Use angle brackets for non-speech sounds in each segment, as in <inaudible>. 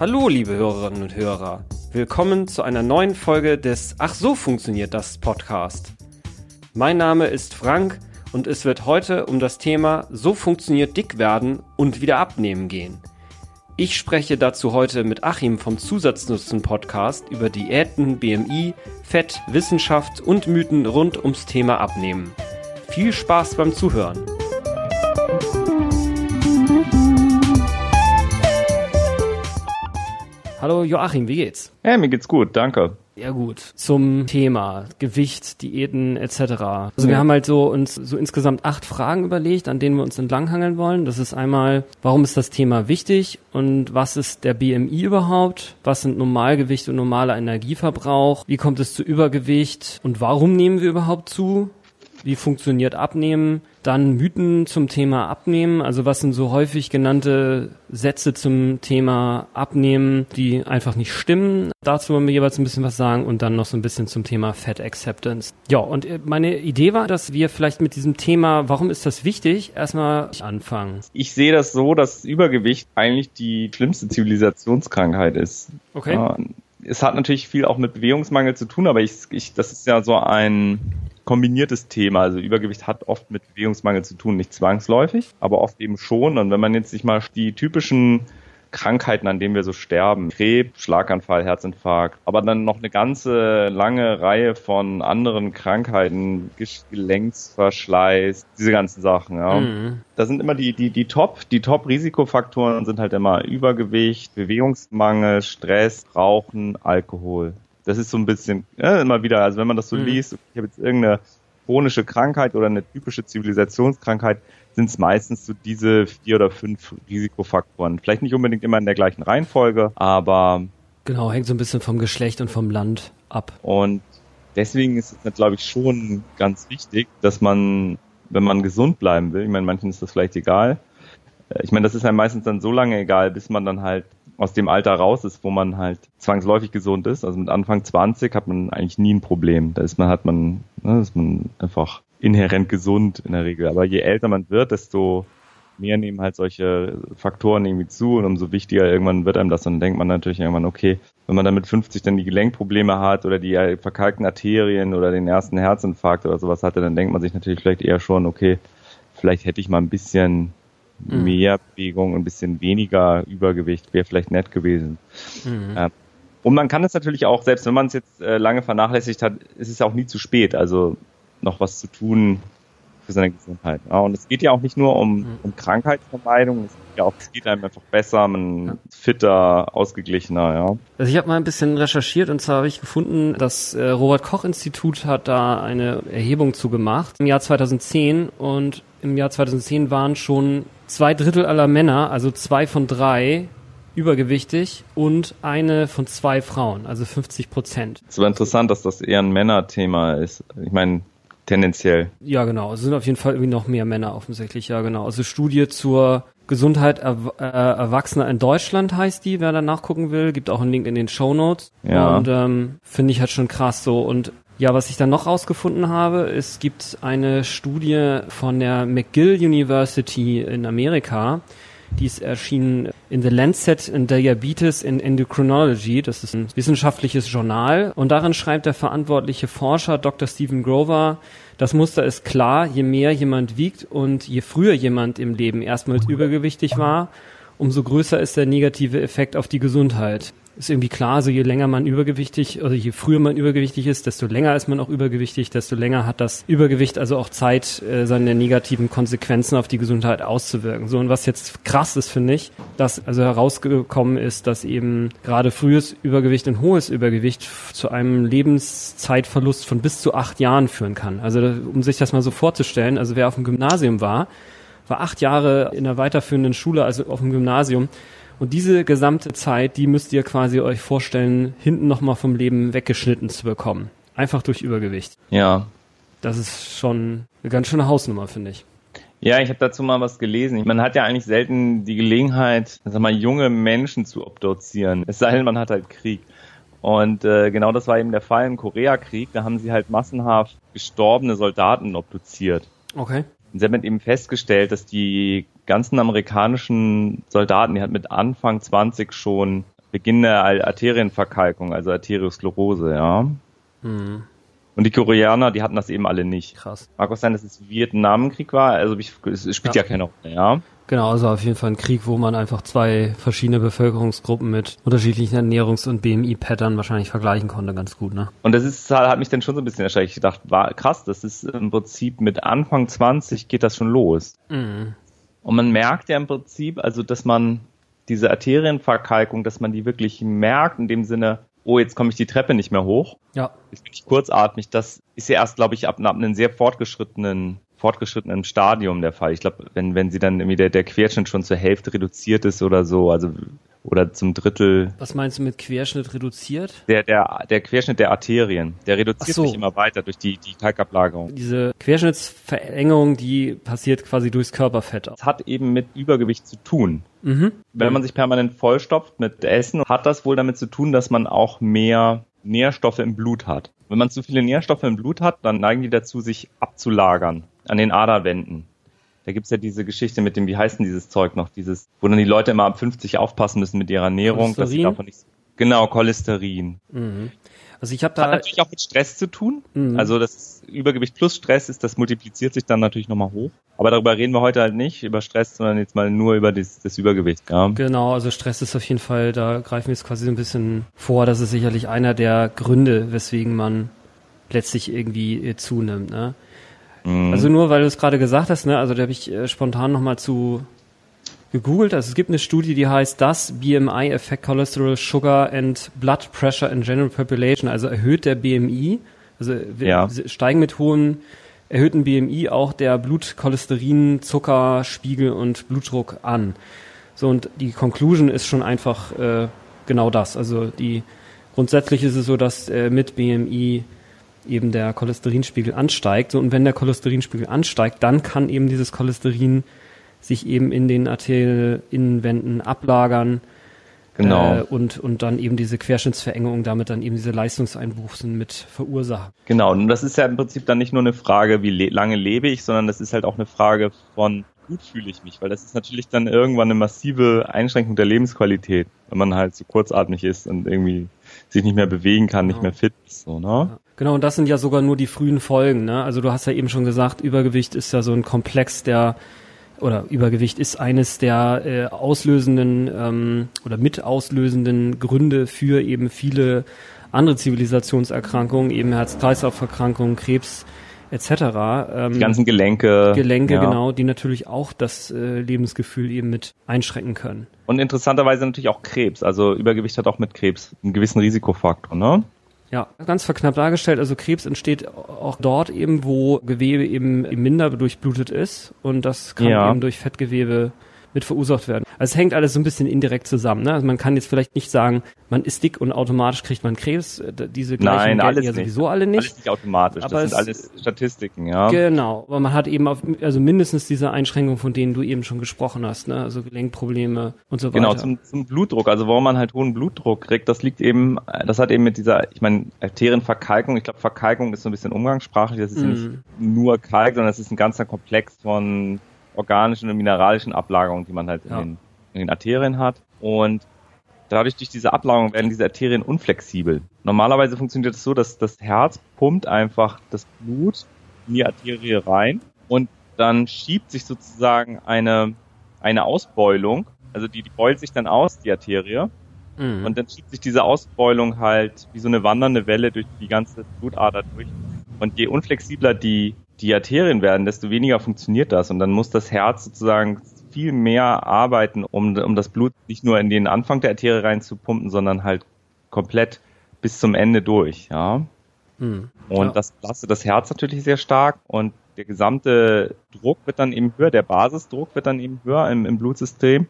Hallo, liebe Hörerinnen und Hörer. Willkommen zu einer neuen Folge des Ach so funktioniert das Podcast. Mein Name ist Frank und es wird heute um das Thema So funktioniert dick werden und wieder abnehmen gehen. Ich spreche dazu heute mit Achim vom Zusatznutzen Podcast über Diäten, BMI, Fett, Wissenschaft und Mythen rund ums Thema Abnehmen. Viel Spaß beim Zuhören. Hallo Joachim, wie geht's? Ja, mir geht's gut, danke. Ja gut, zum Thema Gewicht, Diäten etc. Also wir haben halt so uns so insgesamt acht Fragen überlegt, an denen wir uns entlanghangeln wollen. Das ist einmal, warum ist das Thema wichtig und was ist der BMI überhaupt? Was sind Normalgewicht und normaler Energieverbrauch? Wie kommt es zu Übergewicht und warum nehmen wir überhaupt zu? Wie funktioniert Abnehmen? Dann Mythen zum Thema Abnehmen. Also was sind so häufig genannte Sätze zum Thema Abnehmen, die einfach nicht stimmen? Dazu wollen wir jeweils ein bisschen was sagen und dann noch so ein bisschen zum Thema Fat Acceptance. Ja, und meine Idee war, dass wir vielleicht mit diesem Thema, warum ist das wichtig, erstmal anfangen. Ich sehe das so, dass Übergewicht eigentlich die schlimmste Zivilisationskrankheit ist. Okay. Ja, es hat natürlich viel auch mit Bewegungsmangel zu tun, aber ich, ich, das ist ja so ein kombiniertes Thema. Also Übergewicht hat oft mit Bewegungsmangel zu tun, nicht zwangsläufig, aber oft eben schon. Und wenn man jetzt sich mal die typischen Krankheiten, an denen wir so sterben. Krebs, Schlaganfall, Herzinfarkt, aber dann noch eine ganze lange Reihe von anderen Krankheiten, Gelenksverschleiß, diese ganzen Sachen. Ja. Mhm. Da sind immer die, die, die Top, die Top-Risikofaktoren sind halt immer Übergewicht, Bewegungsmangel, Stress, Rauchen, Alkohol. Das ist so ein bisschen ja, immer wieder, also wenn man das so mhm. liest, ich habe jetzt irgendeine chronische Krankheit oder eine typische Zivilisationskrankheit, sind es meistens so diese vier oder fünf Risikofaktoren. Vielleicht nicht unbedingt immer in der gleichen Reihenfolge, aber genau hängt so ein bisschen vom Geschlecht und vom Land ab. Und deswegen ist es, glaube ich, schon ganz wichtig, dass man, wenn man gesund bleiben will, ich meine, manchen ist das vielleicht egal. Äh, ich meine, das ist ja meistens dann so lange egal, bis man dann halt aus dem Alter raus ist, wo man halt zwangsläufig gesund ist. Also mit Anfang 20 hat man eigentlich nie ein Problem. Da ist man, hat man, ne, ist man einfach inhärent gesund in der Regel. Aber je älter man wird, desto mehr nehmen halt solche Faktoren irgendwie zu und umso wichtiger irgendwann wird einem das. Dann denkt man natürlich irgendwann, okay, wenn man dann mit 50 dann die Gelenkprobleme hat oder die verkalkten Arterien oder den ersten Herzinfarkt oder sowas hatte, dann denkt man sich natürlich vielleicht eher schon, okay, vielleicht hätte ich mal ein bisschen mhm. mehr Bewegung, ein bisschen weniger Übergewicht wäre vielleicht nett gewesen. Mhm. Ähm, und man kann es natürlich auch, selbst wenn man es jetzt äh, lange vernachlässigt hat, ist es auch nie zu spät, also noch was zu tun für seine Gesundheit. Ja, und es geht ja auch nicht nur um, mhm. um Krankheitsvermeidung, es geht ja auch, es geht einem einfach besser, man ist fitter, ausgeglichener, ja. Also ich habe mal ein bisschen recherchiert und zwar habe ich gefunden, das äh, Robert Koch Institut hat da eine Erhebung zu gemacht im Jahr 2010 und im Jahr 2010 waren schon zwei Drittel aller Männer, also zwei von drei, übergewichtig und eine von zwei Frauen, also 50 Prozent. Es war interessant, dass das eher ein Männerthema ist. Ich meine, tendenziell. Ja, genau. Es sind auf jeden Fall irgendwie noch mehr Männer offensichtlich, ja, genau. Also Studie zur Gesundheit er äh, Erwachsener in Deutschland heißt die, wer da nachgucken will. Gibt auch einen Link in den Show Notes. Ja. Und ähm, finde ich halt schon krass so. Und ja, was ich dann noch rausgefunden habe, es gibt eine Studie von der McGill University in Amerika, die ist erschienen in The Lancet in Diabetes in Endocrinology. Das ist ein wissenschaftliches Journal. Und darin schreibt der verantwortliche Forscher Dr. Stephen Grover, das Muster ist klar, je mehr jemand wiegt und je früher jemand im Leben erstmals übergewichtig war, umso größer ist der negative Effekt auf die Gesundheit ist irgendwie klar, so je länger man übergewichtig oder je früher man übergewichtig ist, desto länger ist man auch übergewichtig, desto länger hat das Übergewicht also auch Zeit, äh, seine negativen Konsequenzen auf die Gesundheit auszuwirken. So und was jetzt krass ist, finde ich, dass also herausgekommen ist, dass eben gerade frühes Übergewicht und hohes Übergewicht zu einem Lebenszeitverlust von bis zu acht Jahren führen kann. Also um sich das mal so vorzustellen, also wer auf dem Gymnasium war, war acht Jahre in der weiterführenden Schule, also auf dem Gymnasium, und diese gesamte Zeit, die müsst ihr quasi euch vorstellen, hinten nochmal vom Leben weggeschnitten zu bekommen. Einfach durch Übergewicht. Ja. Das ist schon eine ganz schöne Hausnummer, finde ich. Ja, ich habe dazu mal was gelesen. Man hat ja eigentlich selten die Gelegenheit, sag mal, junge Menschen zu obduzieren. Es sei denn, man hat halt Krieg. Und äh, genau das war eben der Fall im Koreakrieg. Da haben sie halt massenhaft gestorbene Soldaten obduziert. Okay. Und sie haben eben festgestellt, dass die ganzen amerikanischen Soldaten, die halt mit Anfang 20 schon Beginn der Arterienverkalkung, also Arteriosklerose, ja. Mhm. Und die Koreaner, die hatten das eben alle nicht. Krass. Mag auch sein, dass es Vietnamkrieg war, also ich, es spielt ja, ja keine Rolle, ja. Genau, also auf jeden Fall ein Krieg, wo man einfach zwei verschiedene Bevölkerungsgruppen mit unterschiedlichen Ernährungs- und BMI-Pattern wahrscheinlich vergleichen konnte, ganz gut, ne? Und das ist, hat mich dann schon so ein bisschen erschreckt. Ich dachte, war krass, das ist im Prinzip mit Anfang 20 geht das schon los. Mhm. Und man merkt ja im Prinzip, also dass man diese Arterienverkalkung, dass man die wirklich merkt, in dem Sinne, oh, jetzt komme ich die Treppe nicht mehr hoch. Ja. Jetzt bin ich kurzatmig. Das ist ja erst, glaube ich, ab, ab einem sehr fortgeschrittenen fortgeschrittenen Stadium der Fall. Ich glaube, wenn, wenn sie dann irgendwie der, der Querschnitt schon zur Hälfte reduziert ist oder so, also oder zum Drittel. Was meinst du mit Querschnitt reduziert? Der, der, der Querschnitt der Arterien. Der reduziert so. sich immer weiter durch die, die Kalkablagerung. Diese Querschnittsverengung, die passiert quasi durchs Körperfett. Das hat eben mit Übergewicht zu tun. Mhm. Wenn man sich permanent vollstopft mit Essen, hat das wohl damit zu tun, dass man auch mehr Nährstoffe im Blut hat. Wenn man zu viele Nährstoffe im Blut hat, dann neigen die dazu, sich abzulagern an den Aderwänden. Da gibt's ja diese Geschichte mit dem, wie heißt denn dieses Zeug noch, dieses, wo dann die Leute immer ab 50 aufpassen müssen mit ihrer Ernährung, dass sie davon nicht, genau, Cholesterin. Mhm. Also ich habe da hat natürlich auch mit Stress zu tun. Mhm. Also das Übergewicht plus Stress ist, das multipliziert sich dann natürlich nochmal hoch. Aber darüber reden wir heute halt nicht über Stress, sondern jetzt mal nur über das, das Übergewicht. Ja. Genau, also Stress ist auf jeden Fall, da greifen wir jetzt quasi so ein bisschen vor. Das ist sicherlich einer der Gründe, weswegen man letztlich irgendwie äh, zunimmt. Ne? Mhm. Also nur, weil du es gerade gesagt hast, ne, also da habe ich äh, spontan nochmal zu gegoogelt. Also es gibt eine Studie, die heißt das BMI Effect Cholesterol, Sugar and Blood Pressure in General Population. Also erhöht der BMI, also ja. steigen mit hohem erhöhten BMI auch der Blutcholesterin, Zuckerspiegel und Blutdruck an. So und die Conclusion ist schon einfach äh, genau das. Also die grundsätzlich ist es so, dass äh, mit BMI eben der Cholesterinspiegel ansteigt. So, und wenn der Cholesterinspiegel ansteigt, dann kann eben dieses Cholesterin sich eben in den Arterieninnenwänden ablagern. Genau. Äh, und, und dann eben diese Querschnittsverengung, damit dann eben diese Leistungseinbußen mit verursachen. Genau, und das ist ja im Prinzip dann nicht nur eine Frage, wie le lange lebe ich, sondern das ist halt auch eine Frage von, gut fühle ich mich, weil das ist natürlich dann irgendwann eine massive Einschränkung der Lebensqualität, wenn man halt so kurzatmig ist und irgendwie sich nicht mehr bewegen kann, genau. nicht mehr fit ist, so, ne? Ja. Genau, und das sind ja sogar nur die frühen Folgen. Ne? Also du hast ja eben schon gesagt, Übergewicht ist ja so ein Komplex, der oder Übergewicht ist eines der äh, auslösenden ähm, oder mit auslösenden Gründe für eben viele andere Zivilisationserkrankungen, eben Herz-Kreislauf-Erkrankungen, Krebs etc. Ähm, die ganzen Gelenke. Gelenke, ja. genau, die natürlich auch das äh, Lebensgefühl eben mit einschränken können. Und interessanterweise natürlich auch Krebs. Also Übergewicht hat auch mit Krebs einen gewissen Risikofaktor, ne? Ja, ganz verknappt dargestellt. Also Krebs entsteht auch dort eben, wo Gewebe eben minder durchblutet ist und das kann ja. eben durch Fettgewebe mit verursacht werden. Also es hängt alles so ein bisschen indirekt zusammen. Ne? Also man kann jetzt vielleicht nicht sagen, man ist dick und automatisch kriegt man Krebs. Diese Gleichen Nein, alles ja sowieso nicht. alle nicht. Alles nicht automatisch. Aber das sind alles Statistiken, ja. Genau. Aber man hat eben auf, also mindestens diese Einschränkungen, von denen du eben schon gesprochen hast, ne? Also Gelenkprobleme und so genau, weiter. Genau, zum, zum Blutdruck. Also warum man halt hohen Blutdruck kriegt, das liegt eben, das hat eben mit dieser, ich meine, Arterienverkalkung, ich glaube, Verkalkung ist so ein bisschen umgangssprachlich, das ist mm. nicht nur Kalk, sondern es ist ein ganzer Komplex von organischen und mineralischen Ablagerungen, die man halt ja. in, den, in den Arterien hat. Und dadurch durch diese Ablagerung werden diese Arterien unflexibel. Normalerweise funktioniert es das so, dass das Herz pumpt einfach das Blut in die Arterie rein und dann schiebt sich sozusagen eine, eine Ausbeulung, also die, die beult sich dann aus, die Arterie, mhm. und dann schiebt sich diese Ausbeulung halt wie so eine wandernde Welle durch die ganze Blutader durch. Und je unflexibler die die Arterien werden, desto weniger funktioniert das. Und dann muss das Herz sozusagen viel mehr arbeiten, um, um das Blut nicht nur in den Anfang der Arterie reinzupumpen, sondern halt komplett bis zum Ende durch, ja. Hm, und ja. das belastet das Herz natürlich sehr stark und der gesamte Druck wird dann eben höher, der Basisdruck wird dann eben höher im, im Blutsystem.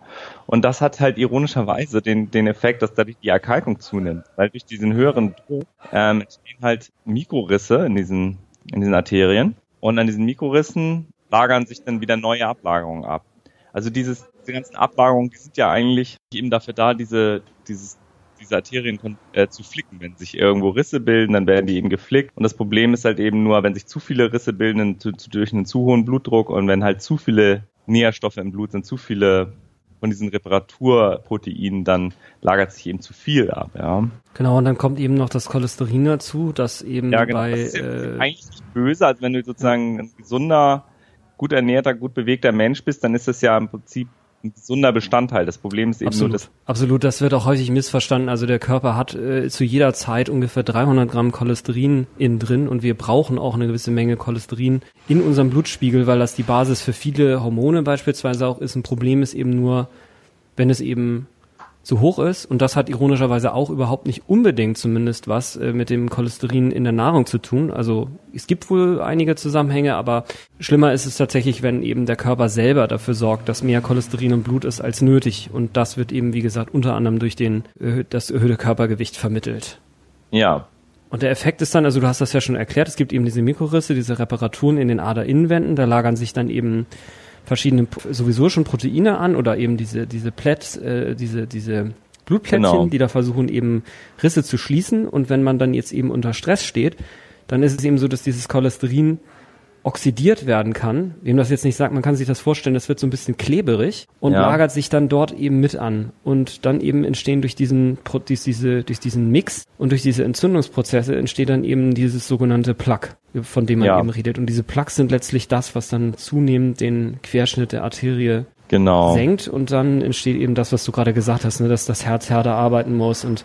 Und das hat halt ironischerweise den, den Effekt, dass dadurch die Erkalkung zunimmt. Weil durch diesen höheren Druck ähm, entstehen halt Mikrorisse in diesen, in diesen Arterien. Und an diesen Mikrorissen lagern sich dann wieder neue Ablagerungen ab. Also dieses, diese ganzen Ablagerungen, die sind ja eigentlich eben dafür da, diese, dieses, diese Arterien äh, zu flicken. Wenn sich irgendwo Risse bilden, dann werden die eben geflickt. Und das Problem ist halt eben nur, wenn sich zu viele Risse bilden zu, zu, durch einen zu hohen Blutdruck und wenn halt zu viele Nährstoffe im Blut sind, zu viele von diesen Reparaturproteinen, dann lagert sich eben zu viel ab, ja. Genau, und dann kommt eben noch das Cholesterin dazu, das eben ja, genau. bei... Das ist äh, eigentlich nicht böse, also wenn du sozusagen ein gesunder, gut ernährter, gut bewegter Mensch bist, dann ist das ja im Prinzip ein gesunder Bestandteil. Das Problem ist eben absolut, nur, dass absolut, das wird auch häufig missverstanden. Also der Körper hat äh, zu jeder Zeit ungefähr 300 Gramm Cholesterin innen drin und wir brauchen auch eine gewisse Menge Cholesterin in unserem Blutspiegel, weil das die Basis für viele Hormone beispielsweise auch ist. Ein Problem ist eben nur, wenn es eben zu hoch ist. Und das hat ironischerweise auch überhaupt nicht unbedingt zumindest was äh, mit dem Cholesterin in der Nahrung zu tun. Also es gibt wohl einige Zusammenhänge, aber schlimmer ist es tatsächlich, wenn eben der Körper selber dafür sorgt, dass mehr Cholesterin im Blut ist als nötig. Und das wird eben, wie gesagt, unter anderem durch den, das erhöhte Körpergewicht vermittelt. Ja, und der Effekt ist dann, also du hast das ja schon erklärt, es gibt eben diese Mikrorisse, diese Reparaturen in den Aderinnenwänden, da lagern sich dann eben verschiedene sowieso schon Proteine an oder eben diese diese Plätt, äh, diese diese Blutplättchen, genau. die da versuchen eben Risse zu schließen und wenn man dann jetzt eben unter Stress steht, dann ist es eben so, dass dieses Cholesterin oxidiert werden kann. Wem das jetzt nicht sagt, man kann sich das vorstellen, das wird so ein bisschen kleberig und ja. lagert sich dann dort eben mit an. Und dann eben entstehen durch diesen, durch diese, durch diesen Mix und durch diese Entzündungsprozesse entsteht dann eben dieses sogenannte Plaque, von dem man ja. eben redet. Und diese Plaques sind letztlich das, was dann zunehmend den Querschnitt der Arterie genau. senkt und dann entsteht eben das, was du gerade gesagt hast, ne, dass das Herz härter arbeiten muss und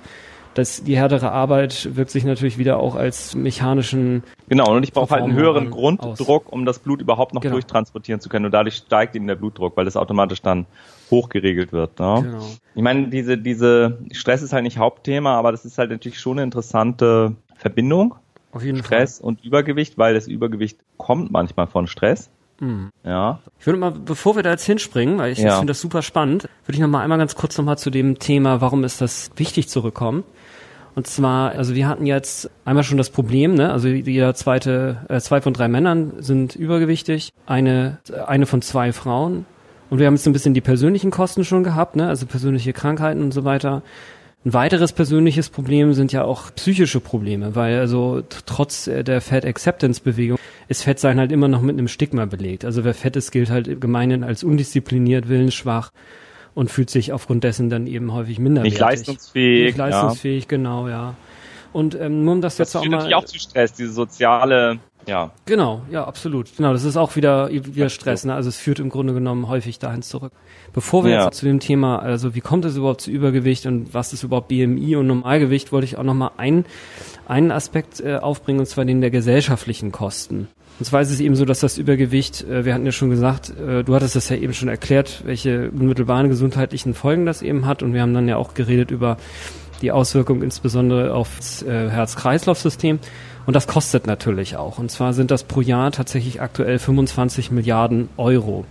das, die härtere Arbeit wirkt sich natürlich wieder auch als mechanischen. Genau, und ich brauche halt einen höheren Grunddruck, aus. um das Blut überhaupt noch genau. durchtransportieren zu können. Und dadurch steigt eben der Blutdruck, weil das automatisch dann hochgeregelt wird. Ne? Genau. Ich meine, diese, diese Stress ist halt nicht Hauptthema, aber das ist halt natürlich schon eine interessante Verbindung. Auf jeden Stress Fall. und Übergewicht, weil das Übergewicht kommt manchmal von Stress. Mhm. Ja. Ich würde mal, bevor wir da jetzt hinspringen, weil ich ja. finde das super spannend, würde ich noch mal einmal ganz kurz noch mal zu dem Thema, warum ist das wichtig zurückkommen. Und zwar, also wir hatten jetzt einmal schon das Problem, ne? Also jeder zweite, äh, zwei von drei Männern sind übergewichtig, eine, eine von zwei Frauen. Und wir haben jetzt ein bisschen die persönlichen Kosten schon gehabt, ne? Also persönliche Krankheiten und so weiter. Ein weiteres persönliches Problem sind ja auch psychische Probleme, weil also trotz der Fat Acceptance Bewegung ist Fettsein halt immer noch mit einem Stigma belegt. Also wer fett ist, gilt halt gemeinhin als undiszipliniert, willensschwach und fühlt sich aufgrund dessen dann eben häufig minderwertig. Nicht leistungsfähig. Nicht leistungsfähig, ja. genau, ja. Und ähm, nur um das, das jetzt auch mal... Das natürlich auch zu Stress, diese soziale ja. Genau, ja, absolut. Genau, das ist auch wieder, wieder Stress. Ne? Also es führt im Grunde genommen häufig dahin zurück. Bevor wir ja. jetzt zu dem Thema, also wie kommt es überhaupt zu Übergewicht und was ist überhaupt BMI und Normalgewicht, wollte ich auch nochmal einen, einen Aspekt äh, aufbringen, und zwar den der gesellschaftlichen Kosten. Und zwar ist es eben so, dass das Übergewicht, äh, wir hatten ja schon gesagt, äh, du hattest das ja eben schon erklärt, welche unmittelbaren gesundheitlichen Folgen das eben hat. Und wir haben dann ja auch geredet über die Auswirkung insbesondere aufs äh, Herz-Kreislauf-System. Und das kostet natürlich auch. Und zwar sind das pro Jahr tatsächlich aktuell 25 Milliarden Euro.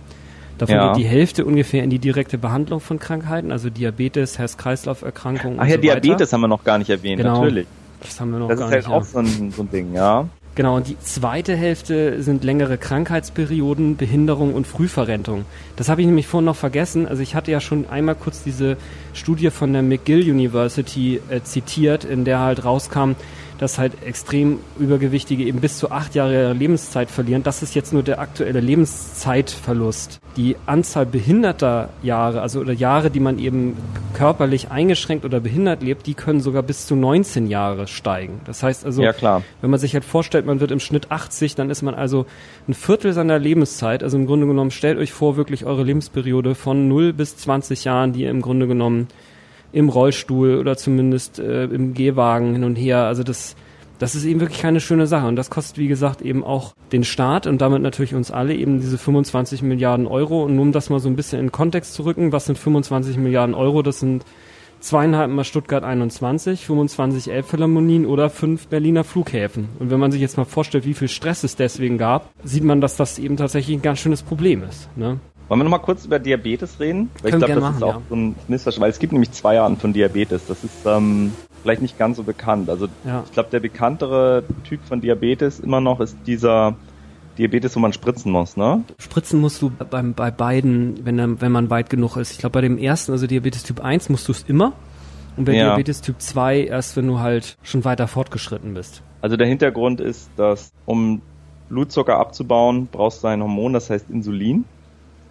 Davon ja. geht die Hälfte ungefähr in die direkte Behandlung von Krankheiten, also Diabetes, Herz-Kreislauf-Erkrankungen. Ach ja, so Diabetes haben wir noch gar nicht erwähnt, genau. natürlich. Das haben wir noch das gar nicht. Das ist halt auch so ein, so ein Ding, ja. Genau, und die zweite Hälfte sind längere Krankheitsperioden, Behinderung und Frühverrentung. Das habe ich nämlich vorhin noch vergessen. Also ich hatte ja schon einmal kurz diese Studie von der McGill University äh, zitiert, in der halt rauskam, dass halt extrem Übergewichtige eben bis zu acht Jahre Lebenszeit verlieren. Das ist jetzt nur der aktuelle Lebenszeitverlust. Die Anzahl behinderter Jahre, also oder Jahre, die man eben körperlich eingeschränkt oder behindert lebt, die können sogar bis zu 19 Jahre steigen. Das heißt also, ja, klar. wenn man sich halt vorstellt, man wird im Schnitt 80, dann ist man also ein Viertel seiner Lebenszeit. Also im Grunde genommen, stellt euch vor, wirklich eure Lebensperiode von 0 bis 20 Jahren, die ihr im Grunde genommen im Rollstuhl oder zumindest äh, im Gehwagen hin und her. Also das, das ist eben wirklich keine schöne Sache. Und das kostet, wie gesagt, eben auch den Staat und damit natürlich uns alle eben diese 25 Milliarden Euro. Und nur um das mal so ein bisschen in Kontext zu rücken, was sind 25 Milliarden Euro? Das sind zweieinhalb mal Stuttgart 21, 25 Elbphilharmonien oder fünf Berliner Flughäfen. Und wenn man sich jetzt mal vorstellt, wie viel Stress es deswegen gab, sieht man, dass das eben tatsächlich ein ganz schönes Problem ist. Ne? Wollen wir nochmal kurz über Diabetes reden? Weil Können ich glaube, das machen, ist auch ja. so ein Missverständnis, weil es gibt nämlich zwei Arten von Diabetes. Das ist ähm, vielleicht nicht ganz so bekannt. Also ja. ich glaube, der bekanntere Typ von Diabetes immer noch ist dieser Diabetes, wo man spritzen muss, ne? Spritzen musst du beim, bei beiden, wenn, wenn man weit genug ist. Ich glaube, bei dem ersten, also Diabetes Typ 1, musst du es immer. Und bei ja. Diabetes Typ 2 erst, wenn du halt schon weiter fortgeschritten bist. Also der Hintergrund ist, dass um Blutzucker abzubauen, brauchst du ein Hormon, das heißt Insulin.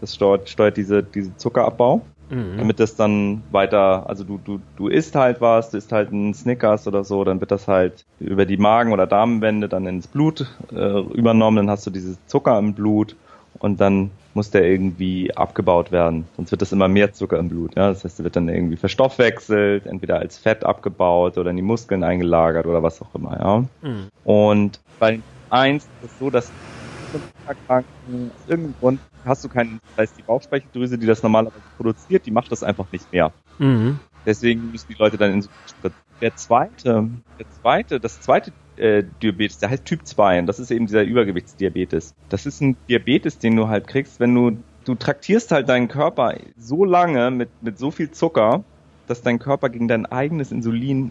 Das steuert, steuert diese, diese Zuckerabbau. mhm. damit das dann weiter, also du, du, du isst halt was, du isst halt einen Snickers oder so, dann wird das halt über die Magen- oder Darmwände dann ins Blut äh, übernommen, dann hast du dieses Zucker im Blut und dann muss der irgendwie abgebaut werden. Sonst wird das immer mehr Zucker im Blut. Ja? Das heißt, der wird dann irgendwie verstoffwechselt, entweder als Fett abgebaut oder in die Muskeln eingelagert oder was auch immer. Ja? Mhm. Und bei eins ist es so, dass irgendeinem Grund hast du keinen, das heißt die Bauchspeicheldrüse, die das normalerweise produziert, die macht das einfach nicht mehr. Mhm. Deswegen müssen die Leute dann in so Der zweite, der zweite, das zweite äh, Diabetes, der heißt Typ 2 und das ist eben dieser Übergewichtsdiabetes. Das ist ein Diabetes, den du halt kriegst, wenn du, du traktierst halt deinen Körper so lange mit, mit so viel Zucker, dass dein Körper gegen dein eigenes Insulin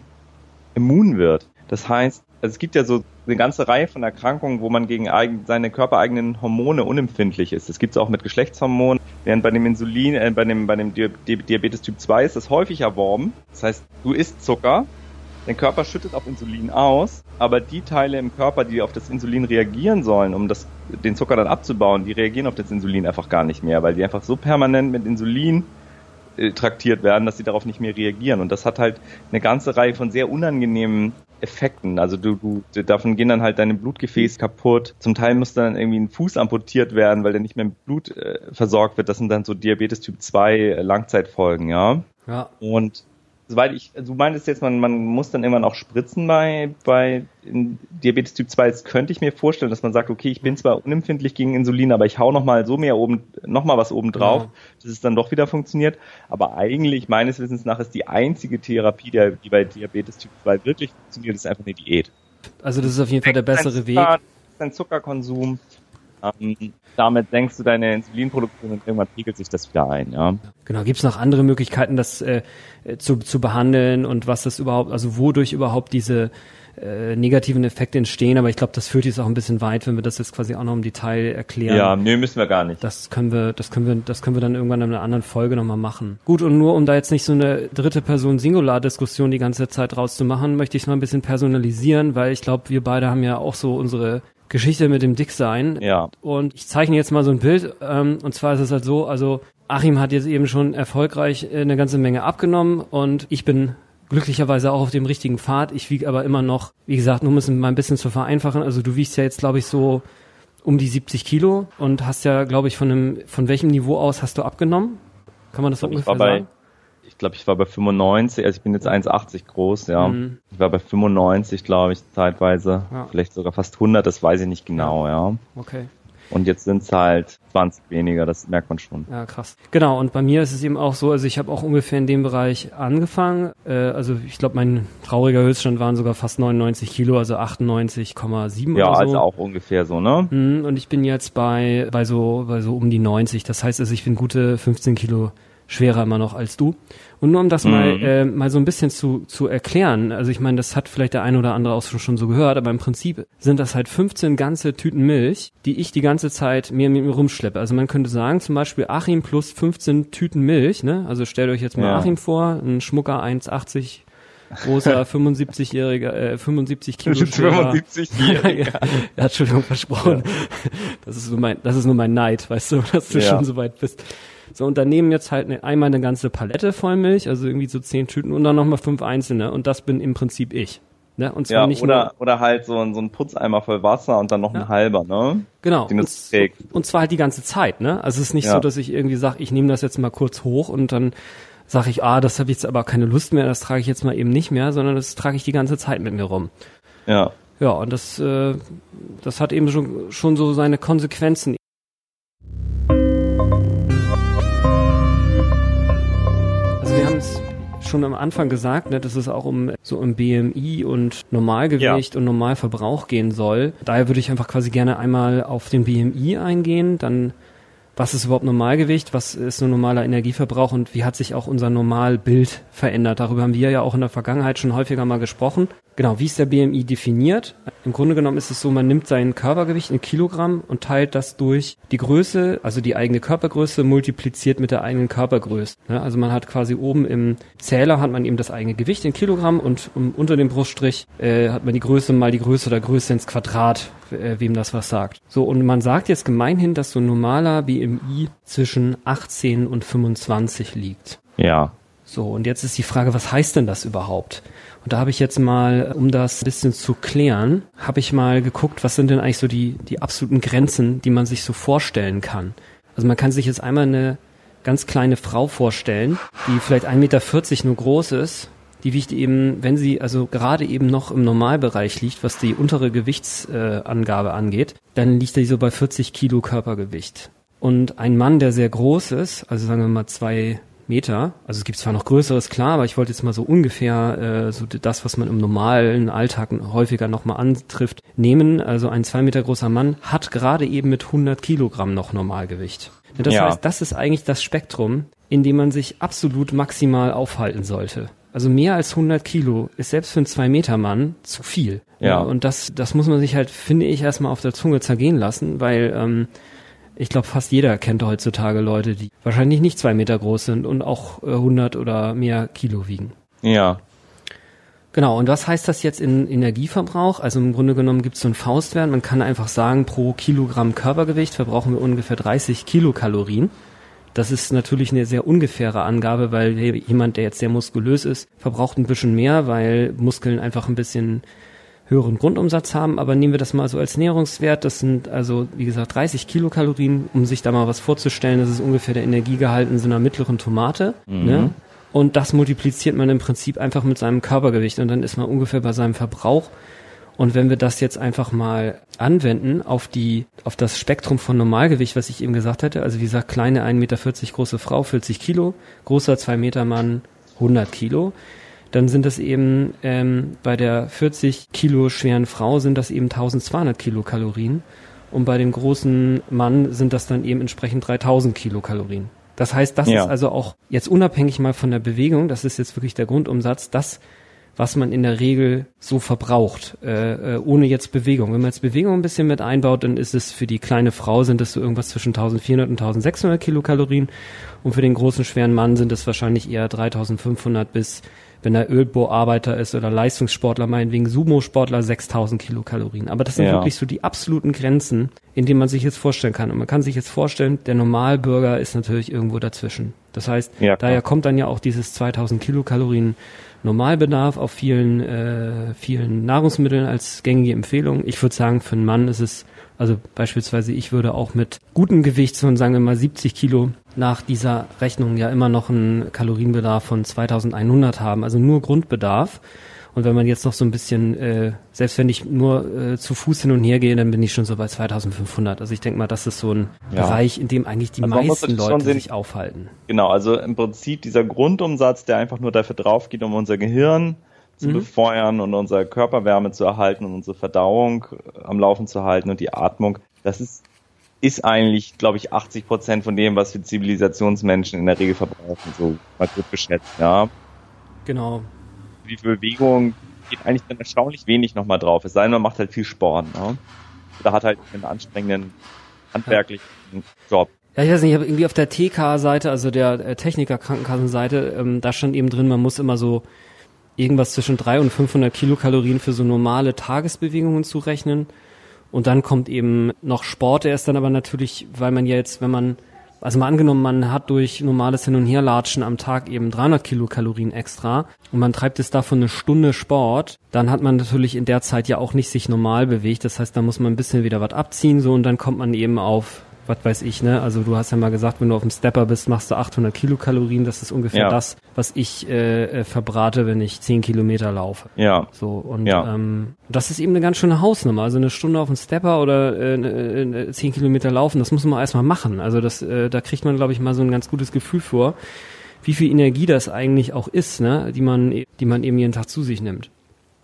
immun wird. Das heißt, also es gibt ja so eine ganze Reihe von Erkrankungen, wo man gegen eigen, seine körpereigenen Hormone unempfindlich ist. Das gibt es auch mit Geschlechtshormonen, während bei dem Insulin, äh, bei dem, bei dem Diabetes Typ 2 ist das häufig erworben. Das heißt, du isst Zucker, dein Körper schüttet auch Insulin aus, aber die Teile im Körper, die auf das Insulin reagieren sollen, um das, den Zucker dann abzubauen, die reagieren auf das Insulin einfach gar nicht mehr, weil die einfach so permanent mit Insulin äh, traktiert werden, dass sie darauf nicht mehr reagieren. Und das hat halt eine ganze Reihe von sehr unangenehmen Effekten. Also du, du, davon gehen dann halt deine Blutgefäße kaputt. Zum Teil muss dann irgendwie ein Fuß amputiert werden, weil der nicht mehr mit Blut äh, versorgt wird. Das sind dann so Diabetes Typ 2 äh, Langzeitfolgen, ja. Ja. Und soweit ich, du meintest jetzt, man, man muss dann irgendwann auch spritzen bei, bei Diabetes Typ 2. Jetzt könnte ich mir vorstellen, dass man sagt, okay, ich bin zwar unempfindlich gegen Insulin, aber ich hau noch mal so mehr oben, noch mal was oben drauf, ja. dass es dann doch wieder funktioniert. Aber eigentlich, meines Wissens nach, ist die einzige Therapie, die bei Diabetes Typ 2 wirklich funktioniert, ist einfach eine Diät. Also das ist auf jeden Fall der bessere Weg. Dein Zuckerkonsum, ähm, damit senkst du deine Insulinproduktion und irgendwann pegelt sich das wieder ein. Ja. Genau, gibt es noch andere Möglichkeiten, das äh, zu, zu behandeln und was das überhaupt, also wodurch überhaupt diese äh, negativen Effekte entstehen, aber ich glaube, das führt jetzt auch ein bisschen weit, wenn wir das jetzt quasi auch noch im Detail erklären. Ja, nee, müssen wir gar nicht. Das können wir, das können wir, das können wir dann irgendwann in einer anderen Folge nochmal machen. Gut, und nur um da jetzt nicht so eine dritte Person Singular-Diskussion die ganze Zeit rauszumachen, möchte ich es mal ein bisschen personalisieren, weil ich glaube, wir beide haben ja auch so unsere Geschichte mit dem Dicksein. Ja. Und ich zeichne jetzt mal so ein Bild. Ähm, und zwar ist es halt so, also Achim hat jetzt eben schon erfolgreich äh, eine ganze Menge abgenommen und ich bin glücklicherweise auch auf dem richtigen Pfad. Ich wiege aber immer noch, wie gesagt, nur um es mal ein bisschen zu vereinfachen. Also du wiegst ja jetzt, glaube ich, so um die 70 Kilo und hast ja, glaube ich, von einem, von welchem Niveau aus hast du abgenommen? Kann man das so ungefähr sagen? Ich glaube, ich war bei 95, also ich bin jetzt 1,80 groß, ja. Mhm. Ich war bei 95, glaube ich, zeitweise. Ja. Vielleicht sogar fast 100, das weiß ich nicht genau, ja. Okay. Und jetzt sind es halt 20 weniger, das merkt man schon. Ja, krass. Genau, und bei mir ist es eben auch so, also ich habe auch ungefähr in dem Bereich angefangen. Äh, also ich glaube, mein trauriger Höchststand waren sogar fast 99 Kilo, also 98,7 ja, oder so. Ja, also auch ungefähr so, ne? Mhm, und ich bin jetzt bei, bei so, bei so um die 90. Das heißt also, ich bin gute 15 Kilo schwerer immer noch als du. Und nur um das mhm. mal, äh, mal so ein bisschen zu, zu erklären, also ich meine, das hat vielleicht der ein oder andere auch schon so gehört, aber im Prinzip sind das halt 15 ganze Tüten Milch, die ich die ganze Zeit mir mit mir rumschleppe. Also man könnte sagen, zum Beispiel Achim plus 15 Tüten Milch, ne? Also stellt euch jetzt mal ja. Achim vor, ein Schmucker 1,80 großer <laughs> 75-jähriger, äh, 75 Kilo 75-jähriger. <laughs> ja, ja, Entschuldigung, versprochen. Ja. Das ist nur mein, das ist nur mein Neid, weißt du, dass du ja. schon so weit bist. So, und daneben jetzt halt eine, einmal eine ganze Palette voll Milch, also irgendwie so zehn Tüten und dann nochmal fünf einzelne. Und das bin im Prinzip ich. Ne? Und zwar ja, nicht oder, nur, oder halt so ein, so ein Putzeimer voll Wasser und dann noch ja. ein halber, ne? Genau. Und, und zwar halt die ganze Zeit, ne? Also es ist nicht ja. so, dass ich irgendwie sage, ich nehme das jetzt mal kurz hoch und dann sage ich, ah, das habe ich jetzt aber keine Lust mehr, das trage ich jetzt mal eben nicht mehr, sondern das trage ich die ganze Zeit mit mir rum. Ja. Ja, und das, äh, das hat eben schon, schon so seine Konsequenzen schon am Anfang gesagt, ne, dass es auch um so um BMI und Normalgewicht ja. und Normalverbrauch gehen soll. Daher würde ich einfach quasi gerne einmal auf den BMI eingehen, dann was ist überhaupt Normalgewicht, was ist ein normaler Energieverbrauch und wie hat sich auch unser Normalbild verändert. Darüber haben wir ja auch in der Vergangenheit schon häufiger mal gesprochen. Genau, wie ist der BMI definiert? Im Grunde genommen ist es so, man nimmt sein Körpergewicht in Kilogramm und teilt das durch die Größe, also die eigene Körpergröße, multipliziert mit der eigenen Körpergröße. Ja, also man hat quasi oben im Zähler hat man eben das eigene Gewicht in Kilogramm und unter dem Bruststrich äh, hat man die Größe mal die Größe oder Größe ins Quadrat äh, wem das was sagt. So, und man sagt jetzt gemeinhin, dass so ein normaler BMI zwischen 18 und 25 liegt. Ja. So, und jetzt ist die Frage, was heißt denn das überhaupt? Und da habe ich jetzt mal, um das ein bisschen zu klären, habe ich mal geguckt, was sind denn eigentlich so die, die absoluten Grenzen, die man sich so vorstellen kann. Also man kann sich jetzt einmal eine ganz kleine Frau vorstellen, die vielleicht 1,40 Meter nur groß ist. Die wiegt eben, wenn sie also gerade eben noch im Normalbereich liegt, was die untere Gewichtsangabe äh, angeht, dann liegt sie so bei 40 Kilo Körpergewicht. Und ein Mann, der sehr groß ist, also sagen wir mal zwei Meter. Also es gibt zwar noch Größeres, klar, aber ich wollte jetzt mal so ungefähr äh, so das, was man im normalen Alltag häufiger nochmal antrifft, nehmen. Also ein zwei Meter großer Mann hat gerade eben mit 100 Kilogramm noch Normalgewicht. Das ja. heißt, das ist eigentlich das Spektrum, in dem man sich absolut maximal aufhalten sollte. Also mehr als 100 Kilo ist selbst für einen zwei Meter Mann zu viel. Ja. Und das, das muss man sich halt, finde ich, erstmal auf der Zunge zergehen lassen, weil ähm, ich glaube, fast jeder kennt heutzutage Leute, die wahrscheinlich nicht zwei Meter groß sind und auch äh, 100 oder mehr Kilo wiegen. Ja. Genau, und was heißt das jetzt in Energieverbrauch? Also im Grunde genommen gibt es so einen Faustwert. Man kann einfach sagen, pro Kilogramm Körpergewicht verbrauchen wir ungefähr 30 Kilokalorien. Das ist natürlich eine sehr ungefähre Angabe, weil jemand, der jetzt sehr muskulös ist, verbraucht ein bisschen mehr, weil Muskeln einfach ein bisschen höheren Grundumsatz haben, aber nehmen wir das mal so als Nährungswert. Das sind also, wie gesagt, 30 Kilokalorien, um sich da mal was vorzustellen. Das ist ungefähr der Energiegehalt in so einer mittleren Tomate. Mhm. Ne? Und das multipliziert man im Prinzip einfach mit seinem Körpergewicht und dann ist man ungefähr bei seinem Verbrauch. Und wenn wir das jetzt einfach mal anwenden auf die, auf das Spektrum von Normalgewicht, was ich eben gesagt hatte, also wie gesagt, kleine 1,40 Meter große Frau, 40 Kilo, großer 2 Meter Mann, 100 Kilo, dann sind das eben ähm, bei der 40 Kilo schweren Frau sind das eben 1200 Kilokalorien und bei dem großen Mann sind das dann eben entsprechend 3000 Kilokalorien. Das heißt, das ja. ist also auch jetzt unabhängig mal von der Bewegung, das ist jetzt wirklich der Grundumsatz, das was man in der Regel so verbraucht, äh, äh, ohne jetzt Bewegung. Wenn man jetzt Bewegung ein bisschen mit einbaut, dann ist es für die kleine Frau sind es so irgendwas zwischen 1400 und 1600 Kilokalorien und für den großen schweren Mann sind es wahrscheinlich eher 3500 bis wenn er Ölbohrarbeiter ist oder Leistungssportler, meinetwegen Sumo-Sportler, 6000 Kilokalorien. Aber das sind ja. wirklich so die absoluten Grenzen, in denen man sich jetzt vorstellen kann. Und man kann sich jetzt vorstellen, der Normalbürger ist natürlich irgendwo dazwischen. Das heißt, ja, daher kommt dann ja auch dieses 2000 Kilokalorien Normalbedarf auf vielen, äh, vielen Nahrungsmitteln als gängige Empfehlung. Ich würde sagen, für einen Mann ist es also beispielsweise ich würde auch mit gutem Gewicht von sagen wir mal 70 Kilo nach dieser Rechnung ja immer noch einen Kalorienbedarf von 2100 haben, also nur Grundbedarf. Und wenn man jetzt noch so ein bisschen, äh, selbst wenn ich nur äh, zu Fuß hin und her gehe, dann bin ich schon so bei 2500. Also ich denke mal, das ist so ein ja. Bereich, in dem eigentlich die also meisten Leute sich aufhalten. Genau, also im Prinzip dieser Grundumsatz, der einfach nur dafür drauf geht, um unser Gehirn zu mhm. befeuern und unsere Körperwärme zu erhalten und unsere Verdauung äh, am Laufen zu halten und die Atmung. Das ist, ist eigentlich, glaube ich, 80 Prozent von dem, was wir Zivilisationsmenschen in der Regel verbrauchen, so mal gut geschätzt, ja. Genau. Die Bewegung geht eigentlich dann erstaunlich wenig nochmal drauf. Es sei denn, man macht halt viel Sport, ne? Oder hat halt einen anstrengenden handwerklichen ja. Job. Ja, ich weiß nicht, ich habe irgendwie auf der TK-Seite, also der äh, Techniker-Krankenkassenseite, ähm, da stand eben drin, man muss immer so irgendwas zwischen 300 und 500 Kilokalorien für so normale Tagesbewegungen zu rechnen. Und dann kommt eben noch Sport. Er ist dann aber natürlich, weil man ja jetzt, wenn man, also mal angenommen, man hat durch normales Hin- und Herlatschen am Tag eben 300 Kilokalorien extra und man treibt es davon eine Stunde Sport, dann hat man natürlich in der Zeit ja auch nicht sich normal bewegt. Das heißt, da muss man ein bisschen wieder was abziehen so und dann kommt man eben auf was weiß ich, ne? Also du hast ja mal gesagt, wenn du auf dem Stepper bist, machst du 800 Kilokalorien. Das ist ungefähr ja. das, was ich äh, äh, verbrate, wenn ich 10 Kilometer laufe. Ja. So und ja. ähm, das ist eben eine ganz schöne Hausnummer. Also eine Stunde auf dem Stepper oder äh, äh, 10 Kilometer laufen, das muss man erstmal machen. Also das, äh, da kriegt man, glaube ich, mal so ein ganz gutes Gefühl vor, wie viel Energie das eigentlich auch ist, ne? Die man, die man eben jeden Tag zu sich nimmt.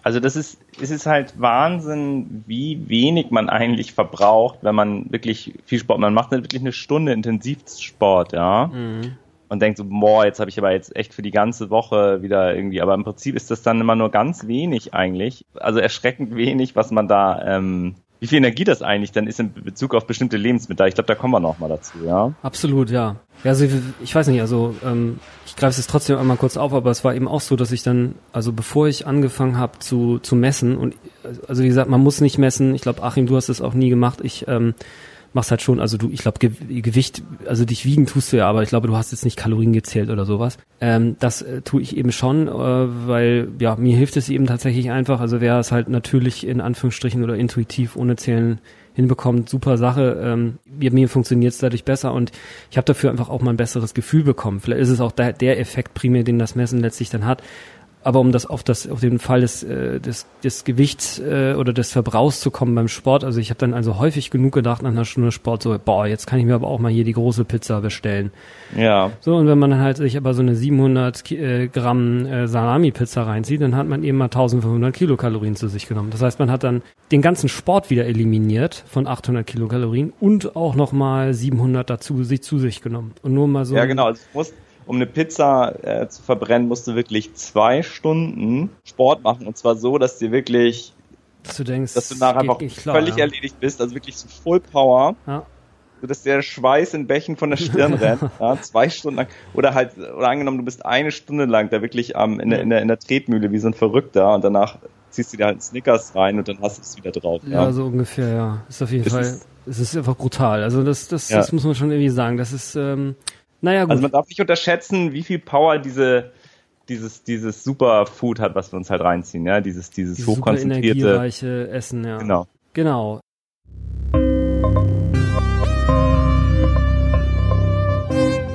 Also das ist, es ist halt Wahnsinn, wie wenig man eigentlich verbraucht, wenn man wirklich viel Sport, man macht wirklich eine Stunde Intensivsport, ja. Mhm. Und denkt so, boah, jetzt habe ich aber jetzt echt für die ganze Woche wieder irgendwie, aber im Prinzip ist das dann immer nur ganz wenig eigentlich, also erschreckend wenig, was man da, ähm, wie viel Energie das eigentlich dann ist in Bezug auf bestimmte Lebensmittel. Ich glaube, da kommen wir noch mal dazu, ja. Absolut, ja. Ja, also ich weiß nicht, also ähm, ich greife es trotzdem einmal kurz auf, aber es war eben auch so, dass ich dann, also bevor ich angefangen habe zu, zu messen und also wie gesagt, man muss nicht messen. Ich glaube, Achim, du hast es auch nie gemacht. Ich ähm, machst halt schon, also du, ich glaube, Ge Gewicht, also dich wiegen tust du ja, aber ich glaube, du hast jetzt nicht Kalorien gezählt oder sowas. Ähm, das äh, tue ich eben schon, äh, weil ja, mir hilft es eben tatsächlich einfach. Also wer es halt natürlich in Anführungsstrichen oder intuitiv ohne Zählen hinbekommt, super Sache. Ähm, mir, mir funktioniert es dadurch besser und ich habe dafür einfach auch mal ein besseres Gefühl bekommen. Vielleicht ist es auch der, der Effekt primär, den das Messen letztlich dann hat aber um das auf das auf den Fall des äh, des, des Gewichts äh, oder des Verbrauchs zu kommen beim Sport, also ich habe dann also häufig genug gedacht nach einer Stunde Sport so, boah, jetzt kann ich mir aber auch mal hier die große Pizza bestellen. Ja. So und wenn man dann halt sich aber so eine 700 äh, Gramm äh, Salami Pizza reinzieht, dann hat man eben mal 1500 Kilokalorien zu sich genommen. Das heißt, man hat dann den ganzen Sport wieder eliminiert von 800 Kilokalorien und auch noch mal 700 dazu sich zu sich genommen und nur mal so. Ja genau, also du musst um eine Pizza äh, zu verbrennen, musst du wirklich zwei Stunden Sport machen. Und zwar so, dass dir wirklich, dass du denkst, dass du nachher einfach klar, völlig ja. erledigt bist, also wirklich zu Full Power. Ja. So dass der Schweiß in Bächen von der Stirn <laughs> rennt, ja, zwei Stunden lang. Oder halt, oder angenommen, du bist eine Stunde lang da wirklich am, in, der, in, der, in der Tretmühle wie so ein Verrückter und danach ziehst du dir halt einen Snickers rein und dann hast du es wieder drauf. Ja, ja, so ungefähr, ja. Ist auf jeden es Fall, ist, es ist einfach brutal. Also das, das, ja. das muss man schon irgendwie sagen. Das ist, ähm, naja, gut. Also man darf nicht unterschätzen, wie viel Power diese dieses dieses Superfood hat, was wir uns halt reinziehen, ja, dieses dieses Diese hochkonzentrierte Essen, ja. Genau. Genau.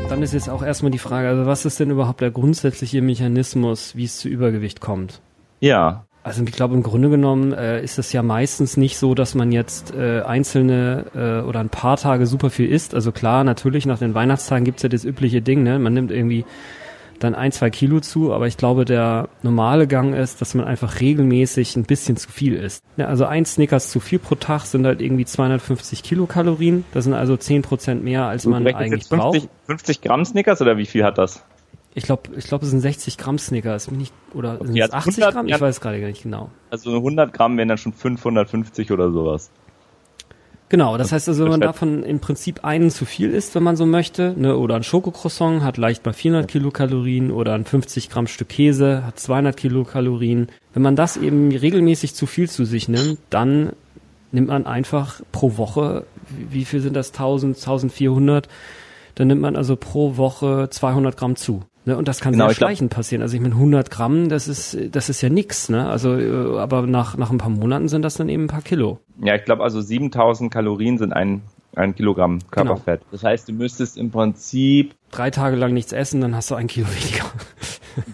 Dann ist jetzt auch erstmal die Frage, also was ist denn überhaupt der grundsätzliche Mechanismus, wie es zu Übergewicht kommt? Ja. Also ich glaube, im Grunde genommen äh, ist es ja meistens nicht so, dass man jetzt äh, einzelne äh, oder ein paar Tage super viel isst. Also klar, natürlich, nach den Weihnachtstagen gibt's ja das übliche Ding, ne? Man nimmt irgendwie dann ein, zwei Kilo zu, aber ich glaube, der normale Gang ist, dass man einfach regelmäßig ein bisschen zu viel isst. Ja, also ein Snickers zu viel pro Tag sind halt irgendwie 250 Kilokalorien. Das sind also 10 Prozent mehr, als man eigentlich 50, braucht. 50 Gramm Snickers oder wie viel hat das? Ich glaube, ich glaube, es sind 60 Gramm Snickers, nicht, oder sind es 80 100, Gramm? Ich weiß gerade gar nicht genau. Also 100 Gramm wären dann schon 550 oder sowas. Genau, das heißt also, wenn man davon im Prinzip einen zu viel isst, wenn man so möchte, ne, oder ein Schokocroissant hat leicht mal 400 Kilokalorien oder ein 50 Gramm Stück Käse hat 200 Kilokalorien. Wenn man das eben regelmäßig zu viel zu sich nimmt, dann nimmt man einfach pro Woche, wie viel sind das, 1000, 1400, dann nimmt man also pro Woche 200 Gramm zu. Ne? Und das kann genau, sehr schleichend passieren. Also ich meine, 100 Gramm, das ist, das ist ja nix. Ne? Also, äh, aber nach, nach ein paar Monaten sind das dann eben ein paar Kilo. Ja, ich glaube, also 7000 Kalorien sind ein, ein Kilogramm Körperfett. Genau. Das heißt, du müsstest im Prinzip drei Tage lang nichts essen, dann hast du ein Kilo weniger.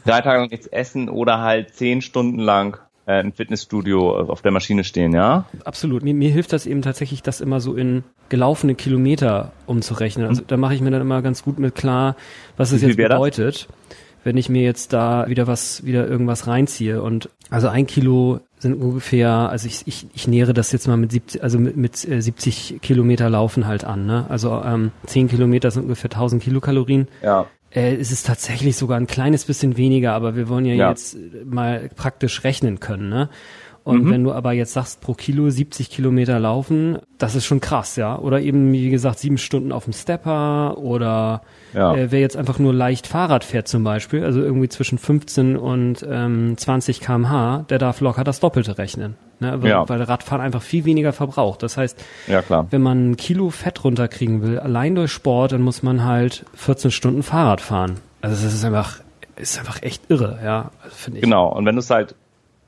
drei Tage lang nichts essen oder halt zehn Stunden lang äh, im Fitnessstudio auf der Maschine stehen, ja? Absolut. Mir, mir hilft das eben tatsächlich, das immer so in gelaufene Kilometer umzurechnen. Also da mache ich mir dann immer ganz gut mit klar, was es jetzt bedeutet, das? wenn ich mir jetzt da wieder was, wieder irgendwas reinziehe. Und also ein Kilo sind ungefähr, also ich, ich, ich nähere das jetzt mal mit 70, also mit, mit 70 Kilometer Laufen halt an. Ne? Also ähm, 10 Kilometer sind ungefähr 1000 Kilokalorien. Ja. Äh, es ist tatsächlich sogar ein kleines bisschen weniger, aber wir wollen ja, ja. jetzt mal praktisch rechnen können. Ne? Und mhm. wenn du aber jetzt sagst, pro Kilo 70 Kilometer laufen, das ist schon krass, ja. Oder eben, wie gesagt, sieben Stunden auf dem Stepper oder ja. äh, wer jetzt einfach nur leicht Fahrrad fährt zum Beispiel, also irgendwie zwischen 15 und ähm, 20 kmh, der darf locker das Doppelte rechnen. Ne? Weil, ja. weil Radfahren einfach viel weniger verbraucht. Das heißt, ja, klar. wenn man ein Kilo Fett runterkriegen will, allein durch Sport, dann muss man halt 14 Stunden Fahrrad fahren. Also das ist einfach, ist einfach echt irre, ja, also finde ich. Genau, und wenn du es halt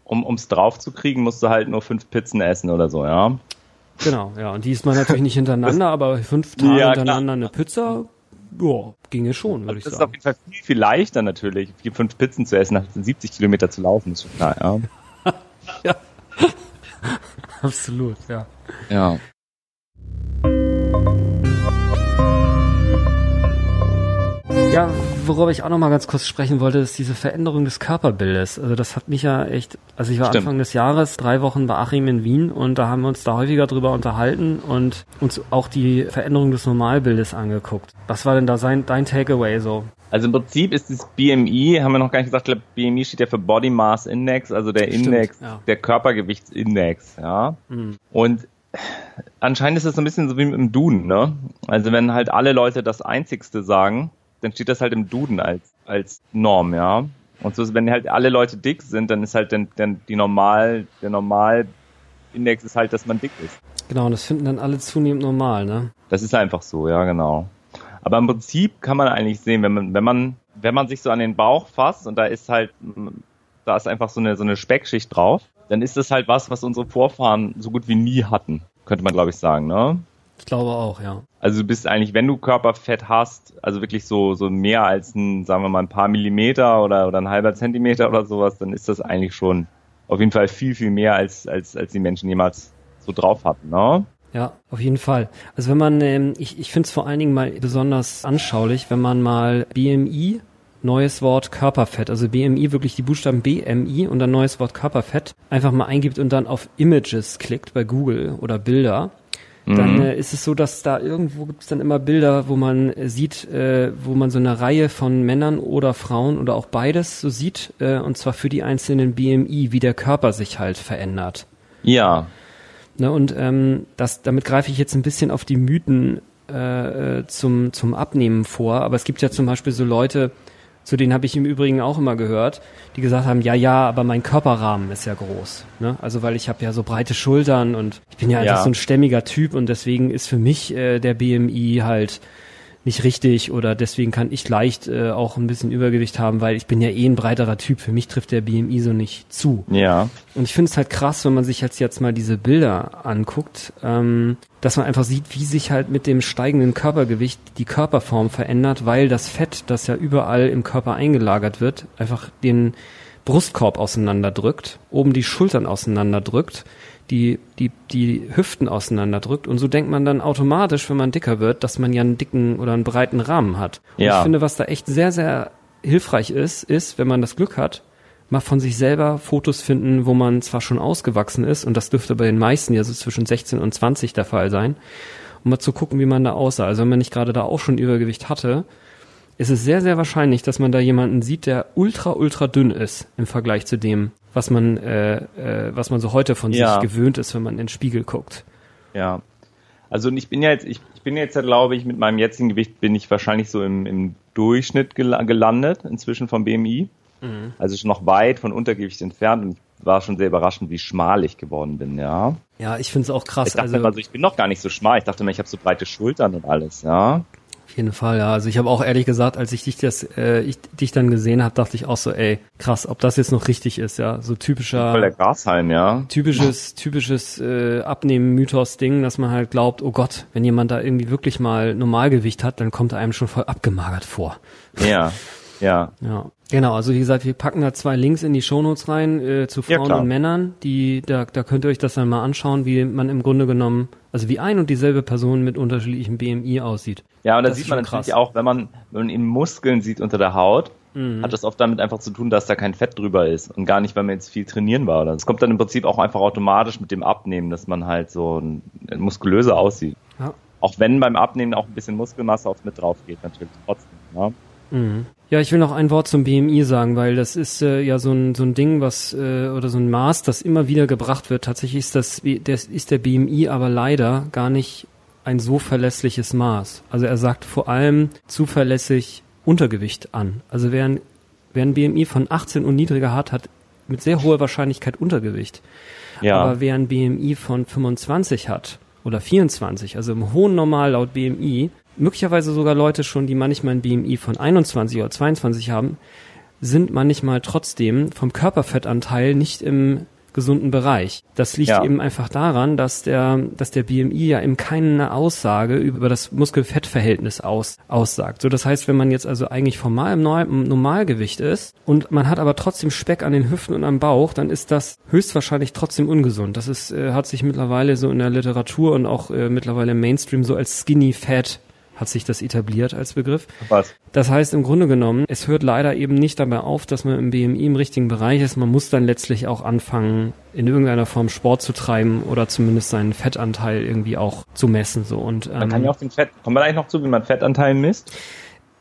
um ums drauf zu kriegen, musst du halt nur fünf Pizzen essen oder so, ja. Genau, ja. Und die ist man natürlich nicht hintereinander, <laughs> aber fünf Tage ja, hintereinander eine Pizza, ja, ginge schon, würde ich sagen. Das ist auf jeden Fall viel, viel leichter natürlich, fünf Pizzen zu essen, nach 70 Kilometer zu laufen, ist schon klar, ja. <laughs> ja. <laughs> Absolut, ja. Ja. Ja, worüber ich auch noch mal ganz kurz sprechen wollte, ist diese Veränderung des Körperbildes. Also das hat mich ja echt, also ich war Stimmt. Anfang des Jahres drei Wochen bei Achim in Wien und da haben wir uns da häufiger drüber unterhalten und uns auch die Veränderung des Normalbildes angeguckt. Was war denn da sein, dein Takeaway so? Also im Prinzip ist das BMI, haben wir noch gar nicht gesagt, ich glaube, BMI steht ja für Body Mass Index, also der Stimmt, Index, ja. der Körpergewichtsindex, ja. Mhm. Und anscheinend ist es so ein bisschen so wie im Duden, ne? Also wenn halt alle Leute das Einzigste sagen, dann steht das halt im Duden als, als Norm, ja. Und so, wenn halt alle Leute dick sind, dann ist halt dann, dann die normal, der Normalindex ist halt, dass man dick ist. Genau, und das finden dann alle zunehmend normal, ne? Das ist einfach so, ja, genau. Aber im Prinzip kann man eigentlich sehen, wenn man, wenn man, wenn man sich so an den Bauch fasst und da ist halt, da ist einfach so eine, so eine Speckschicht drauf, dann ist das halt was, was unsere Vorfahren so gut wie nie hatten, könnte man glaube ich sagen, ne? Ich glaube auch, ja. Also du bist eigentlich, wenn du Körperfett hast, also wirklich so, so mehr als ein, sagen wir mal, ein paar Millimeter oder, oder ein halber Zentimeter oder sowas, dann ist das eigentlich schon auf jeden Fall viel, viel mehr als, als, als die Menschen jemals so drauf hatten, ne? Ja, auf jeden Fall. Also wenn man, ähm, ich, ich finde es vor allen Dingen mal besonders anschaulich, wenn man mal BMI, neues Wort Körperfett, also BMI wirklich die Buchstaben BMI und dann neues Wort Körperfett einfach mal eingibt und dann auf Images klickt bei Google oder Bilder dann mhm. äh, ist es so, dass da irgendwo gibt es dann immer Bilder, wo man äh, sieht, äh, wo man so eine Reihe von Männern oder Frauen oder auch beides so sieht, äh, und zwar für die einzelnen BMI, wie der Körper sich halt verändert. Ja. Ne, und ähm, das, damit greife ich jetzt ein bisschen auf die Mythen äh, äh zum, zum Abnehmen vor, aber es gibt ja zum Beispiel so Leute, zu denen habe ich im Übrigen auch immer gehört, die gesagt haben, ja, ja, aber mein Körperrahmen ist ja groß. Ne? Also weil ich habe ja so breite Schultern und ich bin ja einfach ja. so ein stämmiger Typ und deswegen ist für mich äh, der BMI halt nicht richtig oder deswegen kann ich leicht äh, auch ein bisschen Übergewicht haben, weil ich bin ja eh ein breiterer Typ. Für mich trifft der BMI so nicht zu. Ja. Und ich finde es halt krass, wenn man sich jetzt jetzt mal diese Bilder anguckt, ähm, dass man einfach sieht, wie sich halt mit dem steigenden Körpergewicht die Körperform verändert, weil das Fett, das ja überall im Körper eingelagert wird, einfach den Brustkorb auseinanderdrückt, oben die Schultern auseinanderdrückt die, die, die Hüften auseinanderdrückt. Und so denkt man dann automatisch, wenn man dicker wird, dass man ja einen dicken oder einen breiten Rahmen hat. Und ja. ich finde, was da echt sehr, sehr hilfreich ist, ist, wenn man das Glück hat, mal von sich selber Fotos finden, wo man zwar schon ausgewachsen ist, und das dürfte bei den meisten ja so zwischen 16 und 20 der Fall sein, um mal zu gucken, wie man da aussah. Also wenn man nicht gerade da auch schon Übergewicht hatte, ist es sehr, sehr wahrscheinlich, dass man da jemanden sieht, der ultra, ultra dünn ist im Vergleich zu dem, was man, äh, äh, was man so heute von ja. sich gewöhnt ist, wenn man in den Spiegel guckt. Ja. Also ich bin ja jetzt, ich, ich bin jetzt, glaube ich, mit meinem jetzigen Gewicht bin ich wahrscheinlich so im, im Durchschnitt gelandet, inzwischen vom BMI. Mhm. Also schon noch weit von Untergewicht entfernt und ich war schon sehr überraschend, wie schmal ich geworden bin, ja. Ja, ich finde es auch krass. Ich dachte also, also, ich bin noch gar nicht so schmal. Ich dachte immer, ich habe so breite Schultern und alles, ja jeden Fall, ja. Also ich habe auch ehrlich gesagt, als ich dich das, äh, ich dich dann gesehen habe, dachte ich auch so, ey, krass, ob das jetzt noch richtig ist, ja. So typischer. Voll der Gasheim, ja. Typisches, typisches äh, Abnehmen-Mythos-Ding, dass man halt glaubt, oh Gott, wenn jemand da irgendwie wirklich mal Normalgewicht hat, dann kommt er einem schon voll abgemagert vor. Ja. Ja. Ja. Genau, also wie gesagt, wir packen da zwei Links in die Shownotes rein äh, zu Frauen ja, und Männern, die da, da könnt ihr euch das dann mal anschauen, wie man im Grunde genommen, also wie ein und dieselbe Person mit unterschiedlichem BMI aussieht. Ja, und da sieht man natürlich krass. auch, wenn man, wenn man eben Muskeln sieht unter der Haut, mhm. hat das oft damit einfach zu tun, dass da kein Fett drüber ist und gar nicht, weil man jetzt viel trainieren war. Das kommt dann im Prinzip auch einfach automatisch mit dem Abnehmen, dass man halt so ein, muskulöser aussieht. Ja. Auch wenn beim Abnehmen auch ein bisschen Muskelmasse oft mit drauf geht, natürlich trotzdem. Ja. Mhm. Ja, ich will noch ein Wort zum BMI sagen, weil das ist äh, ja so ein, so ein Ding, was äh, oder so ein Maß, das immer wieder gebracht wird. Tatsächlich ist das, das ist der BMI aber leider gar nicht ein so verlässliches Maß. Also er sagt vor allem zuverlässig Untergewicht an. Also wer ein, wer ein BMI von 18 und niedriger hat, hat mit sehr hoher Wahrscheinlichkeit Untergewicht. Ja. Aber wer ein BMI von 25 hat oder 24, also im hohen Normal laut BMI, möglicherweise sogar Leute schon, die manchmal ein BMI von 21 oder 22 haben, sind manchmal trotzdem vom Körperfettanteil nicht im gesunden Bereich. Das liegt ja. eben einfach daran, dass der, dass der BMI ja eben keine Aussage über das Muskelfettverhältnis aus, aussagt. So, das heißt, wenn man jetzt also eigentlich formal im, Normalgewicht ist und man hat aber trotzdem Speck an den Hüften und am Bauch, dann ist das höchstwahrscheinlich trotzdem ungesund. Das ist, äh, hat sich mittlerweile so in der Literatur und auch äh, mittlerweile im Mainstream so als Skinny Fat hat sich das etabliert als Begriff. Was? Das heißt im Grunde genommen, es hört leider eben nicht dabei auf, dass man im BMI im richtigen Bereich ist. Man muss dann letztlich auch anfangen, in irgendeiner Form Sport zu treiben oder zumindest seinen Fettanteil irgendwie auch zu messen. So und ähm, man kann ja auch den Fett. Kommen wir eigentlich noch zu, wie man Fettanteil misst?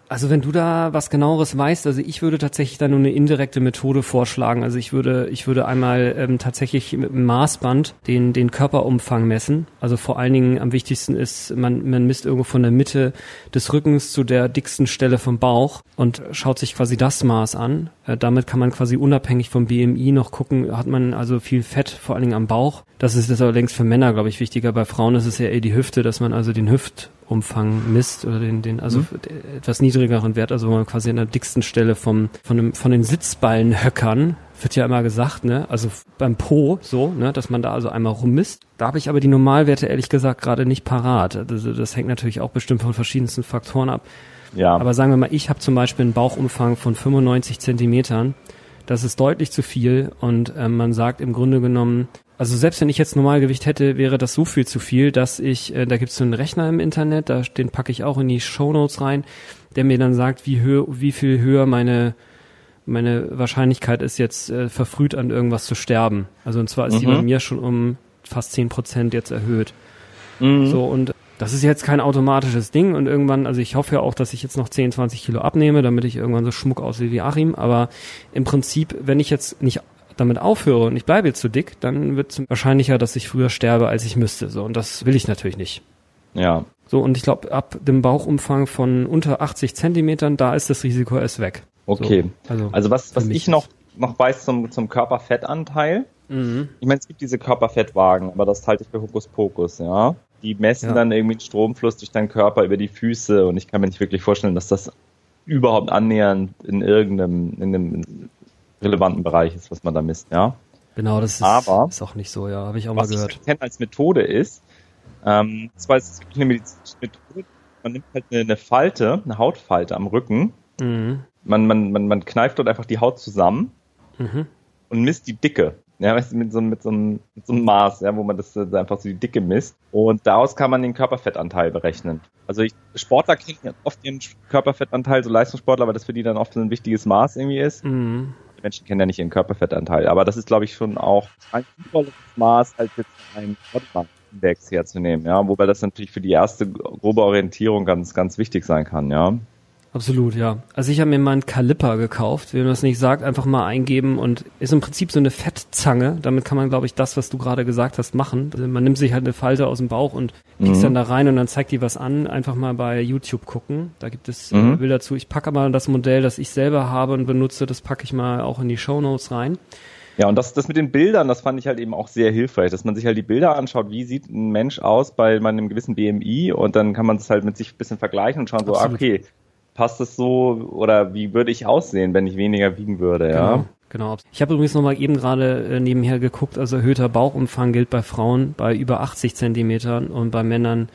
Also wenn du da was genaueres weißt, also ich würde tatsächlich da nur eine indirekte Methode vorschlagen. Also ich würde, ich würde einmal ähm, tatsächlich mit einem Maßband den, den Körperumfang messen. Also vor allen Dingen am wichtigsten ist, man, man misst irgendwo von der Mitte des Rückens zu der dicksten Stelle vom Bauch und schaut sich quasi das Maß an. Äh, damit kann man quasi unabhängig vom BMI noch gucken, hat man also viel Fett, vor allen Dingen am Bauch. Das ist das allerdings für Männer, glaube ich, wichtiger. Bei Frauen ist es ja eher die Hüfte, dass man also den Hüft Umfang misst oder den, den also mhm. etwas niedrigeren Wert, also wo man quasi an der dicksten Stelle vom, von, dem, von den Sitzballenhöckern, wird ja immer gesagt, ne, also beim Po so, ne, dass man da also einmal rummisst. Da habe ich aber die Normalwerte ehrlich gesagt gerade nicht parat. Also das hängt natürlich auch bestimmt von verschiedensten Faktoren ab. Ja. Aber sagen wir mal, ich habe zum Beispiel einen Bauchumfang von 95 Zentimetern. Das ist deutlich zu viel und äh, man sagt im Grunde genommen, also selbst wenn ich jetzt Normalgewicht hätte, wäre das so viel zu viel, dass ich, äh, da gibt es so einen Rechner im Internet, da, den packe ich auch in die Show Notes rein, der mir dann sagt, wie, hö wie viel höher meine meine Wahrscheinlichkeit ist jetzt äh, verfrüht an irgendwas zu sterben. Also und zwar ist mhm. die bei mir schon um fast zehn Prozent jetzt erhöht. Mhm. So und das ist jetzt kein automatisches Ding und irgendwann, also ich hoffe ja auch, dass ich jetzt noch 10, 20 Kilo abnehme, damit ich irgendwann so schmuck aussehe wie Achim, aber im Prinzip, wenn ich jetzt nicht damit aufhöre und ich bleibe jetzt zu dick, dann wird es wahrscheinlicher, dass ich früher sterbe, als ich müsste. So, und das will ich natürlich nicht. Ja. So, und ich glaube, ab dem Bauchumfang von unter 80 Zentimetern, da ist das Risiko erst weg. Okay. So, also, also was, was ich noch, noch weiß zum, zum Körperfettanteil, mhm. ich meine, es gibt diese Körperfettwagen, aber das halte ich für Hokuspokus, ja. Die messen ja. dann irgendwie den Stromfluss durch deinen Körper über die Füße und ich kann mir nicht wirklich vorstellen, dass das überhaupt annähernd in irgendeinem in einem relevanten Bereich ist, was man da misst, ja. Genau, das ist, Aber, ist auch nicht so, ja, habe ich auch mal gehört. Was ich als Methode ist, ähm, zwar ist es wirklich eine medizinische Methode, man nimmt halt eine, eine Falte, eine Hautfalte am Rücken, mhm. man, man, man, man kneift dort einfach die Haut zusammen mhm. und misst die Dicke. Ja, weißt du, mit so, mit so, einem, mit so einem Maß, ja, wo man das äh, einfach so die Dicke misst. Und daraus kann man den Körperfettanteil berechnen. Also ich, Sportler kennen oft ihren Körperfettanteil, so Leistungssportler, weil das für die dann oft ein wichtiges Maß irgendwie ist. Mhm. Menschen kennen ja nicht ihren Körperfettanteil. Aber das ist, glaube ich, schon auch ein sinnvolles Maß, als jetzt ein Index herzunehmen, ja. Wobei das natürlich für die erste grobe Orientierung ganz, ganz wichtig sein kann, ja. Absolut, ja. Also ich habe mir mal einen Kaliper gekauft, wenn man das nicht sagt, einfach mal eingeben und ist im Prinzip so eine Fettzange. Damit kann man, glaube ich, das, was du gerade gesagt hast, machen. Also man nimmt sich halt eine Falte aus dem Bauch und piekst mhm. dann da rein und dann zeigt die was an. Einfach mal bei YouTube gucken. Da gibt es äh, mhm. Bilder zu. Ich packe mal das Modell, das ich selber habe und benutze, das packe ich mal auch in die Show Notes rein. Ja, und das, das mit den Bildern, das fand ich halt eben auch sehr hilfreich, dass man sich halt die Bilder anschaut, wie sieht ein Mensch aus bei einem gewissen BMI und dann kann man es halt mit sich ein bisschen vergleichen und schauen Absolut. so, okay, passt es so oder wie würde ich aussehen, wenn ich weniger wiegen würde, ja? Genau. Genau. Ich habe übrigens nochmal eben gerade äh, nebenher geguckt, also erhöhter Bauchumfang gilt bei Frauen bei über 80 Zentimetern und bei Männern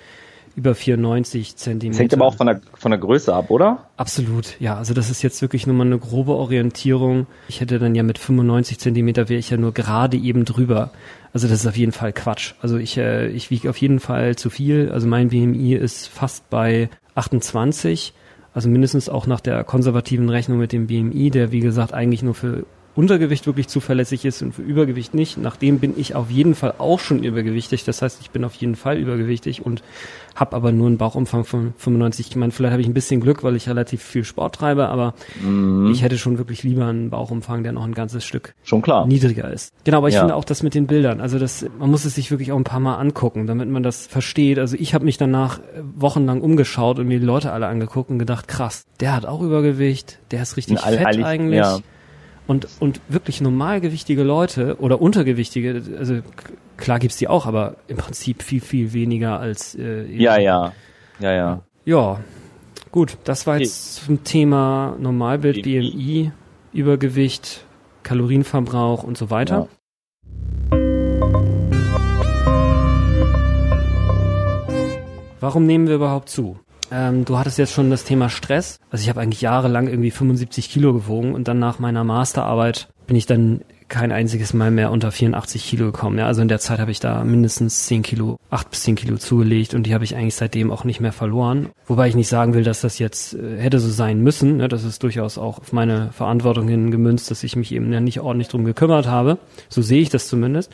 über 94 Zentimeter. Das hängt aber auch von der, von der Größe ab, oder? Absolut, ja. Also das ist jetzt wirklich nur mal eine grobe Orientierung. Ich hätte dann ja mit 95 Zentimeter wäre ich ja nur gerade eben drüber. Also das ist auf jeden Fall Quatsch. Also ich, äh, ich wiege auf jeden Fall zu viel. Also mein BMI ist fast bei 28 also mindestens auch nach der konservativen Rechnung mit dem BMI, der wie gesagt eigentlich nur für Untergewicht wirklich zuverlässig ist und für Übergewicht nicht. Nachdem bin ich auf jeden Fall auch schon übergewichtig. Das heißt, ich bin auf jeden Fall übergewichtig und habe aber nur einen Bauchumfang von 95. Ich meine, vielleicht habe ich ein bisschen Glück, weil ich relativ viel Sport treibe, aber mhm. ich hätte schon wirklich lieber einen Bauchumfang, der noch ein ganzes Stück schon klar. niedriger ist. Genau, aber ich ja. finde auch das mit den Bildern. Also das, man muss es sich wirklich auch ein paar Mal angucken, damit man das versteht. Also ich habe mich danach wochenlang umgeschaut und mir die Leute alle angeguckt und gedacht, krass, der hat auch Übergewicht, der ist richtig all, fett eigentlich. Ja. Und, und wirklich normalgewichtige Leute oder untergewichtige, also klar gibt's die auch, aber im Prinzip viel, viel weniger als äh, Ja, ja. Ja, ja. Ja. Gut, das war jetzt okay. zum Thema Normalbild, BMI, Übergewicht, Kalorienverbrauch und so weiter. Ja. Warum nehmen wir überhaupt zu? Ähm, du hattest jetzt schon das Thema Stress. Also ich habe eigentlich jahrelang irgendwie 75 Kilo gewogen und dann nach meiner Masterarbeit bin ich dann kein einziges Mal mehr unter 84 Kilo gekommen. Ja, also in der Zeit habe ich da mindestens 10 Kilo, 8 bis 10 Kilo zugelegt und die habe ich eigentlich seitdem auch nicht mehr verloren. Wobei ich nicht sagen will, dass das jetzt äh, hätte so sein müssen. Ne? Das ist durchaus auch auf meine Verantwortung hin gemünzt, dass ich mich eben nicht ordentlich drum gekümmert habe. So sehe ich das zumindest.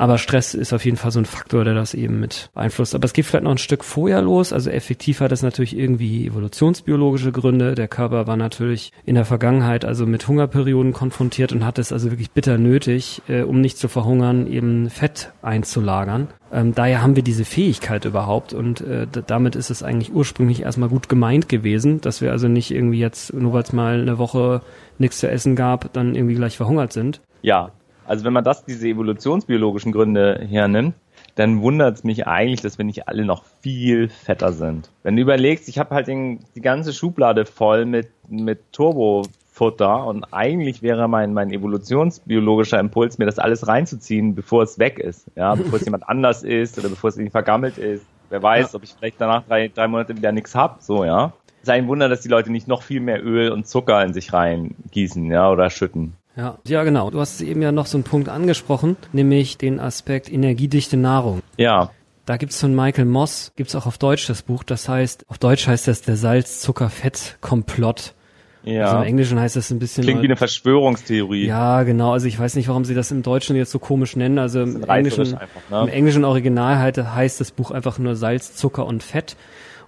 Aber Stress ist auf jeden Fall so ein Faktor, der das eben mit beeinflusst. Aber es geht vielleicht noch ein Stück vorher los. Also effektiv hat es natürlich irgendwie evolutionsbiologische Gründe. Der Körper war natürlich in der Vergangenheit also mit Hungerperioden konfrontiert und hat es also wirklich bitter nötig, äh, um nicht zu verhungern, eben Fett einzulagern. Ähm, daher haben wir diese Fähigkeit überhaupt und äh, damit ist es eigentlich ursprünglich erstmal gut gemeint gewesen, dass wir also nicht irgendwie jetzt, nur weil es mal eine Woche nichts zu essen gab, dann irgendwie gleich verhungert sind. Ja, also wenn man das, diese evolutionsbiologischen Gründe hernimmt, dann wundert es mich eigentlich, dass wir nicht alle noch viel fetter sind. Wenn du überlegst, ich habe halt den, die ganze Schublade voll mit, mit Turbofutter und eigentlich wäre mein, mein evolutionsbiologischer Impuls, mir das alles reinzuziehen, bevor es weg ist. Ja, bevor es <laughs> jemand anders ist oder bevor es irgendwie vergammelt ist. Wer weiß, ja. ob ich vielleicht danach drei, drei Monate wieder nichts hab, so, ja. Es ist ein Wunder, dass die Leute nicht noch viel mehr Öl und Zucker in sich reingießen, ja, oder schütten. Ja, ja, genau. Du hast eben ja noch so einen Punkt angesprochen, nämlich den Aspekt energiedichte Nahrung. Ja. Da gibt's von Michael Moss, gibt's auch auf Deutsch das Buch, das heißt, auf Deutsch heißt das der Salz-Zucker-Fett-Komplott. Ja. Also im Englischen heißt das ein bisschen. Klingt wie eine Verschwörungstheorie. Ja, genau. Also ich weiß nicht, warum sie das im Deutschen jetzt so komisch nennen. Also im Englischen, einfach, ne? im Englischen Original heißt das Buch einfach nur Salz, Zucker und Fett.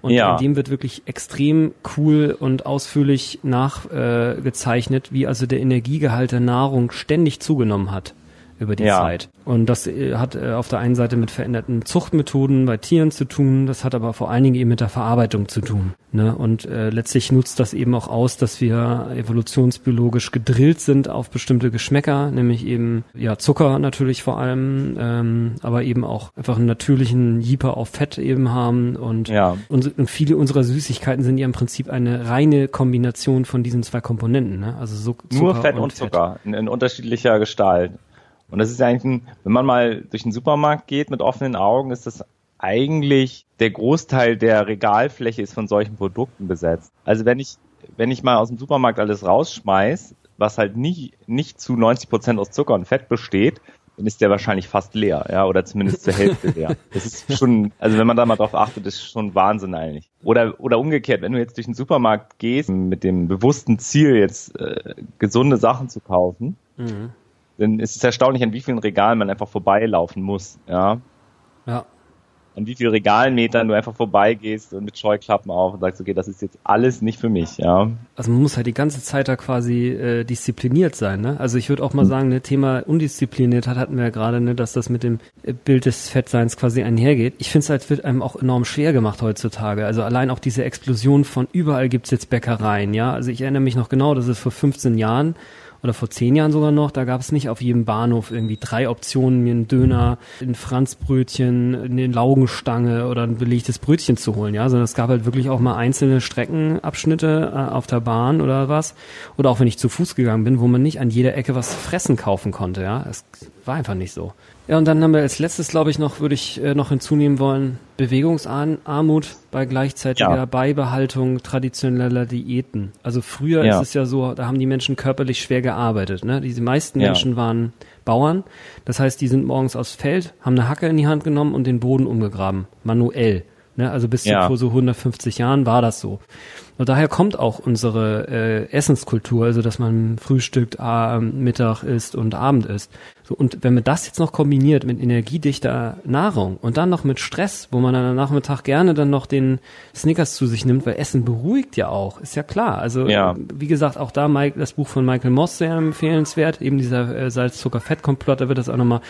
Und ja. in dem wird wirklich extrem cool und ausführlich nachgezeichnet, äh, wie also der Energiegehalt der Nahrung ständig zugenommen hat über die ja. Zeit. Und das äh, hat äh, auf der einen Seite mit veränderten Zuchtmethoden bei Tieren zu tun, das hat aber vor allen Dingen eben mit der Verarbeitung zu tun. Ne? Und äh, letztlich nutzt das eben auch aus, dass wir evolutionsbiologisch gedrillt sind auf bestimmte Geschmäcker, nämlich eben ja Zucker natürlich vor allem, ähm, aber eben auch einfach einen natürlichen Jeeper auf Fett eben haben und, ja. und, und viele unserer Süßigkeiten sind ja im Prinzip eine reine Kombination von diesen zwei Komponenten. Ne? Also so Zucker Nur Fett und, und Zucker in, in unterschiedlicher Gestalt. Und das ist ja eigentlich, ein, wenn man mal durch den Supermarkt geht mit offenen Augen, ist das eigentlich der Großteil der Regalfläche ist von solchen Produkten besetzt. Also wenn ich, wenn ich mal aus dem Supermarkt alles rausschmeiß, was halt nicht, nicht zu 90 Prozent aus Zucker und Fett besteht, dann ist der wahrscheinlich fast leer, ja, oder zumindest zur Hälfte leer. <laughs> Das ist schon, also wenn man da mal drauf achtet, ist schon Wahnsinn eigentlich. Oder, oder umgekehrt, wenn du jetzt durch den Supermarkt gehst mit dem bewussten Ziel, jetzt äh, gesunde Sachen zu kaufen, mhm dann ist es erstaunlich, an wie vielen Regalen man einfach vorbeilaufen muss, ja. Ja. An wie vielen Regalmetern du einfach vorbeigehst und mit Scheuklappen auf und sagst, okay, das ist jetzt alles nicht für mich, ja. Also man muss halt die ganze Zeit da quasi äh, diszipliniert sein, ne? Also ich würde auch mal sagen, ne, Thema undiszipliniert hat, hatten wir ja gerade, ne, dass das mit dem äh, Bild des Fettseins quasi einhergeht. Ich finde es halt wird einem auch enorm schwer gemacht heutzutage. Also allein auch diese Explosion von überall gibt's jetzt Bäckereien, ja. Also ich erinnere mich noch genau, dass es vor 15 Jahren oder vor zehn Jahren sogar noch, da gab es nicht auf jedem Bahnhof irgendwie drei Optionen, mir einen Döner, ein Franzbrötchen, eine Laugenstange oder ein belegtes Brötchen zu holen, ja, sondern es gab halt wirklich auch mal einzelne Streckenabschnitte äh, auf der Bahn oder was, oder auch wenn ich zu Fuß gegangen bin, wo man nicht an jeder Ecke was fressen kaufen konnte, ja, es war einfach nicht so. Ja, und dann haben wir als letztes, glaube ich, noch, würde ich äh, noch hinzunehmen wollen, Bewegungsarmut bei gleichzeitiger ja. Beibehaltung traditioneller Diäten. Also früher ja. ist es ja so, da haben die Menschen körperlich schwer gearbeitet. Ne? Die meisten ja. Menschen waren Bauern. Das heißt, die sind morgens aufs Feld, haben eine Hacke in die Hand genommen und den Boden umgegraben. Manuell. Ne? Also bis ja. vor so 150 Jahren war das so. Und daher kommt auch unsere äh, Essenskultur, also dass man frühstückt, äh, Mittag isst und Abend isst. So, und wenn man das jetzt noch kombiniert mit energiedichter Nahrung und dann noch mit Stress, wo man dann am Nachmittag gerne dann noch den Snickers zu sich nimmt, weil Essen beruhigt ja auch, ist ja klar. Also ja. wie gesagt, auch da Mike, das Buch von Michael Moss sehr empfehlenswert, eben dieser äh, Salz-Zucker-Fett-Komplott, da wird das auch nochmal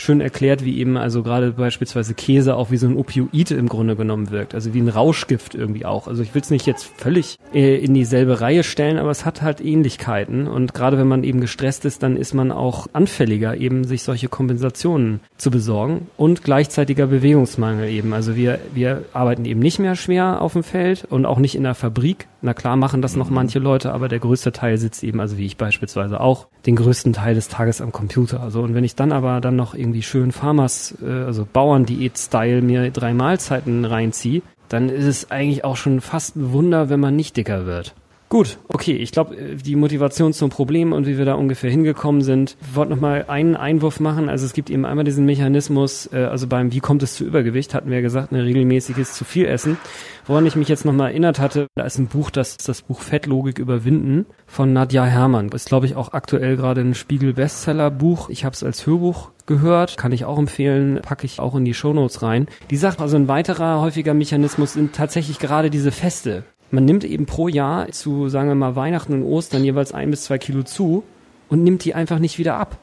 schön erklärt, wie eben also gerade beispielsweise Käse auch wie so ein Opioid im Grunde genommen wirkt, also wie ein Rauschgift irgendwie auch. Also ich will es nicht jetzt völlig äh, in dieselbe Reihe stellen, aber es hat halt Ähnlichkeiten und gerade wenn man eben gestresst ist, dann ist man auch anfälliger eben sich solche Kompensationen zu besorgen und gleichzeitiger Bewegungsmangel eben. Also wir wir arbeiten eben nicht mehr schwer auf dem Feld und auch nicht in der Fabrik. Na klar machen das noch manche Leute, aber der größte Teil sitzt eben, also wie ich beispielsweise auch, den größten Teil des Tages am Computer. Also und wenn ich dann aber dann noch irgendwie schön Farmers, äh, also Bauerndiät-Style mir drei Mahlzeiten reinziehe, dann ist es eigentlich auch schon fast ein Wunder, wenn man nicht dicker wird. Gut, okay, ich glaube, äh, die Motivation zum Problem und wie wir da ungefähr hingekommen sind, ich wollte nochmal einen Einwurf machen. Also es gibt eben einmal diesen Mechanismus, äh, also beim Wie kommt es zu Übergewicht, hatten wir gesagt, ein regelmäßiges zu viel Essen. Woran ich mich jetzt nochmal erinnert hatte, da ist ein Buch, das das Buch Fettlogik überwinden von Nadja Hermann. Ist, glaube ich, auch aktuell gerade ein Spiegel-Bestseller-Buch. Ich habe es als Hörbuch gehört, kann ich auch empfehlen, packe ich auch in die Shownotes rein. Die sagt also ein weiterer häufiger Mechanismus sind tatsächlich gerade diese Feste. Man nimmt eben pro Jahr zu, sagen wir mal, Weihnachten und Ostern jeweils ein bis zwei Kilo zu und nimmt die einfach nicht wieder ab.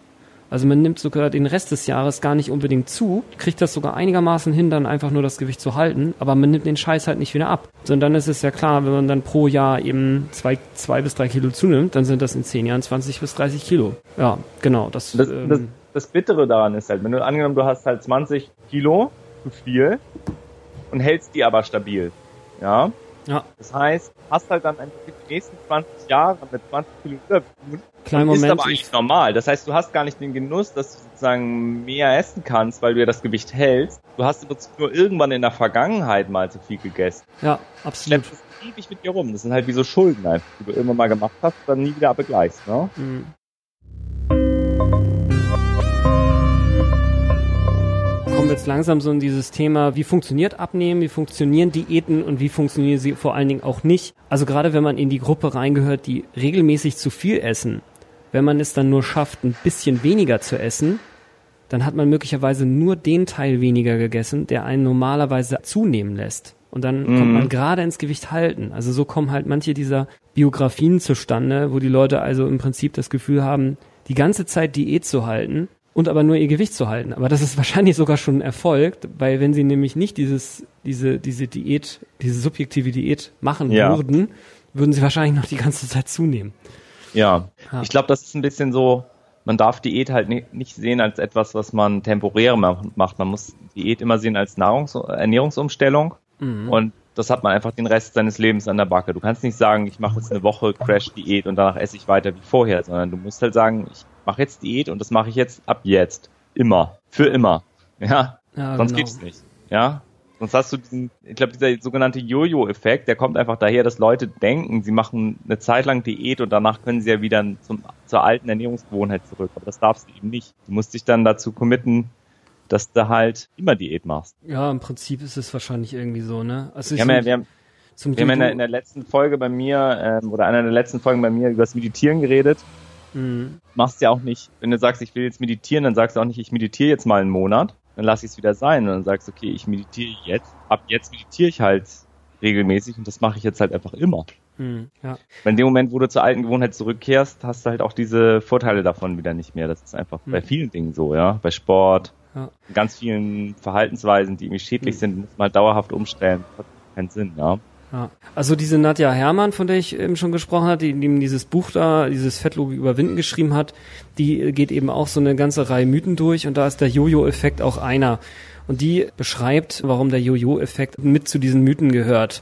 Also man nimmt sogar den Rest des Jahres gar nicht unbedingt zu, kriegt das sogar einigermaßen hin, dann einfach nur das Gewicht zu halten, aber man nimmt den Scheiß halt nicht wieder ab. Sondern dann ist es ja klar, wenn man dann pro Jahr eben zwei, zwei bis drei Kilo zunimmt, dann sind das in zehn Jahren 20 bis 30 Kilo. Ja, genau. Das, das, ähm, das, das Bittere daran ist halt, wenn du angenommen, du hast halt 20 Kilo zu viel und hältst die aber stabil. Ja, ja. Das heißt, hast halt dann einfach die nächsten 20 Jahre mit 20 Kilo Übergewicht. Kleinen Moment. Ist aber eigentlich normal. Das heißt, du hast gar nicht den Genuss, dass du sozusagen mehr essen kannst, weil du ja das Gewicht hältst. Du hast im Prinzip nur irgendwann in der Vergangenheit mal zu viel gegessen. Ja, absolut. Es ewig mit dir rum. Das sind halt wie so Schulden einfach, die du irgendwann mal gemacht hast, dann nie wieder begleichst, ne? Mhm. Kommen jetzt langsam so in dieses Thema, wie funktioniert Abnehmen, wie funktionieren Diäten und wie funktionieren sie vor allen Dingen auch nicht. Also gerade wenn man in die Gruppe reingehört, die regelmäßig zu viel essen, wenn man es dann nur schafft, ein bisschen weniger zu essen, dann hat man möglicherweise nur den Teil weniger gegessen, der einen normalerweise zunehmen lässt. Und dann mhm. kommt man gerade ins Gewicht halten. Also so kommen halt manche dieser Biografien zustande, wo die Leute also im Prinzip das Gefühl haben, die ganze Zeit Diät zu halten und aber nur ihr Gewicht zu halten. Aber das ist wahrscheinlich sogar schon erfolgt, weil wenn sie nämlich nicht dieses, diese, diese Diät, diese subjektive Diät machen ja. würden, würden sie wahrscheinlich noch die ganze Zeit zunehmen. Ja, ja. ich glaube, das ist ein bisschen so, man darf Diät halt nicht sehen als etwas, was man temporär macht. Man muss Diät immer sehen als Nahrungs Ernährungsumstellung. Mhm. Und das hat man einfach den Rest seines Lebens an der Backe. Du kannst nicht sagen, ich mache jetzt eine Woche Crash-Diät und danach esse ich weiter wie vorher, sondern du musst halt sagen, ich mache jetzt Diät und das mache ich jetzt ab jetzt. Immer. Für immer. Ja. ja Sonst genau. geht's nicht. Ja. Sonst hast du diesen, ich glaube, dieser sogenannte Jojo-Effekt, der kommt einfach daher, dass Leute denken, sie machen eine Zeit lang Diät und danach können sie ja wieder zum, zur alten Ernährungsgewohnheit zurück. Aber das darfst du eben nicht. Du musst dich dann dazu committen, dass du halt immer Diät machst. Ja, im Prinzip ist es wahrscheinlich irgendwie so, ne? Also wir haben, ja, wir haben, wir haben in, der, in der letzten Folge bei mir, ähm, oder einer der letzten Folgen bei mir über das Meditieren geredet. Mhm. Machst ja auch nicht, wenn du sagst, ich will jetzt meditieren, dann sagst du auch nicht, ich meditiere jetzt mal einen Monat, dann lass ich es wieder sein und dann sagst du, okay, ich meditiere jetzt, ab jetzt meditiere ich halt regelmäßig und das mache ich jetzt halt einfach immer. Mhm, ja. In dem Moment, wo du zur alten Gewohnheit zurückkehrst, hast du halt auch diese Vorteile davon wieder nicht mehr. Das ist einfach mhm. bei vielen Dingen so, ja. Bei Sport, ja. ganz vielen Verhaltensweisen, die irgendwie schädlich mhm. sind, muss man halt dauerhaft umstellen. Das hat keinen Sinn, ja. Ja. Also diese Nadja Hermann, von der ich eben schon gesprochen hatte, die eben dieses Buch da, dieses Fettlogik überwinden geschrieben hat, die geht eben auch so eine ganze Reihe Mythen durch und da ist der Jojo-Effekt auch einer. Und die beschreibt, warum der Jojo-Effekt mit zu diesen Mythen gehört.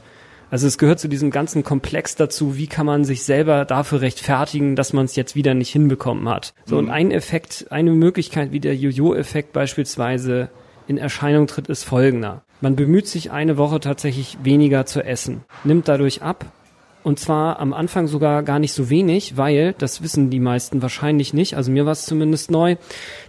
Also es gehört zu diesem ganzen Komplex dazu, wie kann man sich selber dafür rechtfertigen, dass man es jetzt wieder nicht hinbekommen hat. So, mhm. und ein Effekt, eine Möglichkeit, wie der Jojo-Effekt beispielsweise in Erscheinung tritt, ist folgender. Man bemüht sich eine Woche tatsächlich weniger zu essen, nimmt dadurch ab und zwar am Anfang sogar gar nicht so wenig, weil, das wissen die meisten wahrscheinlich nicht, also mir war es zumindest neu,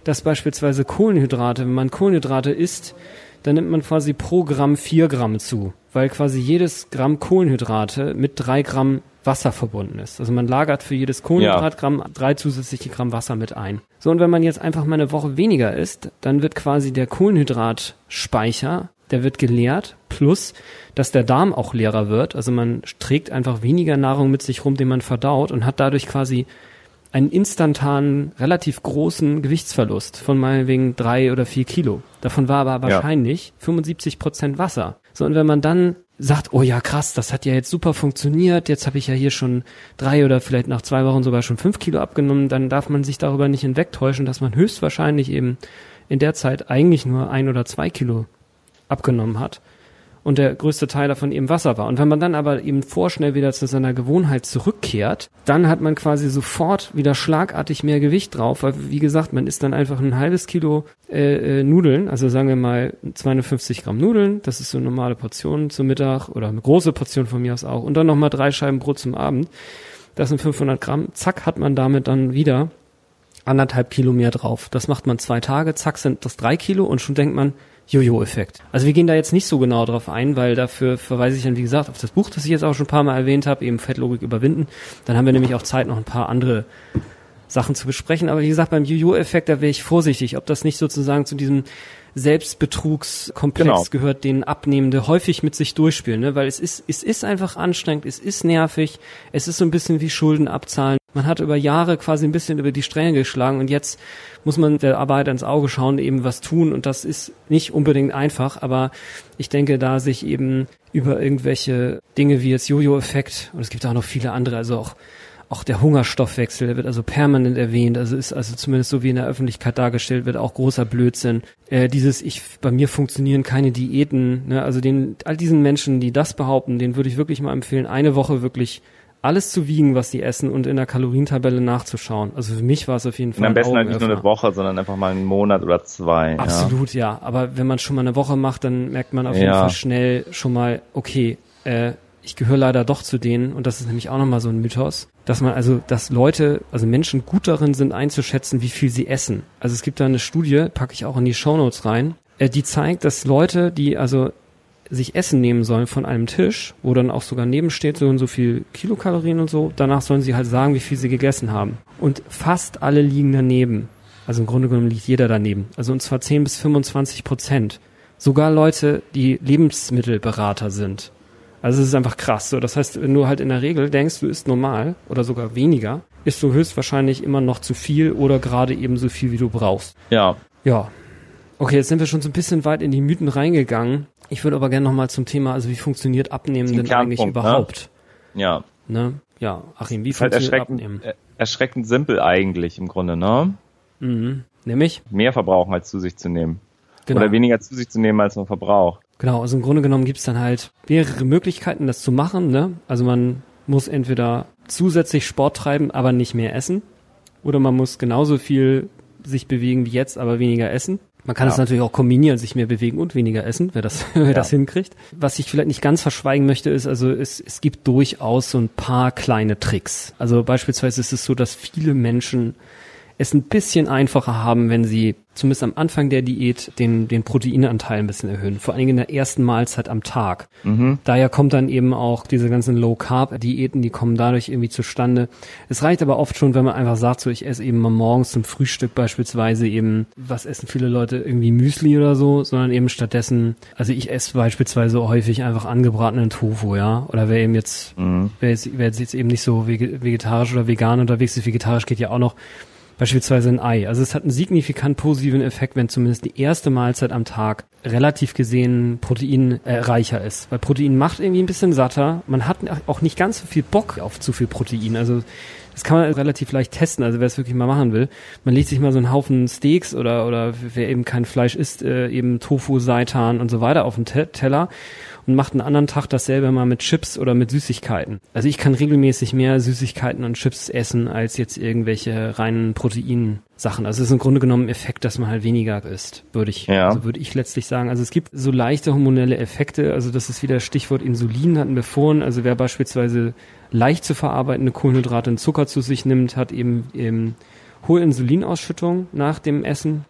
dass beispielsweise Kohlenhydrate, wenn man Kohlenhydrate isst, dann nimmt man quasi pro Gramm vier Gramm zu, weil quasi jedes Gramm Kohlenhydrate mit drei Gramm Wasser verbunden ist. Also man lagert für jedes Kohlenhydratgramm ja. drei zusätzliche Gramm Wasser mit ein. So, und wenn man jetzt einfach mal eine Woche weniger isst, dann wird quasi der Kohlenhydratspeicher, der wird geleert, plus, dass der Darm auch leerer wird. Also man trägt einfach weniger Nahrung mit sich rum, den man verdaut und hat dadurch quasi einen instantanen, relativ großen Gewichtsverlust von meinetwegen drei oder vier Kilo. Davon war aber wahrscheinlich ja. 75 Prozent Wasser. So, und wenn man dann sagt, oh ja, krass, das hat ja jetzt super funktioniert, jetzt habe ich ja hier schon drei oder vielleicht nach zwei Wochen sogar schon fünf Kilo abgenommen, dann darf man sich darüber nicht hinwegtäuschen, dass man höchstwahrscheinlich eben in der Zeit eigentlich nur ein oder zwei Kilo abgenommen hat und der größte Teil davon eben Wasser war. Und wenn man dann aber eben vorschnell wieder zu seiner Gewohnheit zurückkehrt, dann hat man quasi sofort wieder schlagartig mehr Gewicht drauf, weil wie gesagt, man isst dann einfach ein halbes Kilo äh, äh, Nudeln, also sagen wir mal 250 Gramm Nudeln, das ist so eine normale Portion zum Mittag oder eine große Portion von mir aus auch und dann nochmal drei Scheiben Brot zum Abend, das sind 500 Gramm, zack hat man damit dann wieder anderthalb Kilo mehr drauf. Das macht man zwei Tage, zack sind das drei Kilo und schon denkt man, Jojo-Effekt. Also wir gehen da jetzt nicht so genau drauf ein, weil dafür verweise ich dann, wie gesagt, auf das Buch, das ich jetzt auch schon ein paar Mal erwähnt habe, eben Fettlogik überwinden. Dann haben wir nämlich auch Zeit, noch ein paar andere Sachen zu besprechen. Aber wie gesagt, beim Jojo-Effekt, da wäre ich vorsichtig, ob das nicht sozusagen zu diesem Selbstbetrugskomplex genau. gehört, den Abnehmende häufig mit sich durchspielen, ne? weil es ist, es ist einfach anstrengend, es ist nervig, es ist so ein bisschen wie Schulden abzahlen. Man hat über Jahre quasi ein bisschen über die Stränge geschlagen und jetzt muss man der Arbeit ins Auge schauen, eben was tun und das ist nicht unbedingt einfach, aber ich denke, da sich eben über irgendwelche Dinge wie jetzt Jojo-Effekt und es gibt auch noch viele andere, also auch auch der Hungerstoffwechsel, der wird also permanent erwähnt, also ist also zumindest so wie in der Öffentlichkeit dargestellt wird, auch großer Blödsinn. Äh, dieses, ich, bei mir funktionieren keine Diäten, ne? also den, all diesen Menschen, die das behaupten, denen würde ich wirklich mal empfehlen, eine Woche wirklich alles zu wiegen, was sie essen und in der Kalorientabelle nachzuschauen. Also für mich war es auf jeden Fall. Und am besten halt nicht nur eine Woche, sondern einfach mal einen Monat oder zwei. Absolut, ja. ja. Aber wenn man schon mal eine Woche macht, dann merkt man auf jeden Fall schnell schon mal, okay, äh, ich gehöre leider doch zu denen, und das ist nämlich auch nochmal so ein Mythos, dass man also, dass Leute, also Menschen gut darin sind einzuschätzen, wie viel sie essen. Also es gibt da eine Studie, packe ich auch in die Shownotes rein, äh, die zeigt, dass Leute, die also sich Essen nehmen sollen von einem Tisch, wo dann auch sogar neben steht, so und so viel Kilokalorien und so, danach sollen sie halt sagen, wie viel sie gegessen haben. Und fast alle liegen daneben. Also im Grunde genommen liegt jeder daneben. Also und zwar 10 bis 25 Prozent. Sogar Leute, die Lebensmittelberater sind. Also es ist einfach krass. So, das heißt, wenn du halt in der Regel denkst, du isst normal oder sogar weniger, isst du höchstwahrscheinlich immer noch zu viel oder gerade eben so viel, wie du brauchst. Ja. Ja. Okay, jetzt sind wir schon so ein bisschen weit in die Mythen reingegangen. Ich würde aber gerne nochmal zum Thema, also wie funktioniert Abnehmen denn eigentlich ne? überhaupt? Ne? Ja. Ne? Ja, Achim, wie halt funktioniert halt Abnehmen? Äh, erschreckend simpel eigentlich im Grunde, ne? Mhm. Nämlich? Mehr verbrauchen als zu sich zu nehmen. Genau. Oder weniger zu sich zu nehmen, als man verbraucht. Genau, also im Grunde genommen gibt's dann halt mehrere Möglichkeiten, das zu machen. Ne? Also man muss entweder zusätzlich Sport treiben, aber nicht mehr essen. Oder man muss genauso viel sich bewegen wie jetzt, aber weniger essen. Man kann es natürlich auch kombinieren, sich mehr bewegen und weniger essen, wer das, <laughs> wer ja. das hinkriegt. Was ich vielleicht nicht ganz verschweigen möchte, ist, also es, es gibt durchaus so ein paar kleine Tricks. Also beispielsweise ist es so, dass viele Menschen es ein bisschen einfacher haben, wenn sie zumindest am Anfang der Diät den, den Proteinanteil ein bisschen erhöhen. Vor allen Dingen in der ersten Mahlzeit am Tag. Mhm. Daher kommt dann eben auch diese ganzen Low-Carb-Diäten, die kommen dadurch irgendwie zustande. Es reicht aber oft schon, wenn man einfach sagt, so ich esse eben mal morgens zum Frühstück beispielsweise eben, was essen viele Leute, irgendwie Müsli oder so, sondern eben stattdessen, also ich esse beispielsweise häufig einfach angebratenen Tofu, ja. Oder wer eben jetzt, mhm. wer, jetzt wer jetzt eben nicht so vegetarisch oder vegan unterwegs ist, vegetarisch geht ja auch noch, beispielsweise ein Ei. Also es hat einen signifikant positiven Effekt, wenn zumindest die erste Mahlzeit am Tag relativ gesehen proteinreicher äh, ist. Weil Protein macht irgendwie ein bisschen satter. Man hat auch nicht ganz so viel Bock auf zu viel Protein. Also das kann man relativ leicht testen, also wer es wirklich mal machen will. Man legt sich mal so einen Haufen Steaks oder, oder wer eben kein Fleisch isst, äh, eben Tofu, Seitan und so weiter auf den Teller und macht einen anderen Tag dasselbe mal mit Chips oder mit Süßigkeiten. Also ich kann regelmäßig mehr Süßigkeiten und Chips essen als jetzt irgendwelche reinen Proteinsachen. Also es ist im Grunde genommen ein Effekt, dass man halt weniger isst, würde ich, ja. also würde ich letztlich sagen. Also es gibt so leichte hormonelle Effekte, also das ist wieder Stichwort Insulin hatten wir vorhin. Also wer beispielsweise leicht zu verarbeitende Kohlenhydrate und Zucker zu sich nimmt, hat eben, eben hohe Insulinausschüttung nach dem Essen.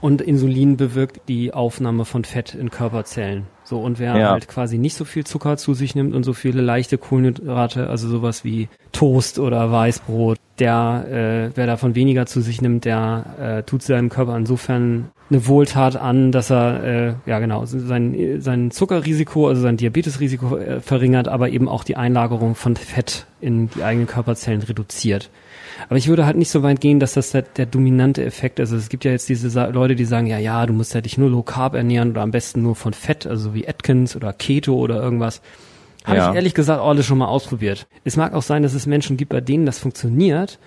Und Insulin bewirkt die Aufnahme von Fett in Körperzellen. So, und wer ja. halt quasi nicht so viel Zucker zu sich nimmt und so viele leichte Kohlenhydrate, also sowas wie Toast oder Weißbrot, der, äh, wer davon weniger zu sich nimmt, der äh, tut seinem Körper insofern eine Wohltat an, dass er, äh, ja genau, sein, sein Zuckerrisiko, also sein Diabetesrisiko äh, verringert, aber eben auch die Einlagerung von Fett in die eigenen Körperzellen reduziert. Aber ich würde halt nicht so weit gehen, dass das der, der dominante Effekt ist. Also es gibt ja jetzt diese Leute, die sagen, ja, ja, du musst ja dich nur low carb ernähren oder am besten nur von Fett, also wie Atkins oder Keto oder irgendwas. Habe ja. ich ehrlich gesagt alles schon mal ausprobiert. Es mag auch sein, dass es Menschen gibt, bei denen das funktioniert.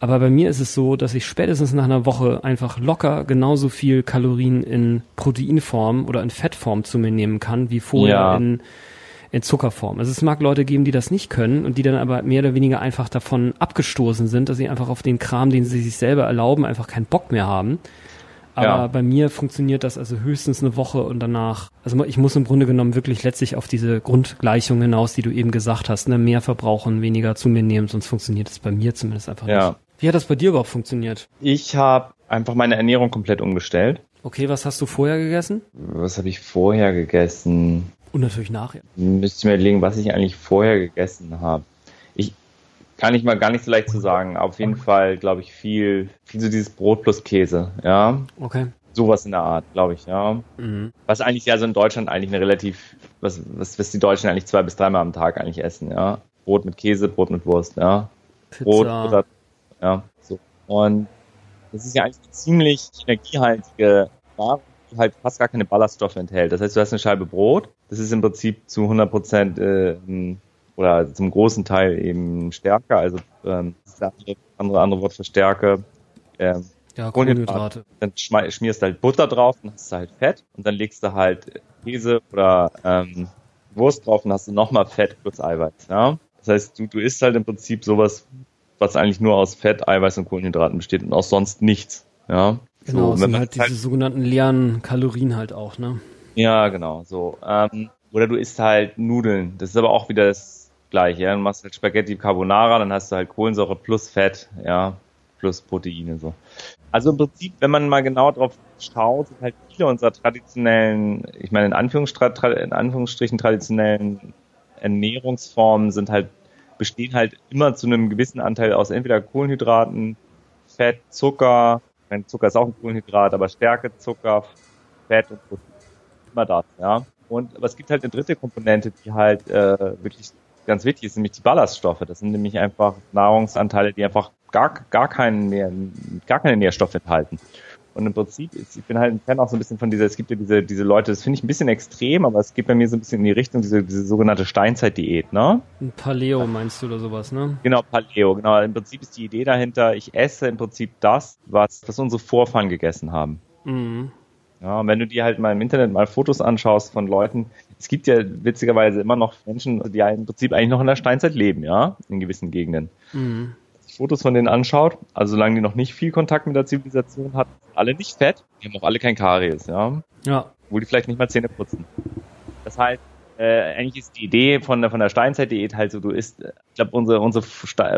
Aber bei mir ist es so, dass ich spätestens nach einer Woche einfach locker genauso viel Kalorien in Proteinform oder in Fettform zu mir nehmen kann, wie vorher ja. in in Zuckerform. Also es mag Leute geben, die das nicht können und die dann aber mehr oder weniger einfach davon abgestoßen sind, dass sie einfach auf den Kram, den sie sich selber erlauben, einfach keinen Bock mehr haben. Aber ja. bei mir funktioniert das also höchstens eine Woche und danach, also ich muss im Grunde genommen wirklich letztlich auf diese Grundgleichung hinaus, die du eben gesagt hast, ne, mehr verbrauchen, weniger zu mir nehmen, sonst funktioniert das bei mir zumindest einfach ja. nicht. Wie hat das bei dir überhaupt funktioniert? Ich habe einfach meine Ernährung komplett umgestellt. Okay, was hast du vorher gegessen? Was habe ich vorher gegessen? Und natürlich nachher. Müsste ich mir überlegen, was ich eigentlich vorher gegessen habe. Ich, Kann ich mal gar nicht so leicht zu sagen. Auf jeden Fall, glaube ich, viel, viel so dieses Brot plus Käse, ja. Okay. Sowas in der Art, glaube ich, ja. Mhm. Was eigentlich ja so in Deutschland eigentlich eine relativ, was, was, was die Deutschen eigentlich zwei bis dreimal am Tag eigentlich essen, ja. Brot mit Käse, Brot mit Wurst, ja. Pizza. Brot, Butter, ja, so. Und das ist ja eigentlich eine ziemlich energiehaltige Nahrung, die halt fast gar keine Ballaststoffe enthält. Das heißt, du hast eine Scheibe Brot, das ist im Prinzip zu 100 Prozent äh, oder zum großen Teil eben Stärke, also ähm, das ist das andere, andere Wort für Stärke. Ähm, ja, Kohlenhydrate. Dann schmierst du halt Butter drauf und hast du halt Fett und dann legst du halt Käse oder ähm, Wurst drauf und hast du nochmal Fett plus Eiweiß. Ja? Das heißt, du, du isst halt im Prinzip sowas, was eigentlich nur aus Fett, Eiweiß und Kohlenhydraten besteht und aus sonst nichts. Ja? Genau, so, sind halt diese halt, sogenannten leeren Kalorien halt auch, ne? Ja, genau, so. Ähm, oder du isst halt Nudeln. Das ist aber auch wieder das Gleiche, ja. Du machst halt Spaghetti Carbonara, dann hast du halt Kohlensäure plus Fett, ja, plus Proteine, so. Also im Prinzip, wenn man mal genau drauf schaut, sind halt viele unserer traditionellen, ich meine in, in Anführungsstrichen traditionellen Ernährungsformen sind halt, bestehen halt immer zu einem gewissen Anteil aus entweder Kohlenhydraten, Fett, Zucker, mein Zucker ist auch ein Kohlenhydrat, aber Stärke, Zucker, Fett und Protein. Immer das, ja. Und aber es gibt halt eine dritte Komponente, die halt äh, wirklich ganz wichtig ist, nämlich die Ballaststoffe. Das sind nämlich einfach Nahrungsanteile, die einfach gar, gar keinen mehr, gar keine Nährstoffe enthalten. Und im Prinzip, ist, ich bin halt ein Fan auch so ein bisschen von dieser, es gibt ja diese, diese Leute, das finde ich ein bisschen extrem, aber es geht bei mir so ein bisschen in die Richtung, diese, diese sogenannte Steinzeitdiät, ne? Ein Paleo meinst du oder sowas, ne? Genau, Paleo, genau. Im Prinzip ist die Idee dahinter, ich esse im Prinzip das, was, was unsere Vorfahren gegessen haben. Mhm. Ja, und wenn du dir halt mal im Internet mal Fotos anschaust von Leuten, es gibt ja witzigerweise immer noch Menschen, die im Prinzip eigentlich noch in der Steinzeit leben, ja, in gewissen Gegenden. Mhm. Fotos von denen anschaut, also solange die noch nicht viel Kontakt mit der Zivilisation hatten, alle nicht fett, die haben auch alle kein Karies, ja. Ja. Wo die vielleicht nicht mal Zähne putzen. Das heißt, äh, eigentlich ist die Idee von der, von der Steinzeit-Diät halt so, du isst, ich glaube, unsere, unsere,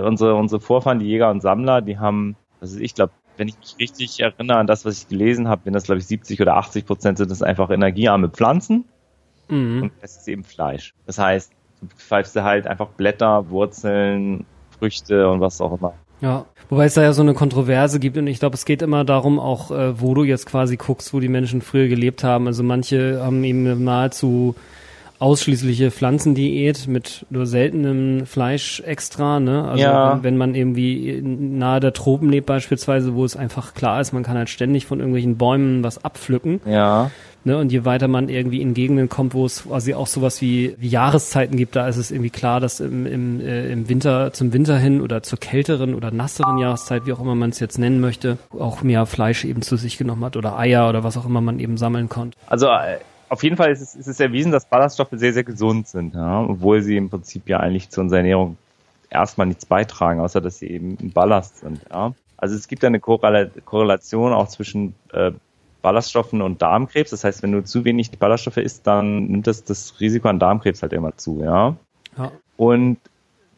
unsere, unsere Vorfahren, die Jäger und Sammler, die haben, also ich glaube, wenn ich mich richtig erinnere an das, was ich gelesen habe, wenn das, glaube ich, 70 oder 80 Prozent sind das einfach energiearme Pflanzen mhm. und das ist eben Fleisch. Das heißt, du pfeifst halt einfach Blätter, Wurzeln, Früchte und was auch immer. Ja, wobei es da ja so eine Kontroverse gibt und ich glaube, es geht immer darum, auch äh, wo du jetzt quasi guckst, wo die Menschen früher gelebt haben. Also manche haben eben nahezu ausschließliche Pflanzendiät mit nur seltenem Fleisch extra, ne? Also ja. wenn, wenn, man irgendwie nahe der Tropen lebt beispielsweise, wo es einfach klar ist, man kann halt ständig von irgendwelchen Bäumen was abpflücken. Ja. Ne, und je weiter man irgendwie in Gegenden kommt, wo es quasi auch sowas wie, wie Jahreszeiten gibt, da ist es irgendwie klar, dass im, im, äh, im Winter, zum Winter hin oder zur kälteren oder nasseren Jahreszeit, wie auch immer man es jetzt nennen möchte, auch mehr Fleisch eben zu sich genommen hat oder Eier oder was auch immer man eben sammeln konnte. Also äh, auf jeden Fall ist es, ist es erwiesen, dass Ballaststoffe sehr, sehr gesund sind, ja, obwohl sie im Prinzip ja eigentlich zu unserer Ernährung erstmal nichts beitragen, außer dass sie eben ein Ballast sind. Ja. Also es gibt eine Korrelation auch zwischen äh, Ballaststoffen und Darmkrebs. Das heißt, wenn du zu wenig Ballaststoffe isst, dann nimmt das das Risiko an Darmkrebs halt immer zu, ja. ja. Und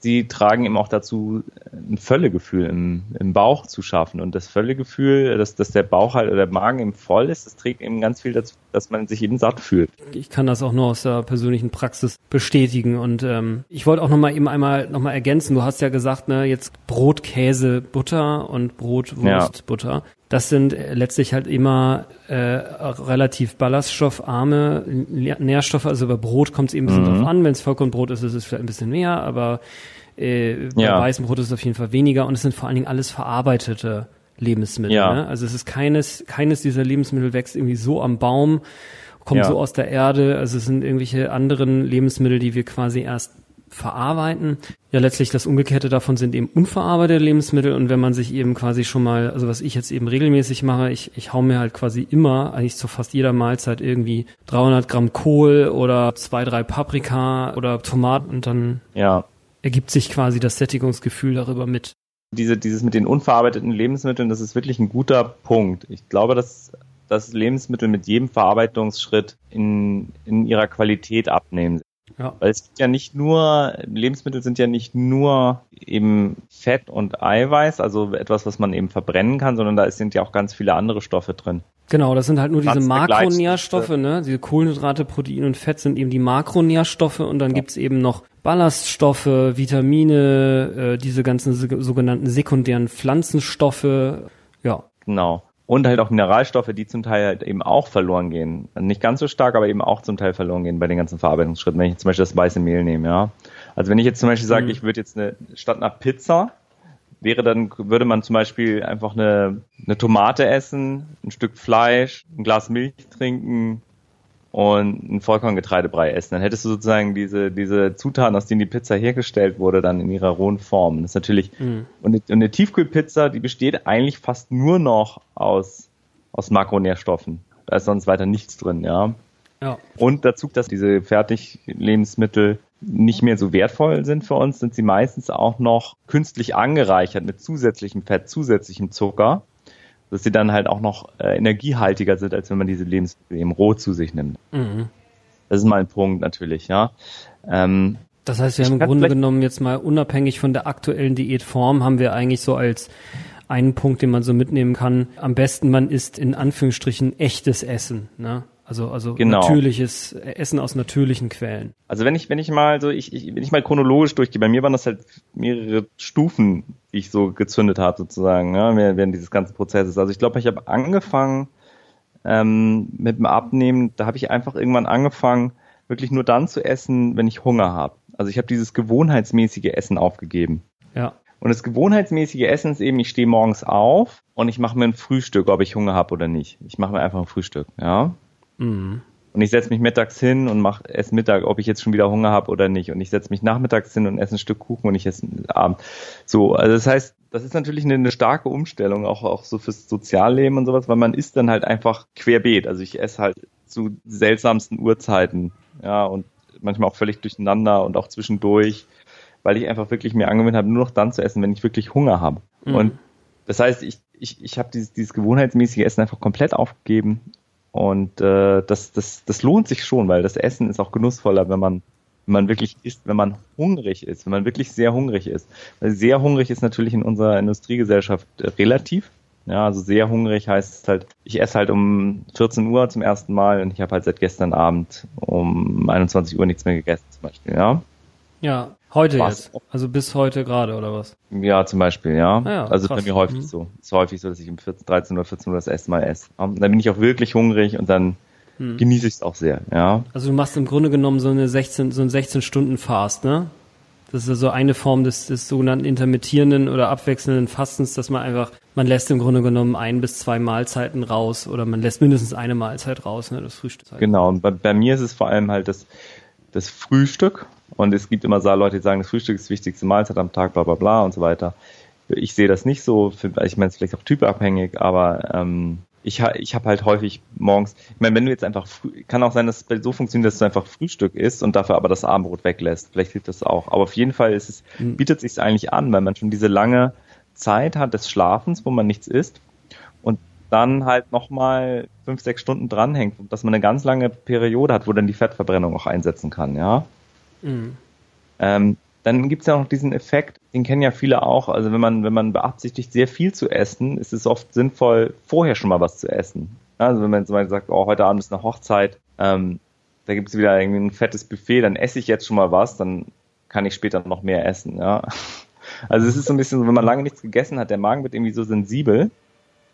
sie tragen eben auch dazu, ein Völlegefühl im, im Bauch zu schaffen. Und das Völlegefühl, dass, dass der Bauch halt oder der Magen eben voll ist, das trägt eben ganz viel dazu, dass man sich eben satt fühlt. Ich kann das auch nur aus der persönlichen Praxis bestätigen. Und ähm, ich wollte auch nochmal eben einmal nochmal ergänzen. Du hast ja gesagt, ne, jetzt Brot, Käse, Butter und Brot, Wurst, ja. Butter. Das sind letztlich halt immer äh, relativ ballaststoffarme Nährstoffe. Also bei Brot kommt es eben ein bisschen mhm. drauf an. Wenn es Vollkornbrot ist, ist es vielleicht ein bisschen mehr, aber äh, bei ja. weißem Brot ist es auf jeden Fall weniger. Und es sind vor allen Dingen alles verarbeitete Lebensmittel. Ja. Ne? Also es ist keines, keines dieser Lebensmittel wächst irgendwie so am Baum, kommt ja. so aus der Erde. Also es sind irgendwelche anderen Lebensmittel, die wir quasi erst verarbeiten. Ja, letztlich das Umgekehrte davon sind eben unverarbeitete Lebensmittel und wenn man sich eben quasi schon mal, also was ich jetzt eben regelmäßig mache, ich, ich hau mir halt quasi immer, eigentlich zu fast jeder Mahlzeit irgendwie 300 Gramm Kohl oder zwei, drei Paprika oder Tomaten und dann ja. ergibt sich quasi das Sättigungsgefühl darüber mit. Diese, dieses mit den unverarbeiteten Lebensmitteln, das ist wirklich ein guter Punkt. Ich glaube, dass dass Lebensmittel mit jedem Verarbeitungsschritt in, in ihrer Qualität abnehmen. Ja. Weil es gibt ja nicht nur, Lebensmittel sind ja nicht nur eben Fett und Eiweiß, also etwas, was man eben verbrennen kann, sondern da sind ja auch ganz viele andere Stoffe drin. Genau, das sind halt nur diese Makronährstoffe, ne? Diese Kohlenhydrate, Protein und Fett sind eben die Makronährstoffe und dann ja. gibt's eben noch Ballaststoffe, Vitamine, äh, diese ganzen sogenannten sekundären Pflanzenstoffe. Ja. Genau. Und halt auch Mineralstoffe, die zum Teil halt eben auch verloren gehen. Nicht ganz so stark, aber eben auch zum Teil verloren gehen bei den ganzen Verarbeitungsschritten, wenn ich zum Beispiel das weiße Mehl nehme, ja. Also wenn ich jetzt zum Beispiel sage, mhm. ich würde jetzt eine, statt einer Pizza, wäre dann, würde man zum Beispiel einfach eine, eine Tomate essen, ein Stück Fleisch, ein Glas Milch trinken, und ein Vollkorngetreidebrei essen. Dann hättest du sozusagen diese, diese Zutaten, aus denen die Pizza hergestellt wurde, dann in ihrer rohen Form. Das ist natürlich, mhm. und, eine, und eine Tiefkühlpizza, die besteht eigentlich fast nur noch aus, aus Makronährstoffen. Da ist sonst weiter nichts drin, ja. Ja. Und dazu, dass diese Fertiglebensmittel nicht mehr so wertvoll sind für uns, sind sie meistens auch noch künstlich angereichert mit zusätzlichem Fett, zusätzlichem Zucker dass sie dann halt auch noch äh, energiehaltiger sind, als wenn man diese Lebensmittel eben roh zu sich nimmt. Mhm. Das ist mal ein Punkt natürlich, ja. Ähm, das heißt, wir haben im Grunde genommen jetzt mal unabhängig von der aktuellen Diätform, haben wir eigentlich so als einen Punkt, den man so mitnehmen kann, am besten man isst in Anführungsstrichen echtes Essen. Ne? Also, also genau. natürliches Essen aus natürlichen Quellen. Also wenn ich, wenn ich mal so, ich, ich, wenn ich mal chronologisch durchgehe, bei mir waren das halt mehrere Stufen, die ich so gezündet habe, sozusagen, ja, während dieses ganzen Prozesses. Also ich glaube, ich habe angefangen ähm, mit dem Abnehmen, da habe ich einfach irgendwann angefangen, wirklich nur dann zu essen, wenn ich Hunger habe. Also ich habe dieses gewohnheitsmäßige Essen aufgegeben. Ja. Und das gewohnheitsmäßige Essen ist eben, ich stehe morgens auf und ich mache mir ein Frühstück, ob ich Hunger habe oder nicht. Ich mache mir einfach ein Frühstück, ja. Mhm. Und ich setze mich mittags hin und mache esse Mittag, ob ich jetzt schon wieder Hunger habe oder nicht. Und ich setze mich nachmittags hin und esse ein Stück Kuchen und ich esse Abend. So, also das heißt, das ist natürlich eine, eine, starke Umstellung, auch, auch so fürs Sozialleben und sowas, weil man isst dann halt einfach querbeet. Also ich esse halt zu seltsamsten Uhrzeiten, ja, und manchmal auch völlig durcheinander und auch zwischendurch, weil ich einfach wirklich mir angewöhnt habe, nur noch dann zu essen, wenn ich wirklich Hunger habe. Mhm. Und das heißt, ich, ich, ich habe dieses, dieses gewohnheitsmäßige Essen einfach komplett aufgegeben und äh, das, das, das lohnt sich schon, weil das Essen ist auch genussvoller, wenn man, wenn man wirklich isst, wenn man hungrig ist, wenn man wirklich sehr hungrig ist. Weil sehr hungrig ist natürlich in unserer Industriegesellschaft äh, relativ. Ja, also sehr hungrig heißt es halt, ich esse halt um 14 Uhr zum ersten Mal und ich habe halt seit gestern Abend um 21 Uhr nichts mehr gegessen zum Beispiel, ja. Ja, heute was? jetzt. Also bis heute gerade, oder was? Ja, zum Beispiel, ja. Ah ja also krass. bei mir häufig mhm. so. Es ist häufig so, dass ich um 14, 13 oder 14 Uhr das erste Mal esse. dann bin ich auch wirklich hungrig und dann mhm. genieße ich es auch sehr, ja. Also du machst im Grunde genommen so eine 16, so ein 16 Stunden Fast, ne? Das ist so also eine Form des, des sogenannten intermittierenden oder abwechselnden Fastens, dass man einfach, man lässt im Grunde genommen ein bis zwei Mahlzeiten raus oder man lässt mindestens eine Mahlzeit raus, ne, das Frühstück. Genau, und bei, bei mir ist es vor allem halt das, das Frühstück, und es gibt immer so Leute, die sagen, das Frühstück ist die wichtigste Mahlzeit am Tag, bla bla bla und so weiter. Ich sehe das nicht so, für, ich meine, es ist vielleicht auch typabhängig, aber ähm, ich, ich habe halt häufig morgens, ich meine, wenn du jetzt einfach, kann auch sein, dass es so funktioniert, dass du einfach Frühstück isst und dafür aber das Abendbrot weglässt. Vielleicht hilft das auch. Aber auf jeden Fall ist es, mhm. bietet sich eigentlich an, weil man schon diese lange Zeit hat des Schlafens, wo man nichts isst und dann halt nochmal fünf, sechs Stunden dranhängt, dass man eine ganz lange Periode hat, wo dann die Fettverbrennung auch einsetzen kann, ja. Mhm. Ähm, dann gibt es ja noch diesen Effekt, den kennen ja viele auch. Also wenn man, wenn man beabsichtigt, sehr viel zu essen, ist es oft sinnvoll, vorher schon mal was zu essen. Also wenn man zum Beispiel sagt, oh, heute Abend ist eine Hochzeit, ähm, da gibt es wieder irgendwie ein fettes Buffet, dann esse ich jetzt schon mal was, dann kann ich später noch mehr essen, ja. <laughs> Also es ist so ein bisschen so, wenn man lange nichts gegessen hat, der Magen wird irgendwie so sensibel,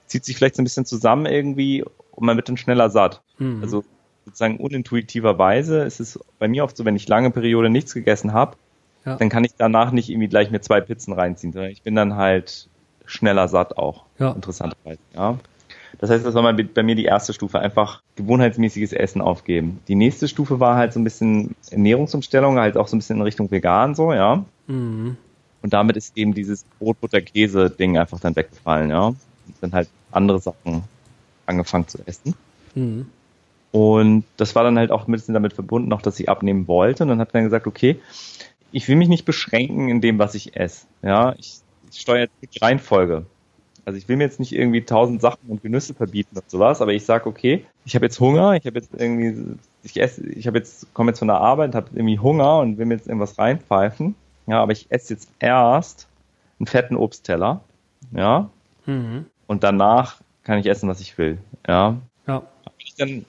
zieht sich vielleicht so ein bisschen zusammen irgendwie und man wird dann schneller satt. Mhm. Also sozusagen unintuitiverweise ist es bei mir oft so, wenn ich lange Periode nichts gegessen habe, ja. dann kann ich danach nicht irgendwie gleich mir zwei Pizzen reinziehen, sondern ich bin dann halt schneller satt auch. Ja. Interessanterweise, ja. Das heißt, das war mal bei mir die erste Stufe, einfach gewohnheitsmäßiges Essen aufgeben. Die nächste Stufe war halt so ein bisschen Ernährungsumstellung, halt auch so ein bisschen in Richtung vegan so, ja. Mhm. Und damit ist eben dieses Brot, Butter, Käse-Ding einfach dann weggefallen, ja. Und dann halt andere Sachen angefangen zu essen. Mhm. Und das war dann halt auch ein bisschen damit verbunden, auch dass ich abnehmen wollte. Und dann hat man gesagt, okay, ich will mich nicht beschränken in dem, was ich esse. Ja, ich, ich steuere jetzt die Reihenfolge. Also ich will mir jetzt nicht irgendwie tausend Sachen und Genüsse verbieten und sowas, aber ich sage, okay, ich habe jetzt Hunger, ich habe jetzt irgendwie, ich esse, ich habe jetzt, komme jetzt von der Arbeit, habe irgendwie Hunger und will mir jetzt irgendwas reinpfeifen. Ja, aber ich esse jetzt erst einen fetten Obstteller. Ja. Mhm. Und danach kann ich essen, was ich will. Ja. Ja. Ich dann,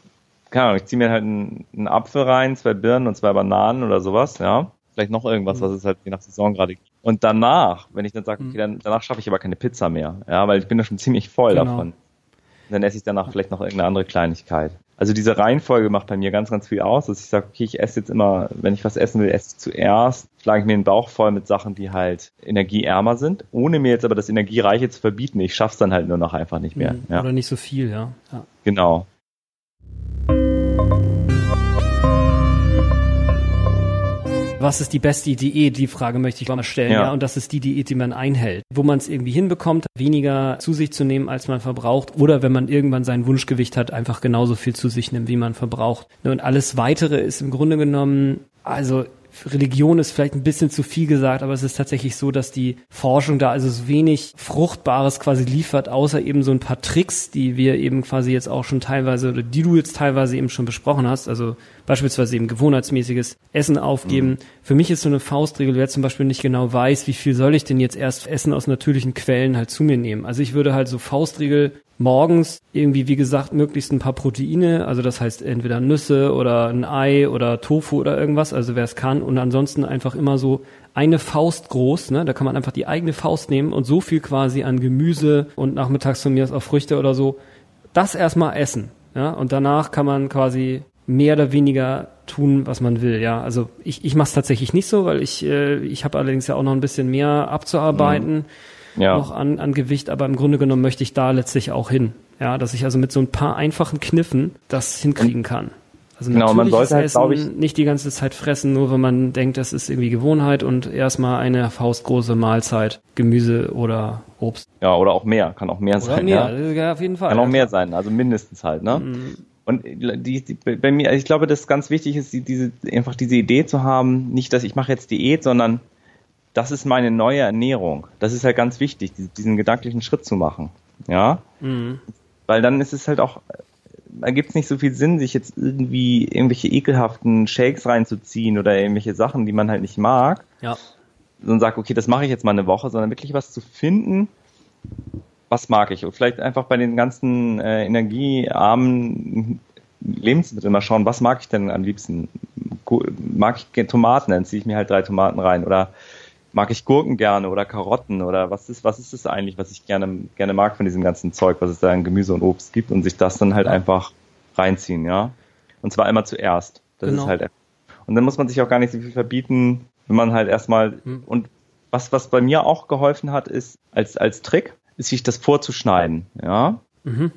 keine Ahnung, ich ziehe mir halt einen, einen Apfel rein, zwei Birnen und zwei Bananen oder sowas, ja. Vielleicht noch irgendwas, was es halt je nach Saison gerade gibt. Und danach, wenn ich dann sage, okay, dann, danach schaffe ich aber keine Pizza mehr, ja, weil ich bin da schon ziemlich voll Genau. davon. dann esse ich danach vielleicht noch irgendeine andere Kleinigkeit. Also diese Reihenfolge macht bei mir ganz, ganz viel aus, dass ich sage, okay, ich esse jetzt immer, wenn ich was essen will, esse ich zuerst, schlage ich mir den Bauch voll mit Sachen, die halt energieärmer sind, ohne mir jetzt aber das Energiereiche zu verbieten. Ich schaff's dann halt nur noch einfach nicht mehr. Mhm. Ja, Oder nicht so viel, ja. ja. genau. Was ist die beste Diät? Die Frage möchte ich mal stellen. Ja. Ja. Und das ist die Diät, die man einhält. Wo man es irgendwie hinbekommt, weniger zu sich zu nehmen, als man verbraucht. Oder wenn man irgendwann sein Wunschgewicht hat, einfach genauso viel zu sich nimmt, wie man verbraucht. Und alles weitere ist im Grunde genommen, also Religion ist vielleicht ein bisschen zu viel gesagt, aber es ist tatsächlich so, dass die Forschung da also so wenig Fruchtbares quasi liefert, außer eben so ein paar Tricks, die wir eben quasi jetzt auch schon teilweise oder die du jetzt teilweise eben schon besprochen hast. Also beispielsweise eben gewohnheitsmäßiges Essen aufgeben. Für mich ist so eine Faustregel, wer zum Beispiel nicht genau weiß, wie viel soll ich denn jetzt erst Essen aus natürlichen Quellen halt zu mir nehmen. Also ich würde halt so Faustregel morgens irgendwie, wie gesagt, möglichst ein paar Proteine, also das heißt entweder Nüsse oder ein Ei oder Tofu oder irgendwas, also wer es kann und ansonsten einfach immer so eine Faust groß, ne? da kann man einfach die eigene Faust nehmen und so viel quasi an Gemüse und nachmittags von mir aus auch Früchte oder so, das erstmal essen, ja, und danach kann man quasi mehr oder weniger tun, was man will, ja. Also ich, ich mache es tatsächlich nicht so, weil ich, äh, ich habe allerdings ja auch noch ein bisschen mehr abzuarbeiten Ja. noch an, an Gewicht, aber im Grunde genommen möchte ich da letztlich auch hin. Ja, dass ich also mit so ein paar einfachen Kniffen das hinkriegen kann. Also Genau, man sollte halt, Essen, glaub ich- nicht die ganze Zeit fressen, nur wenn man denkt, das ist irgendwie Gewohnheit und erstmal eine faustgroße Mahlzeit, Gemüse oder Obst. Ja, oder auch mehr, kann auch mehr Oder sein. mehr, Ja. ja, auf jeden Fall. Kann auch mehr sein, also mindestens halt, ne? Mhm. Und die, die, bei mir, ich glaube, das ganz wichtig ist, die, diese, einfach diese Idee zu haben, nicht, dass ich mache jetzt Diät, sondern das ist meine neue Ernährung. Das ist halt ganz wichtig, diesen, gedanklichen Schritt zu machen. Ja, Mhm. weil dann ist es halt auch, da gibt es nicht so viel Sinn, sich jetzt irgendwie irgendwelche ekelhaften Shakes reinzuziehen oder irgendwelche Sachen, die man halt nicht mag, Ja. und sagt, okay, das mache ich jetzt mal eine Woche, sondern wirklich was zu finden, was mag ich. Und vielleicht einfach bei den ganzen äh, energiearmen Lebensmitteln mal schauen, was mag ich denn am liebsten? Mag ich Tomaten, dann ziehe ich mir halt drei Tomaten rein. Oder mag ich Gurken gerne oder Karotten oder was ist, was ist es eigentlich, was ich gerne, gerne mag von diesem ganzen Zeug, was es da in Gemüse und Obst gibt und sich das dann halt einfach reinziehen, ja. Und zwar immer zuerst. Das Genau. ist halt und dann muss man sich auch gar nicht so viel verbieten, wenn man halt erstmal Mhm. und was, was bei mir auch geholfen hat, ist als, als Trick, ist sich das vorzuschneiden, ja. Mhm.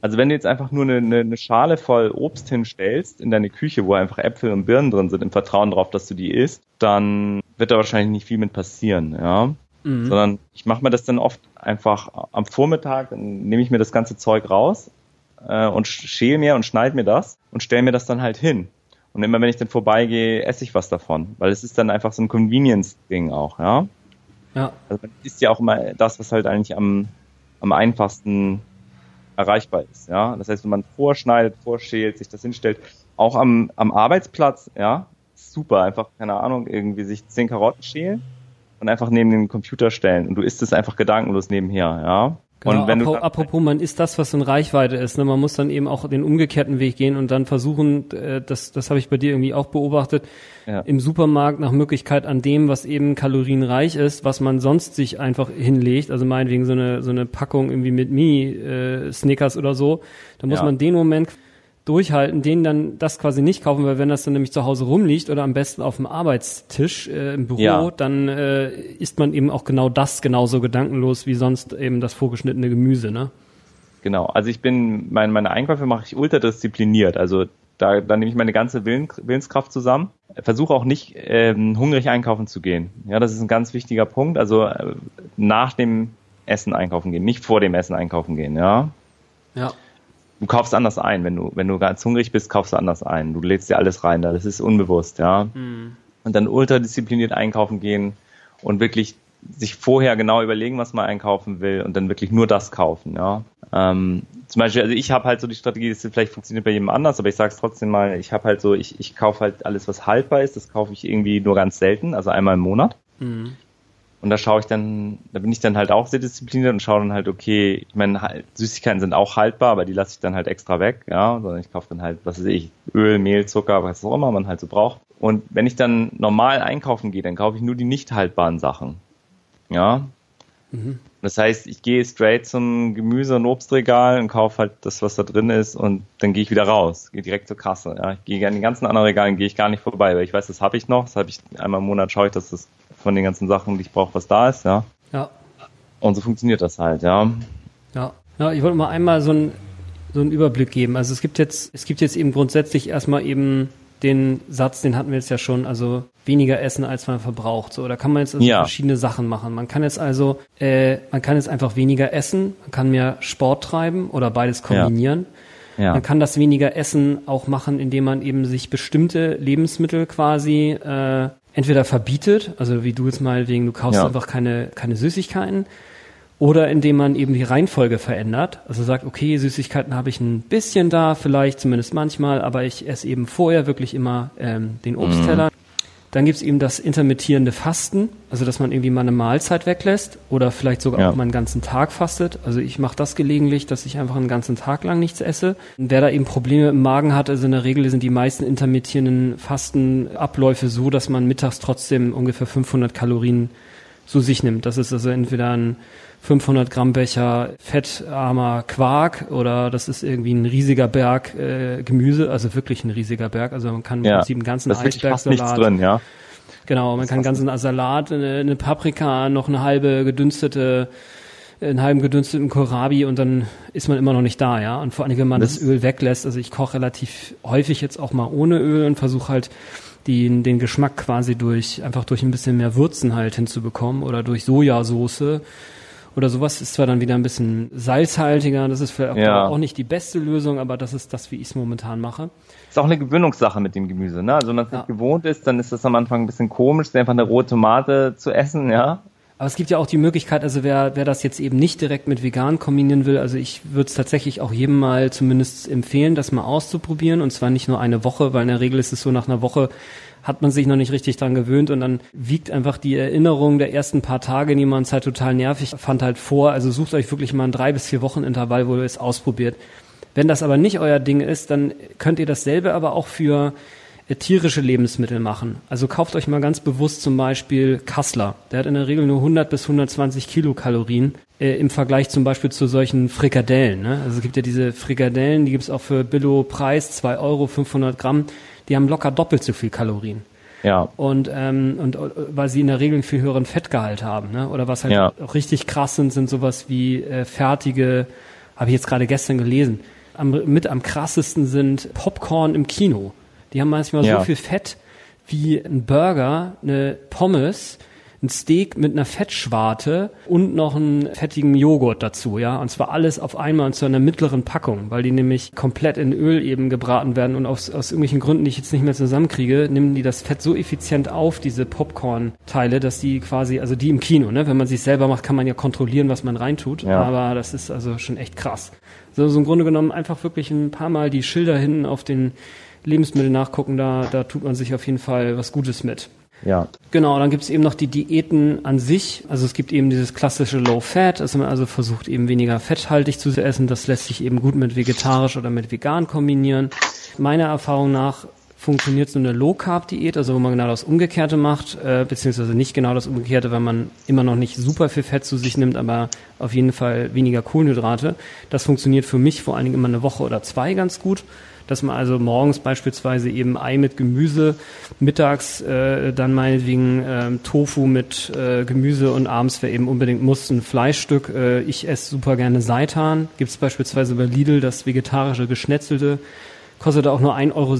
Also wenn du jetzt einfach nur eine, eine, eine Schale voll Obst hinstellst in deine Küche, wo einfach Äpfel und Birnen drin sind, im Vertrauen darauf, dass du die isst, dann wird da wahrscheinlich nicht viel mit passieren, ja. Mhm. Sondern ich mache mir das dann oft einfach am Vormittag, dann nehme ich mir das ganze Zeug raus äh, und sch- schäle mir und schneide mir das und stelle mir das dann halt hin. Und immer wenn ich dann vorbeigehe, esse ich was davon. Weil es ist dann einfach so ein Convenience-Ding auch, ja. Ja. Also man isst ja auch immer das, was halt eigentlich am, am einfachsten erreichbar ist, ja. Das heißt, wenn man vorschneidet, vorschält, sich das hinstellt, auch am, am Arbeitsplatz, ja, super, einfach, keine Ahnung, irgendwie sich zehn Karotten schälen und einfach neben den Computer stellen und du isst es einfach gedankenlos nebenher, ja. Genau, und wenn apro- du dann, apropos, man ist das, was in Reichweite ist. Ne? Man muss dann eben auch den umgekehrten Weg gehen und dann versuchen, äh, das, das habe ich bei dir irgendwie auch beobachtet, Ja. im Supermarkt nach Möglichkeit an dem, was eben kalorienreich ist, was man sonst sich einfach hinlegt, also meinetwegen so eine, so eine Packung irgendwie mit Mini-Snickers oder so, da muss Ja. man den Moment durchhalten, den dann das quasi nicht kaufen, weil wenn das dann nämlich zu Hause rumliegt oder am besten auf dem Arbeitstisch äh, im Büro, Ja. dann äh, isst man eben auch genau das genauso gedankenlos wie sonst eben das vorgeschnittene Gemüse, ne? Genau, also ich bin, mein, meine Einkäufe mache ich ultra diszipliniert. Also da, da nehme ich meine ganze Willen, Willenskraft zusammen. Versuche auch nicht ähm, hungrig einkaufen zu gehen. Ja, das ist ein ganz wichtiger Punkt. Also äh, nach dem Essen einkaufen gehen, nicht vor dem Essen einkaufen gehen. Ja, Ja. Du kaufst anders ein. Wenn du wenn du ganz hungrig bist, kaufst du anders ein. Du lädst dir alles rein. Da das ist unbewusst. Ja, und dann ultra diszipliniert einkaufen gehen und wirklich sich vorher genau überlegen, was man einkaufen will und dann wirklich nur das kaufen, ja. Ähm, zum Beispiel, also ich habe halt so die Strategie, das vielleicht funktioniert bei jedem anders, aber ich sage es trotzdem mal, ich habe halt so, ich, ich kaufe halt alles, was haltbar ist, das kaufe ich irgendwie nur ganz selten, also einmal im Monat. Mhm. Und da schaue ich dann, da bin ich dann halt auch sehr diszipliniert und schaue dann halt, okay, ich meine, Süßigkeiten sind auch haltbar, aber die lasse ich dann halt extra weg, ja, sondern ich kaufe dann halt, was weiß ich, Öl, Mehl, Zucker, was auch immer man halt so braucht. Und wenn ich dann normal einkaufen gehe, dann kaufe ich nur die nicht haltbaren Sachen. Ja. Mhm. Das heißt, ich gehe straight zum Gemüse- und Obstregal und kaufe halt das, was da drin ist und dann gehe ich wieder raus, gehe direkt zur Kasse. Ja. Ich gehe an den ganzen anderen Regalen gehe ich gar nicht vorbei, weil ich weiß, das habe ich noch, das habe ich einmal im Monat schaue ich, dass das von den ganzen Sachen, die ich brauche, was da ist, ja. Ja. Und so funktioniert das halt, ja. Ja. Ja, ich wollte mal einmal so einen so einen Überblick geben. Also es gibt jetzt, es gibt jetzt eben grundsätzlich erstmal eben den Satz, den hatten wir jetzt ja schon, also weniger essen, als man verbraucht. So, da kann man jetzt also ja. verschiedene Sachen machen. Man kann jetzt also, äh, man kann jetzt einfach weniger essen, man kann mehr Sport treiben oder beides kombinieren. Ja. Ja. Man kann das weniger Essen auch machen, indem man eben sich bestimmte Lebensmittel quasi äh, entweder verbietet, also wie du jetzt mal wegen, du kaufst einfach keine, keine Süßigkeiten, oder indem man eben die Reihenfolge verändert. Also sagt, okay, Süßigkeiten habe ich ein bisschen da, vielleicht zumindest manchmal, aber ich esse eben vorher wirklich immer ähm, den Obstteller. Mhm. Dann gibt's eben das intermittierende Fasten, also dass man irgendwie mal eine Mahlzeit weglässt oder vielleicht sogar ja. auch mal einen ganzen Tag fastet. Also ich mache das gelegentlich, dass ich einfach einen ganzen Tag lang nichts esse. Und wer da eben Probleme im Magen hat, also in der Regel sind die meisten intermittierenden Fastenabläufe so, dass man mittags trotzdem ungefähr 500 Kalorien zu sich nimmt. Das ist also entweder ein 500 Gramm Becher fettarmer Quark oder das ist irgendwie ein riesiger Berg äh, Gemüse, also wirklich ein riesiger Berg. Also man kann ja, im Prinzip einen ganzen Eisbergsalat. drin, ja. Genau, man kann einen ganzen Salat, eine, eine Paprika, noch eine halbe gedünstete einen halben gedünsteten Kohlrabi und dann ist man immer noch nicht da, ja. Und vor allem, wenn man das, das Öl weglässt, also ich koche relativ häufig jetzt auch mal ohne Öl und versuche halt die, den Geschmack quasi durch, einfach durch ein bisschen mehr Würzen halt hinzubekommen oder durch Sojasauce oder sowas ist zwar dann wieder ein bisschen salzhaltiger, das ist vielleicht ja. auch nicht die beste Lösung, aber das ist das, wie ich es momentan mache. Ist auch eine Gewöhnungssache mit dem Gemüse, ne? Also wenn man es ja. nicht gewohnt ist, dann ist das am Anfang ein bisschen komisch, einfach eine rohe Tomate zu essen, ja. Aber es gibt ja auch die Möglichkeit, also wer, wer das jetzt eben nicht direkt mit vegan kombinieren will, also ich würde es tatsächlich auch jedem mal zumindest empfehlen, das mal auszuprobieren und zwar nicht nur eine Woche, weil in der Regel ist es so nach einer Woche hat man sich noch nicht richtig dran gewöhnt und dann wiegt einfach die Erinnerung der ersten paar Tage, die man halt total nervig fand, halt vor. Also sucht euch wirklich mal ein drei bis vier Wochen Intervall, wo ihr es ausprobiert. Wenn das aber nicht euer Ding ist, dann könnt ihr dasselbe aber auch für tierische Lebensmittel machen. Also kauft euch mal ganz bewusst zum Beispiel Kassler. Der hat in der Regel nur 100 bis 120 Kilokalorien äh, im Vergleich zum Beispiel zu solchen Frikadellen. Ne? Also es gibt ja diese Frikadellen, die gibt's auch für Billo-Preis, 2 Euro, 500 Gramm die haben locker doppelt so viel Kalorien. Ja. Und, ähm, und weil sie in der Regel einen viel höheren Fettgehalt haben. Ne? Oder was halt ja. auch richtig krass sind, sind sowas wie äh, fertige, habe ich jetzt gerade gestern gelesen, am, mit am krassesten sind Popcorn im Kino. Die haben manchmal ja. so viel Fett wie ein Burger, eine Pommes, ein Steak mit einer Fettschwarte und noch einen fettigen Joghurt dazu, ja. Und zwar alles auf einmal und zu einer mittleren Packung, weil die nämlich komplett in Öl eben gebraten werden und aus, aus irgendwelchen Gründen, die ich jetzt nicht mehr zusammenkriege, nehmen die das Fett so effizient auf, diese Popcorn-Teile, dass die quasi, also die im Kino, ne, wenn man sich selber macht, kann man ja kontrollieren, was man reintut. Ja. Aber das ist also schon echt krass. So, so im Grunde genommen einfach wirklich ein paar Mal die Schilder hinten auf den Lebensmitteln nachgucken, da, da tut man sich auf jeden Fall was Gutes mit. Ja. Genau, dann gibt es eben noch die Diäten an sich. Also es gibt eben dieses klassische Low Fat, dass man also versucht eben weniger fetthaltig zu essen. Das lässt sich eben gut mit vegetarisch oder mit vegan kombinieren. Meiner Erfahrung nach funktioniert so eine Low Carb Diät, also wo man genau das Umgekehrte macht, äh, beziehungsweise nicht genau das Umgekehrte, weil man immer noch nicht super viel Fett zu sich nimmt, aber auf jeden Fall weniger Kohlenhydrate. Das funktioniert für mich vor allen Dingen immer eine Woche oder zwei ganz gut dass man also morgens beispielsweise eben Ei mit Gemüse, mittags äh, dann meinetwegen äh, Tofu mit äh, Gemüse und abends, wer eben unbedingt muss, ein Fleischstück. Äh, ich esse super gerne Seitan. Gibt es beispielsweise bei Lidl das vegetarische Geschnetzelte. Kostet auch nur 1,60 Euro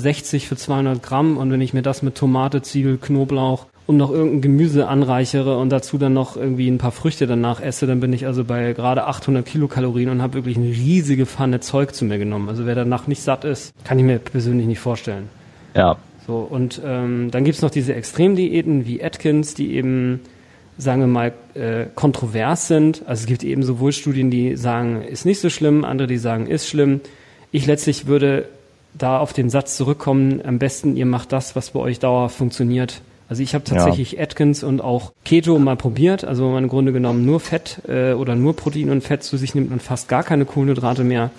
für 200 Gramm und wenn ich mir das mit Tomate, Zwiebel, Knoblauch und noch irgendein Gemüse anreichere und dazu dann noch irgendwie ein paar Früchte danach esse, dann bin ich also bei gerade 800 Kilokalorien und habe wirklich eine riesige Pfanne Zeug zu mir genommen. Also wer danach nicht satt ist, kann ich mir persönlich nicht vorstellen. Ja. So, und ähm, dann gibt's noch diese Extremdiäten wie Atkins, die eben, sagen wir mal, äh, kontrovers sind. Also es gibt eben sowohl Studien, die sagen, ist nicht so schlimm, andere, die sagen, ist schlimm. Ich letztlich würde da auf den Satz zurückkommen, am besten ihr macht das, was bei euch dauerhaft funktioniert. Also ich habe tatsächlich ja. Atkins und auch Keto mal probiert, also man im Grunde genommen nur Fett äh, oder nur Protein und Fett zu sich nimmt und fast gar keine Kohlenhydrate mehr.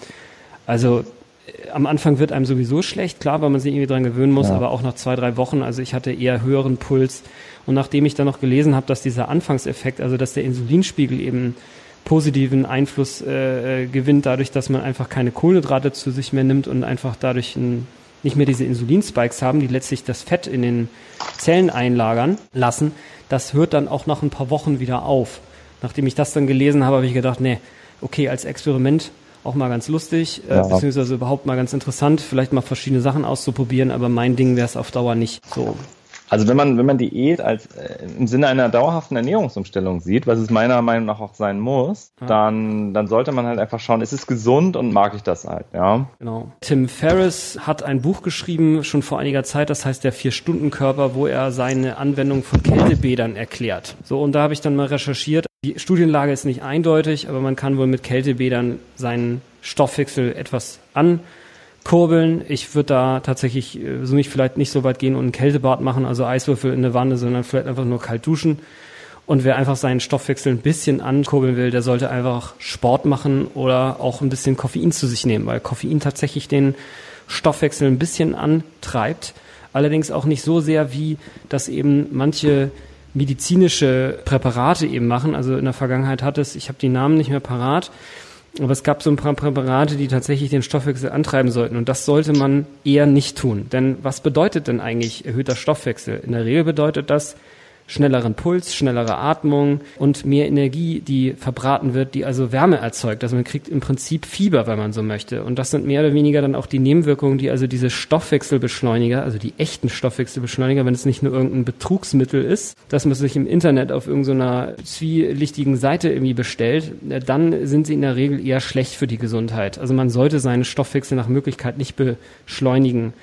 Also äh, am Anfang wird einem sowieso schlecht, klar, weil man sich irgendwie dran gewöhnen muss, ja. aber auch nach zwei, drei Wochen, also ich hatte eher höheren Puls. Und nachdem ich dann noch gelesen habe, dass dieser Anfangseffekt, also dass der Insulinspiegel eben positiven Einfluss äh, äh, gewinnt, dadurch, dass man einfach keine Kohlenhydrate zu sich mehr nimmt und einfach dadurch ein, nicht mehr diese Insulinspikes haben, die letztlich das Fett in den Zellen einlagern lassen, das hört dann auch nach ein paar Wochen wieder auf. Nachdem ich das dann gelesen habe, habe ich gedacht, nee, okay, als Experiment auch mal ganz lustig, äh, ja. äh, beziehungsweise überhaupt mal ganz interessant, vielleicht mal verschiedene Sachen auszuprobieren, aber mein Ding wäre es auf Dauer nicht so. Also wenn man, wenn man Diät als äh, im Sinne einer dauerhaften Ernährungsumstellung sieht, was es meiner Meinung nach auch sein muss, ja. dann, dann sollte man halt einfach schauen, ist es gesund und mag ich das halt, ja. Genau. Tim Ferriss hat ein Buch geschrieben, schon vor einiger Zeit, das heißt der Vier-Stunden-Körper, wo er seine Anwendung von Kältebädern erklärt. So, und da habe ich dann mal recherchiert. Die Studienlage ist nicht eindeutig, aber man kann wohl mit Kältebädern seinen Stoffwechsel etwas an kurbeln. Ich würde da tatsächlich äh, so nicht vielleicht nicht so weit gehen und einen Kältebad machen, also Eiswürfel in der Wanne, sondern vielleicht einfach nur kalt duschen. Und wer einfach seinen Stoffwechsel ein bisschen ankurbeln will, der sollte einfach Sport machen oder auch ein bisschen Koffein zu sich nehmen, weil Koffein tatsächlich den Stoffwechsel ein bisschen antreibt. Allerdings auch nicht so sehr, wie das eben manche medizinische Präparate eben machen. Also in der Vergangenheit hat es, ich habe die Namen nicht mehr parat, aber es gab so ein paar Präparate, die tatsächlich den Stoffwechsel antreiben sollten. Und das sollte man eher nicht tun. Denn was bedeutet denn eigentlich erhöhter Stoffwechsel? In der Regel bedeutet das, schnelleren Puls, schnellere Atmung und mehr Energie, die verbraten wird, die also Wärme erzeugt. Also man kriegt im Prinzip Fieber, wenn man so möchte. Und das sind mehr oder weniger dann auch die Nebenwirkungen, die also diese Stoffwechselbeschleuniger, also die echten Stoffwechselbeschleuniger, wenn es nicht nur irgendein Betrugsmittel ist, dass man sich im Internet auf irgendeiner zwielichtigen Seite irgendwie bestellt, dann sind sie in der Regel eher schlecht für die Gesundheit. Also man sollte seinen Stoffwechsel nach Möglichkeit nicht beschleunigen.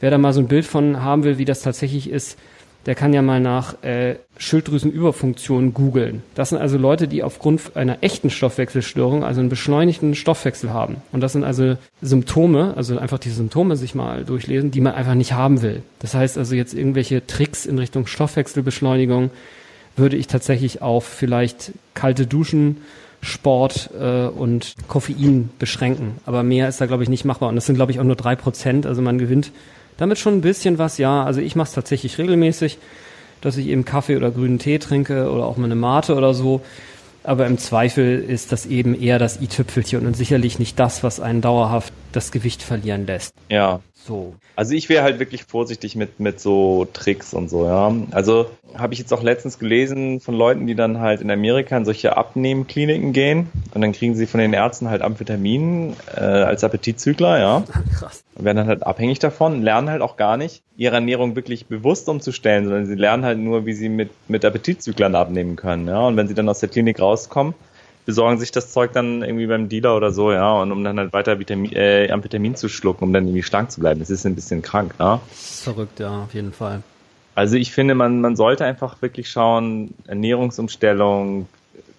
Wer da mal so ein Bild von haben will, wie das tatsächlich ist, der kann ja mal nach äh, Schilddrüsenüberfunktion googeln. Das sind also Leute, die aufgrund einer echten Stoffwechselstörung, also einen beschleunigten Stoffwechsel haben. Und das sind also Symptome, also einfach die Symptome sich mal durchlesen, die man einfach nicht haben will. Das heißt also jetzt irgendwelche Tricks in Richtung Stoffwechselbeschleunigung würde ich tatsächlich auf vielleicht kalte Duschen, Sport äh, und Koffein beschränken. Aber mehr ist da, glaube ich, nicht machbar. Und das sind, glaube ich, auch nur drei Prozent. Also man gewinnt damit schon ein bisschen was, ja. Also ich mache es tatsächlich regelmäßig, dass ich eben Kaffee oder grünen Tee trinke oder auch mal eine Mate oder so. Aber im Zweifel ist das eben eher das i-Tüpfelchen und sicherlich nicht das, was einen dauerhaft das Gewicht verlieren lässt. Ja. So. Also ich wäre halt wirklich vorsichtig mit, mit so Tricks und so, ja. Also habe ich jetzt auch letztens gelesen von Leuten, die dann halt in Amerika in solche Abnehmkliniken gehen und dann kriegen sie von den Ärzten halt Amphetamin äh, als Appetitzügler, ja. Krass. Und werden dann halt abhängig davon, lernen halt auch gar nicht, ihre Ernährung wirklich bewusst umzustellen, sondern sie lernen halt nur, wie sie mit, mit Appetitzüglern abnehmen können, ja. Und wenn sie dann aus der Klinik rauskommen, besorgen sich das Zeug dann irgendwie beim Dealer oder so, ja, und um dann halt weiter Vitamin, äh, Amphetamin zu schlucken, um dann irgendwie schlank zu bleiben. Das ist ein bisschen krank, ja. Verrückt, ja, auf jeden Fall. Also ich finde, man, man sollte einfach wirklich schauen, Ernährungsumstellung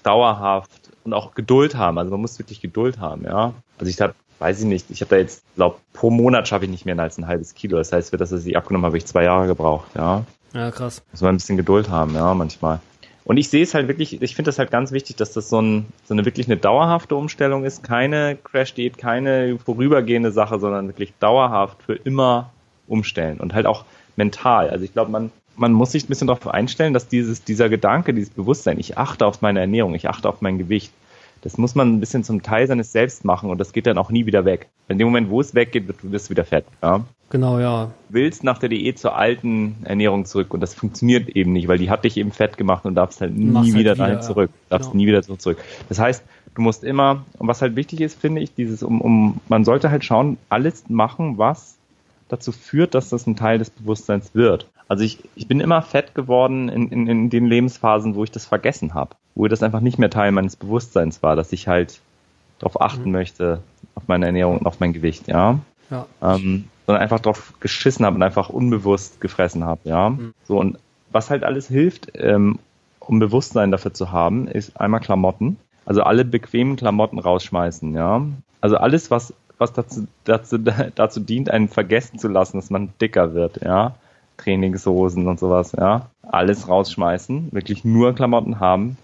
dauerhaft und auch Geduld haben. Also man muss wirklich Geduld haben, ja. Also ich habe, weiß ich nicht, ich habe da jetzt, glaube pro Monat schaffe ich nicht mehr als ein halbes Kilo. Das heißt, für das, was ich abgenommen habe, habe ich zwei Jahre gebraucht, ja. Ja, krass. Muss man ein bisschen Geduld haben, ja, manchmal. Und ich sehe es halt wirklich, ich finde das halt ganz wichtig, dass das so, ein, so eine wirklich eine dauerhafte Umstellung ist, keine Crash-Diät, keine vorübergehende Sache, sondern wirklich dauerhaft für immer umstellen und halt auch mental. Also ich glaube, man, man muss sich ein bisschen darauf einstellen, dass dieses, dieser Gedanke, dieses Bewusstsein, ich achte auf meine Ernährung, ich achte auf mein Gewicht, das muss man ein bisschen zum Teil seines Selbst machen und das geht dann auch nie wieder weg. In dem Moment, wo es weggeht, wird es wieder fett. Ja? Genau, ja. Du willst nach der Diät zur alten Ernährung zurück und das funktioniert eben nicht, weil die hat dich eben fett gemacht und darfst halt nie Mach's wieder halt dahin zurück. Darfst genau. nie wieder zurück. Das heißt, du musst immer, und was halt wichtig ist, finde ich, dieses, um, um, man sollte halt schauen, alles machen, was dazu führt, dass das ein Teil des Bewusstseins wird. Also ich, ich bin immer fett geworden in, in, in den Lebensphasen, wo ich das vergessen habe wo das einfach nicht mehr Teil meines Bewusstseins war, dass ich halt darauf achten mhm. möchte, auf meine Ernährung und auf mein Gewicht, ja. ja. Ähm, sondern einfach darauf geschissen habe und einfach unbewusst gefressen habe, ja. Mhm. So, und was halt alles hilft, ähm, um Bewusstsein dafür zu haben, ist einmal Klamotten. Also alle bequemen Klamotten rausschmeißen, ja. Also alles, was, was dazu, dazu, <laughs> dazu dient, einen vergessen zu lassen, dass man dicker wird, ja. Trainingshosen und sowas, ja. Alles rausschmeißen, wirklich nur Klamotten haben,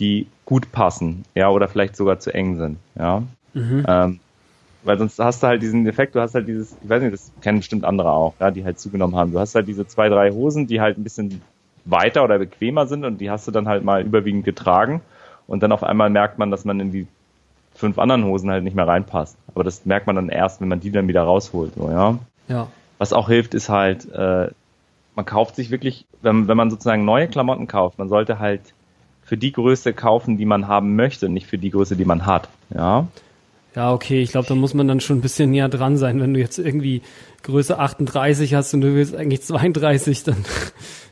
die gut passen, ja, oder vielleicht sogar zu eng sind, ja. Mhm. Ähm, weil sonst hast du halt diesen Effekt, du hast halt dieses, ich weiß nicht, das kennen bestimmt andere auch, ja, die halt zugenommen haben. Du hast halt diese zwei, drei Hosen, die halt ein bisschen weiter oder bequemer sind und die hast du dann halt mal überwiegend getragen und dann auf einmal merkt man, dass man in die fünf anderen Hosen halt nicht mehr reinpasst. Aber das merkt man dann erst, wenn man die dann wieder rausholt, so, ja. Ja. Was auch hilft, ist halt, äh, man kauft sich wirklich, wenn, wenn man sozusagen neue Klamotten kauft, man sollte halt für die Größe kaufen, die man haben möchte, nicht für die Größe, die man hat, ja. Ja, okay, ich glaube, da muss man dann schon ein bisschen näher dran sein, wenn du jetzt irgendwie Größe 38 hast und du willst eigentlich 32, dann.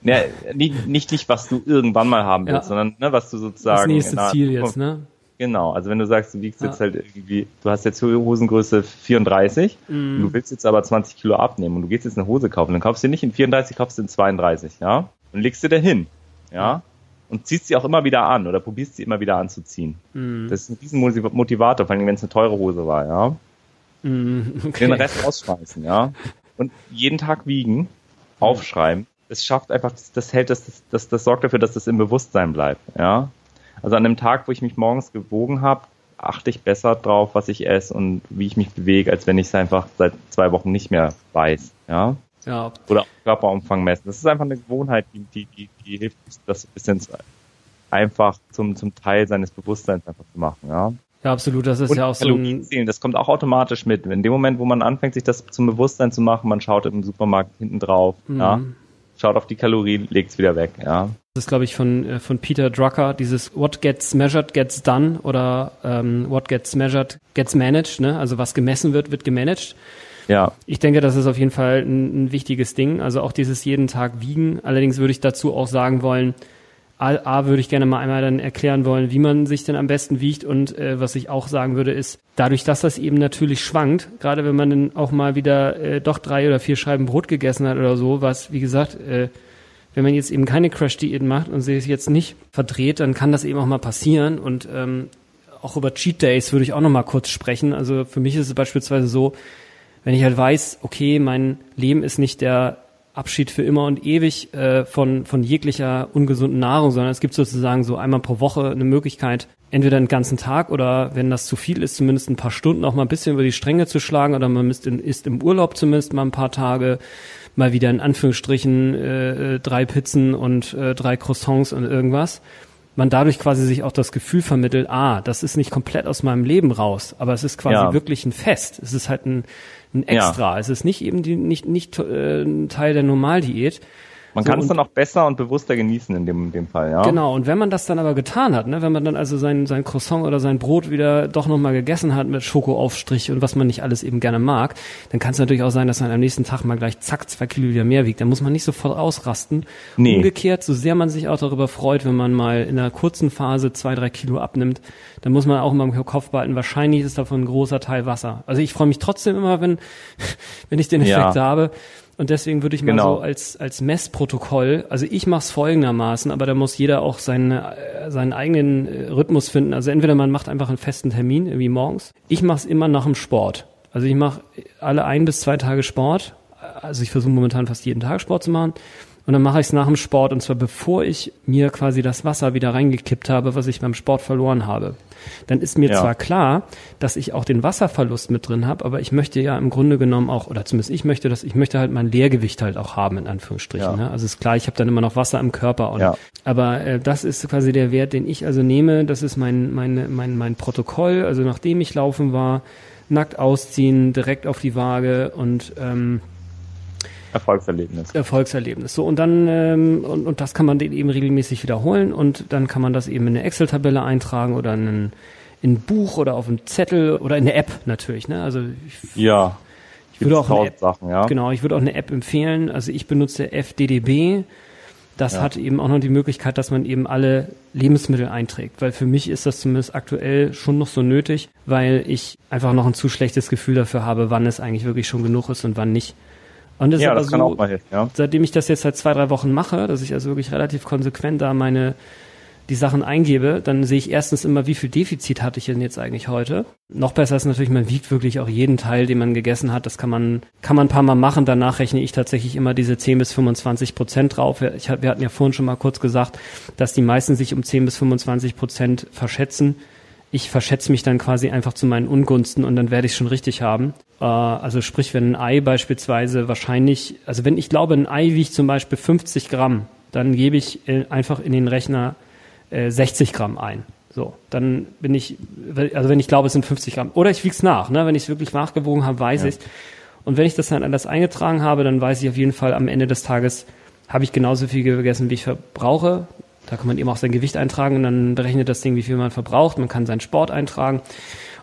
Ja, nicht, nicht, nicht was du irgendwann mal haben willst, ja. sondern ne, was du sozusagen. Das nächste Ziel jetzt, ne? Genau, also wenn du sagst, du wiegst ja. jetzt halt irgendwie, du hast jetzt Hosengröße 34 mm. und du willst jetzt aber 20 Kilo abnehmen und du gehst jetzt eine Hose kaufen, dann kaufst du nicht in 34, kaufst du in 32, ja? Und legst du da hin, ja? Und ziehst sie auch immer wieder an oder probierst sie immer wieder anzuziehen. Mm. Das ist ein riesen Motivator, vor allem wenn es eine teure Hose war, ja? Mm, okay. Den Rest rausschmeißen, ja? Und jeden Tag wiegen, aufschreiben. Es schafft einfach, das hält, das, das, das, das sorgt dafür, dass das im Bewusstsein bleibt, ja? Also an dem Tag, wo ich mich morgens gewogen habe, achte ich besser drauf, was ich esse und wie ich mich bewege, als wenn ich es einfach seit zwei Wochen nicht mehr weiß. Ja. Ja. Oder Körperumfang messen. Das ist einfach eine Gewohnheit, die, die, die, die hilft, das ein bisschen einfach zum, zum Teil seines Bewusstseins einfach zu machen. Ja. Ja, absolut. Das ist und ja auch so ein das kommt auch automatisch mit. In dem Moment, wo man anfängt, sich das zum Bewusstsein zu machen, man schaut im Supermarkt hinten drauf, mhm. ja, schaut auf die Kalorien, legt es wieder weg, ja. Das ist, glaube ich, von, äh, von Peter Drucker, dieses What gets measured gets done oder ähm, What gets measured gets managed, ne? Also was gemessen wird, wird gemanagt. Ja. Ich denke, das ist auf jeden Fall ein, ein wichtiges Ding. Also auch dieses jeden Tag wiegen. Allerdings würde ich dazu auch sagen wollen, A, A würde ich gerne mal einmal dann erklären wollen, wie man sich denn am besten wiegt und äh, was ich auch sagen würde ist, dadurch, dass das eben natürlich schwankt, gerade wenn man dann auch mal wieder äh, doch drei oder vier Scheiben Brot gegessen hat oder so, was wie gesagt äh, wenn man jetzt eben keine Crash-Diät macht und sich jetzt nicht verdreht, dann kann das eben auch mal passieren. Und ähm, auch über Cheat Days würde ich auch noch mal kurz sprechen. Also für mich ist es beispielsweise so, wenn ich halt weiß, okay, mein Leben ist nicht der Abschied für immer und ewig äh, von, von jeglicher ungesunden Nahrung, sondern es gibt sozusagen so einmal pro Woche eine Möglichkeit, entweder einen ganzen Tag oder wenn das zu viel ist, zumindest ein paar Stunden auch mal ein bisschen über die Stränge zu schlagen oder man ist, in, ist im Urlaub zumindest mal ein paar Tage mal wieder in Anführungsstrichen äh, äh, drei Pizzen und äh, drei Croissants und irgendwas. Man dadurch quasi sich auch das Gefühl vermittelt, ah, das ist nicht komplett aus meinem Leben raus, aber es ist quasi ja. wirklich ein Fest. Es ist halt ein, ein Extra. Ja. Es ist nicht eben die, nicht, nicht äh, ein Teil der Normaldiät. Man so, kann es dann auch besser und bewusster genießen in dem, in dem Fall, ja. Genau, und wenn man das dann aber getan hat, ne, wenn man dann also sein, sein Croissant oder sein Brot wieder doch nochmal gegessen hat mit Schokoaufstrich und was man nicht alles eben gerne mag, dann kann es natürlich auch sein, dass man am nächsten Tag mal gleich zack, zwei Kilo wieder mehr wiegt. Da muss man nicht sofort ausrasten. Nee. Umgekehrt, so sehr man sich auch darüber freut, wenn man mal in einer kurzen Phase zwei, drei Kilo abnimmt, dann muss man auch immer im Kopf behalten, wahrscheinlich ist davon ein großer Teil Wasser. Also ich freue mich trotzdem immer, wenn, <laughs> wenn ich den Effekt ja. habe. Und deswegen würde ich mal genau. so als, als Messprotokoll, also ich mache es folgendermaßen, aber da muss jeder auch seine, äh, seinen eigenen äh, Rhythmus finden. Also entweder man macht einfach einen festen Termin, irgendwie morgens. Ich mache es immer nach dem Sport. Also ich mache alle ein bis zwei Tage Sport. Also ich versuche momentan fast jeden Tag Sport zu machen. Und dann mache ich es nach dem Sport und zwar bevor ich mir quasi das Wasser wieder reingekippt habe, was ich beim Sport verloren habe. Dann ist mir ja. zwar klar, dass ich auch den Wasserverlust mit drin habe, aber ich möchte ja im Grunde genommen auch, oder zumindest ich möchte das, ich möchte halt mein Leergewicht halt auch haben, in Anführungsstrichen. Ja. Ne? Also ist klar, ich habe dann immer noch Wasser im Körper. Und, ja. Aber äh, das ist quasi der Wert, den ich also nehme. Das ist mein, mein, mein, mein Protokoll. Also nachdem ich laufen war, nackt ausziehen, direkt auf die Waage und ähm, Erfolgserlebnis. Erfolgserlebnis. So, und dann, ähm, und, und das kann man eben regelmäßig wiederholen und dann kann man das eben in eine Excel-Tabelle eintragen oder in ein, in ein Buch oder auf einen Zettel oder in eine App natürlich, ne? Also ich, ja. Ich würde auch eine App, Sachen, ja. Genau, ich würde auch eine App empfehlen. Also ich benutze FDDB. Das ja. hat eben auch noch die Möglichkeit, dass man eben alle Lebensmittel einträgt, weil für mich ist das zumindest aktuell schon noch so nötig, weil ich einfach noch ein zu schlechtes Gefühl dafür habe, wann es eigentlich wirklich schon genug ist und wann nicht. Und das ja, ist das kann so, auch mal helfen, ja. Seitdem ich das jetzt seit zwei, drei Wochen mache, dass ich also wirklich relativ konsequent da meine die Sachen eingebe, dann sehe ich erstens immer, wie viel Defizit hatte ich denn jetzt eigentlich heute. Noch besser ist natürlich, man wiegt wirklich auch jeden Teil, den man gegessen hat. Das kann man, kann man ein paar Mal machen. Danach rechne ich tatsächlich immer diese 10 bis 25 Prozent drauf. Ich, wir hatten ja vorhin schon mal kurz gesagt, dass die meisten sich um 10 bis 25 Prozent verschätzen. Ich verschätze mich dann quasi einfach zu meinen Ungunsten und dann werde ich schon richtig haben. Äh, also sprich, wenn ein Ei beispielsweise wahrscheinlich, also wenn ich glaube, ein Ei wiegt zum Beispiel 50 Gramm, dann gebe ich einfach in den Rechner 60 äh, Gramm ein. So, dann bin ich, also wenn ich glaube, es sind 50 Gramm. Oder ich wiege es nach, ne? Wenn ich es wirklich nachgewogen habe, weiß ja. ich Und wenn ich das dann alles eingetragen habe, dann weiß ich auf jeden Fall am Ende des Tages, habe ich genauso viel gegessen, wie ich verbrauche. Da kann man eben auch sein Gewicht eintragen und dann berechnet das Ding, wie viel man verbraucht. Man kann seinen Sport eintragen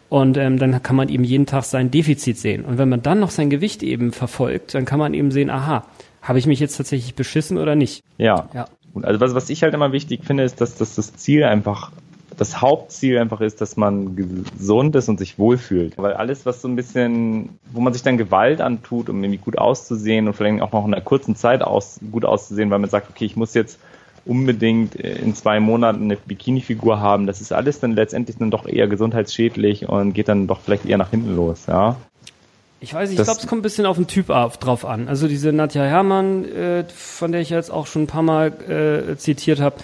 und ähm, dann kann man eben jeden Tag sein Defizit sehen. Und wenn man dann noch sein Gewicht eben verfolgt, dann kann man eben sehen, aha, habe ich mich jetzt tatsächlich beschissen oder nicht? Ja. ja. Also was, was ich halt immer wichtig finde, ist, dass, dass das Ziel einfach, das Hauptziel einfach ist, dass man gesund ist und sich wohlfühlt. Weil alles, was so ein bisschen, wo man sich dann Gewalt antut, um irgendwie gut auszusehen und vielleicht auch noch in einer kurzen Zeit aus, gut auszusehen, weil man sagt, okay, ich muss jetzt unbedingt in zwei Monaten eine Bikini-Figur haben, das ist alles dann letztendlich dann doch eher gesundheitsschädlich und geht dann doch vielleicht eher nach hinten los, ja. Ich weiß nicht, ich glaube, es kommt ein bisschen auf den Typ auf, drauf an. Also diese Nadja Herrmann, äh, von der ich jetzt auch schon ein paar Mal äh, zitiert habe,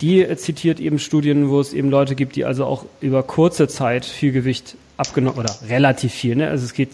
die zitiert eben Studien, wo es eben Leute gibt, die also auch über kurze Zeit viel Gewicht abgenommen oder relativ viel. Ne? Also es geht,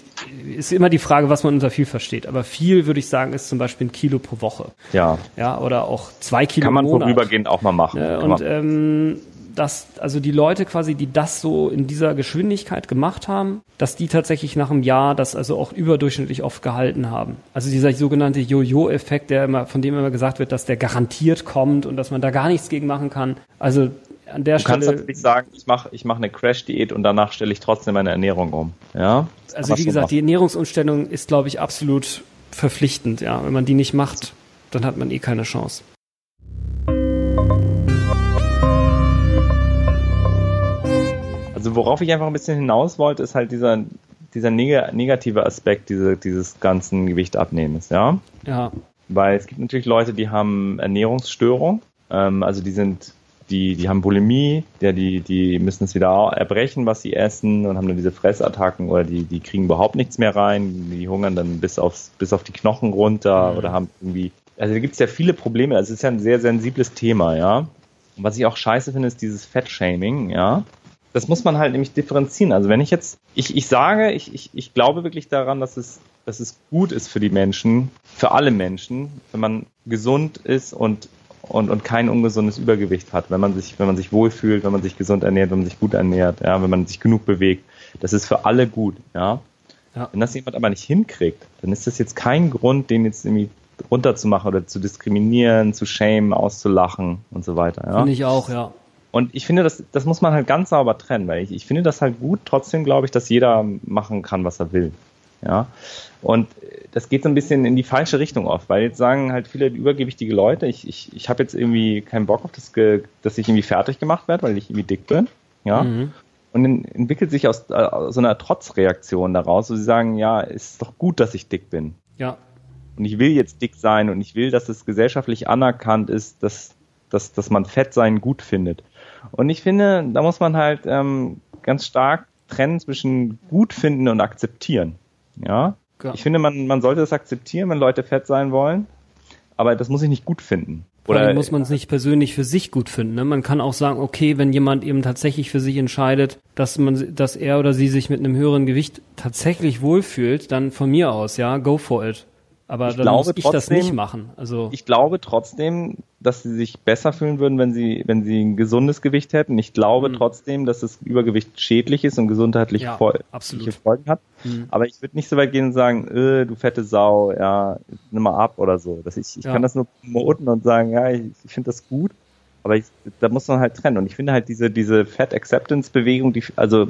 ist immer die Frage, was man unter viel versteht. Aber viel würde ich sagen, ist zum Beispiel ein Kilo pro Woche. Ja. Ja, oder auch zwei Kilo. Kann man vorübergehend auch mal machen. Ne? Und ähm, dass also die Leute quasi, die das so in dieser Geschwindigkeit gemacht haben, dass die tatsächlich nach einem Jahr das also auch überdurchschnittlich oft gehalten haben. Also dieser sogenannte Jojo-Effekt, der immer, von dem immer gesagt wird, dass der garantiert kommt und dass man da gar nichts gegen machen kann. Also an der du Stelle. Du kannst natürlich sagen, ich mache ich mach eine Crash-Diät und danach stelle ich trotzdem meine Ernährung um. Ja. Also wie gesagt, die Ernährungsumstellung ist, glaube ich, absolut verpflichtend. Ja, wenn man die nicht macht, dann hat man eh keine Chance. Also worauf ich einfach ein bisschen hinaus wollte, ist halt dieser, dieser neg negative Aspekt diese, dieses ganzen Gewichtabnehmens, ja? Ja. Weil es gibt natürlich Leute, die haben Ernährungsstörung, ähm, also die sind, die, die haben Bulimie, ja, die, die müssen es wieder erbrechen, was sie essen und haben dann diese Fressattacken oder die, die kriegen überhaupt nichts mehr rein, die hungern dann bis aufs, bis auf die Knochen runter mhm. oder haben irgendwie, also da gibt es ja viele Probleme, also es ist ja ein sehr sensibles Thema, ja. Und was ich auch scheiße finde, ist dieses Fettshaming, ja das muss man halt nämlich differenzieren. Also wenn ich jetzt, ich, ich sage, ich, ich, ich glaube wirklich daran, dass es, dass es gut ist für die Menschen, für alle Menschen, wenn man gesund ist und, und, und kein ungesundes Übergewicht hat, wenn man sich, wenn man sich wohlfühlt, wenn man sich gesund ernährt, wenn man sich gut ernährt, ja, wenn man sich genug bewegt. Das ist für alle gut, ja. ja. Wenn das jemand aber nicht hinkriegt, dann ist das jetzt kein Grund, den jetzt irgendwie runterzumachen oder zu diskriminieren, zu schämen, auszulachen und so weiter. Ja? Finde ich auch, ja. Und ich finde, das, das muss man halt ganz sauber trennen, weil ich, ich finde das halt gut. Trotzdem glaube ich, dass jeder machen kann, was er will. Ja. Und das geht so ein bisschen in die falsche Richtung oft, weil jetzt sagen halt viele übergewichtige Leute, ich, ich, ich habe jetzt irgendwie keinen Bock auf das, dass ich irgendwie fertig gemacht werde, weil ich irgendwie dick bin. Ja. Mhm. Und dann entwickelt sich aus, aus so einer Trotzreaktion daraus, wo sie sagen, ja, ist doch gut, dass ich dick bin. Ja. Und ich will jetzt dick sein und ich will, dass es gesellschaftlich anerkannt ist, dass, dass, dass man Fett sein gut findet. Und ich finde, da muss man halt ähm, ganz stark trennen zwischen gut finden und akzeptieren. Ja. ja. Ich finde, man, man sollte das akzeptieren, wenn Leute fett sein wollen, aber das muss ich nicht gut finden. Oder muss man es nicht persönlich für sich gut finden. Ne? Man kann auch sagen, okay, wenn jemand eben tatsächlich für sich entscheidet, dass man, dass er oder sie sich mit einem höheren Gewicht tatsächlich wohlfühlt, dann von mir aus, ja, go for it. Aber ich dann glaube, muss ich trotzdem, das nicht machen. Also ich glaube trotzdem, dass sie sich besser fühlen würden, wenn sie, wenn sie ein gesundes Gewicht hätten. Ich glaube mhm. trotzdem, dass das Übergewicht schädlich ist und gesundheitlich ja, Folgen hat. Mhm. Aber ich würde nicht so weit gehen und sagen, äh, du fette Sau, ja, nimm mal ab oder so. Das ich ich ja. kann das nur promoten und sagen, ja, ich, ich finde das gut. Aber ich, da muss man halt trennen. Und ich finde halt diese, diese Fat Acceptance Bewegung, die, also,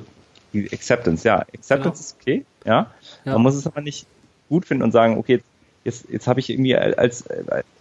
die Acceptance, ja, Acceptance genau. ist okay, ja. ja. Man muss es aber nicht gut finden und sagen, okay, jetzt, jetzt habe ich irgendwie als,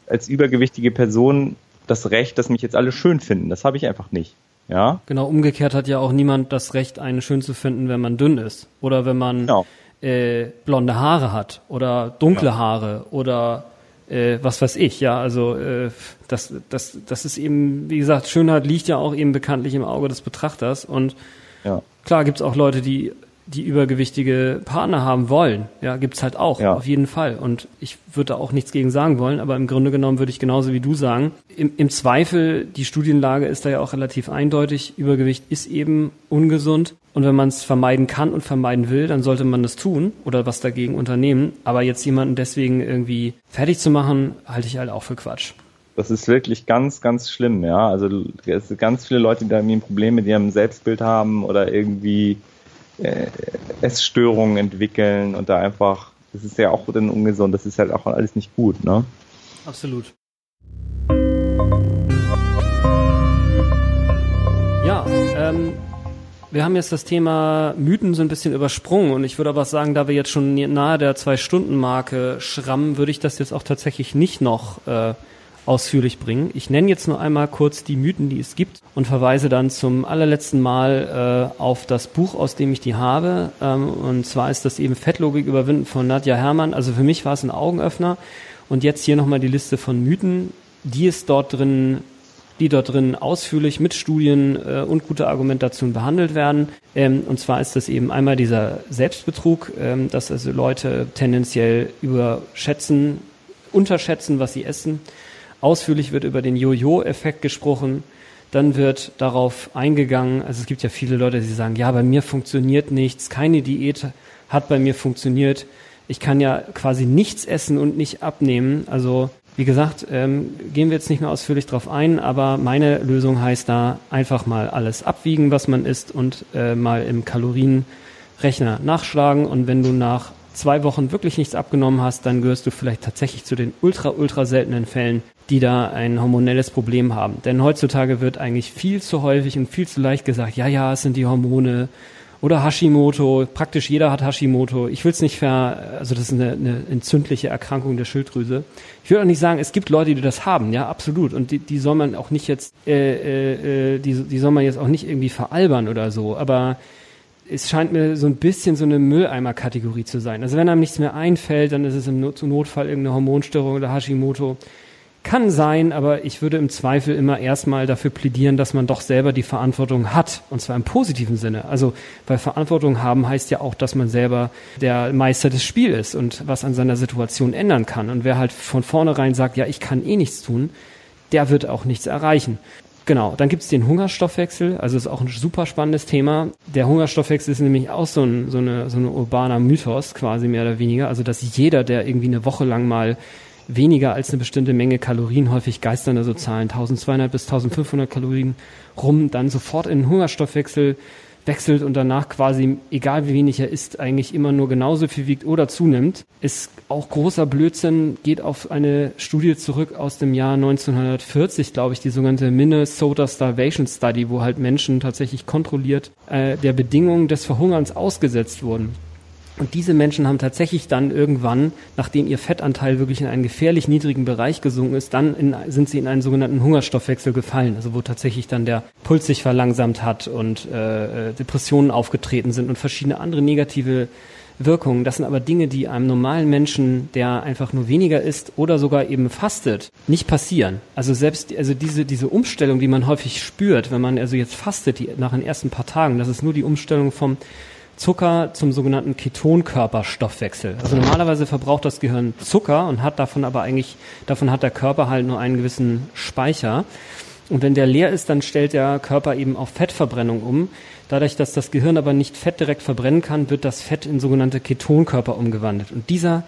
als übergewichtige Person das Recht, dass mich jetzt alle schön finden. Das habe ich einfach nicht. Ja. Genau, umgekehrt hat ja auch niemand das Recht, einen schön zu finden, wenn man dünn ist. Oder wenn man genau. äh, blonde Haare hat oder dunkle ja. Haare oder äh, was weiß ich, ja, also äh, das, das, das ist eben, wie gesagt, Schönheit liegt ja auch eben bekanntlich im Auge des Betrachters und ja. klar gibt's auch Leute, die die übergewichtige Partner haben wollen. Ja, gibt's halt auch, ja. auf jeden Fall. Und ich würde da auch nichts gegen sagen wollen, aber im Grunde genommen würde ich genauso wie du sagen, im, im Zweifel, die Studienlage ist da ja auch relativ eindeutig, Übergewicht ist eben ungesund. Und wenn man es vermeiden kann und vermeiden will, dann sollte man das tun oder was dagegen unternehmen. Aber jetzt jemanden deswegen irgendwie fertig zu machen, halte ich halt auch für Quatsch. Das ist wirklich ganz, ganz schlimm, ja. Also es sind ganz viele Leute, die da irgendwie Probleme mit ihrem Selbstbild haben oder irgendwie äh, Essstörungen entwickeln und da einfach, das ist ja auch dann ungesund, das ist halt auch alles nicht gut, ne? Absolut. Ja, ähm, wir haben jetzt das Thema Mythen so ein bisschen übersprungen und ich würde aber sagen, da wir jetzt schon nahe der Zwei-Stunden-Marke schrammen, würde ich das jetzt auch tatsächlich nicht noch äh, ausführlich bringen. Ich nenne jetzt nur einmal kurz die Mythen, die es gibt und verweise dann zum allerletzten Mal äh, auf das Buch, aus dem ich die habe. Ähm, und zwar ist das eben Fettlogik überwinden von Nadja Herrmann. Also für mich war es ein Augenöffner. Und jetzt hier nochmal die Liste von Mythen, die es dort drin die dort drin ausführlich mit Studien äh, und guter Argumentation behandelt werden. Ähm, und zwar ist das eben einmal dieser Selbstbetrug, ähm, dass also Leute tendenziell überschätzen, unterschätzen, was sie essen. Ausführlich wird über den Jojo-Effekt gesprochen. Dann wird darauf eingegangen, also es gibt ja viele Leute, die sagen, ja, bei mir funktioniert nichts, keine Diät hat bei mir funktioniert. Ich kann ja quasi nichts essen und nicht abnehmen. Also wie gesagt, ähm, gehen wir jetzt nicht mehr ausführlich drauf ein, aber meine Lösung heißt da einfach mal alles abwiegen, was man isst und äh, mal im Kalorienrechner nachschlagen. Und wenn du nach zwei Wochen wirklich nichts abgenommen hast, dann gehörst du vielleicht tatsächlich zu den ultra, ultra seltenen Fällen, die da ein hormonelles Problem haben. Denn heutzutage wird eigentlich viel zu häufig und viel zu leicht gesagt, ja, ja, es sind die Hormone oder Hashimoto. Praktisch jeder hat Hashimoto. Ich will es nicht ver, also das ist eine, eine entzündliche Erkrankung der Schilddrüse. Ich will auch nicht sagen, es gibt Leute, die das haben, ja, absolut. Und die, die soll man auch nicht jetzt, äh, äh, äh die, die soll man jetzt auch nicht irgendwie veralbern oder so. Aber es scheint mir so ein bisschen so eine Mülleimer-Kategorie zu sein. Also wenn einem nichts mehr einfällt, dann ist es im Not Notfall irgendeine Hormonstörung oder Hashimoto. Kann sein, aber ich würde im Zweifel immer erstmal dafür plädieren, dass man doch selber die Verantwortung hat. Und zwar im positiven Sinne. Also, weil Verantwortung haben heißt ja auch, dass man selber der Meister des Spiels ist und was an seiner Situation ändern kann. Und wer halt von vornherein sagt, ja, ich kann eh nichts tun, der wird auch nichts erreichen. Genau, dann gibt's den Hungerstoffwechsel, also ist auch ein super spannendes Thema. Der Hungerstoffwechsel ist nämlich auch so ein, so eine, so ein urbaner Mythos, quasi mehr oder weniger. Also dass jeder, der irgendwie eine Woche lang mal weniger als eine bestimmte Menge Kalorien, häufig geistern so Zahlen, 1200 bis 1500 Kalorien rum, dann sofort in den Hungerstoffwechsel wechselt und danach quasi, egal wie wenig er isst, eigentlich immer nur genauso viel wiegt oder zunimmt, ist auch großer Blödsinn, geht auf eine Studie zurück aus dem Jahr 1940, glaube ich, die sogenannte Minnesota Starvation Study, wo halt Menschen tatsächlich kontrolliert äh, der Bedingungen des Verhungerns ausgesetzt wurden. Und diese Menschen haben tatsächlich dann irgendwann, nachdem ihr Fettanteil wirklich in einen gefährlich niedrigen Bereich gesunken ist, dann in, sind sie in einen sogenannten Hungerstoffwechsel gefallen, also wo tatsächlich dann der Puls sich verlangsamt hat und äh, äh, Depressionen aufgetreten sind und verschiedene andere negative Wirkungen. Das sind aber Dinge, die einem normalen Menschen, der einfach nur weniger isst oder sogar eben fastet, nicht passieren. Also selbst also diese diese Umstellung, die man häufig spürt, wenn man also jetzt fastet, die, nach den ersten paar Tagen, das ist nur die Umstellung vom Zucker zum sogenannten Ketonkörperstoffwechsel. Also normalerweise verbraucht das Gehirn Zucker und hat davon aber eigentlich, davon hat der Körper halt nur einen gewissen Speicher. Und wenn der leer ist, dann stellt der Körper eben auf Fettverbrennung um. Dadurch, dass das Gehirn aber nicht Fett direkt verbrennen kann, wird das Fett in sogenannte Ketonkörper umgewandelt. Und dieser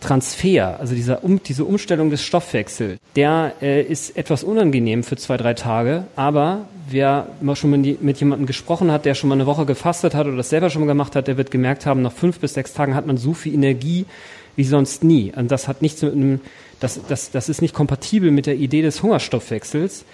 Transfer, also dieser um, diese Umstellung des Stoffwechsels, der äh, ist etwas unangenehm für zwei, drei Tage, aber wer mal schon mit, mit jemandem gesprochen hat, der schon mal eine Woche gefastet hat oder das selber schon mal gemacht hat, der wird gemerkt haben, nach fünf bis sechs Tagen hat man so viel Energie wie sonst nie. Und das hat nichts mit einem, das, das, das ist nicht kompatibel mit der Idee des Hungerstoffwechsels.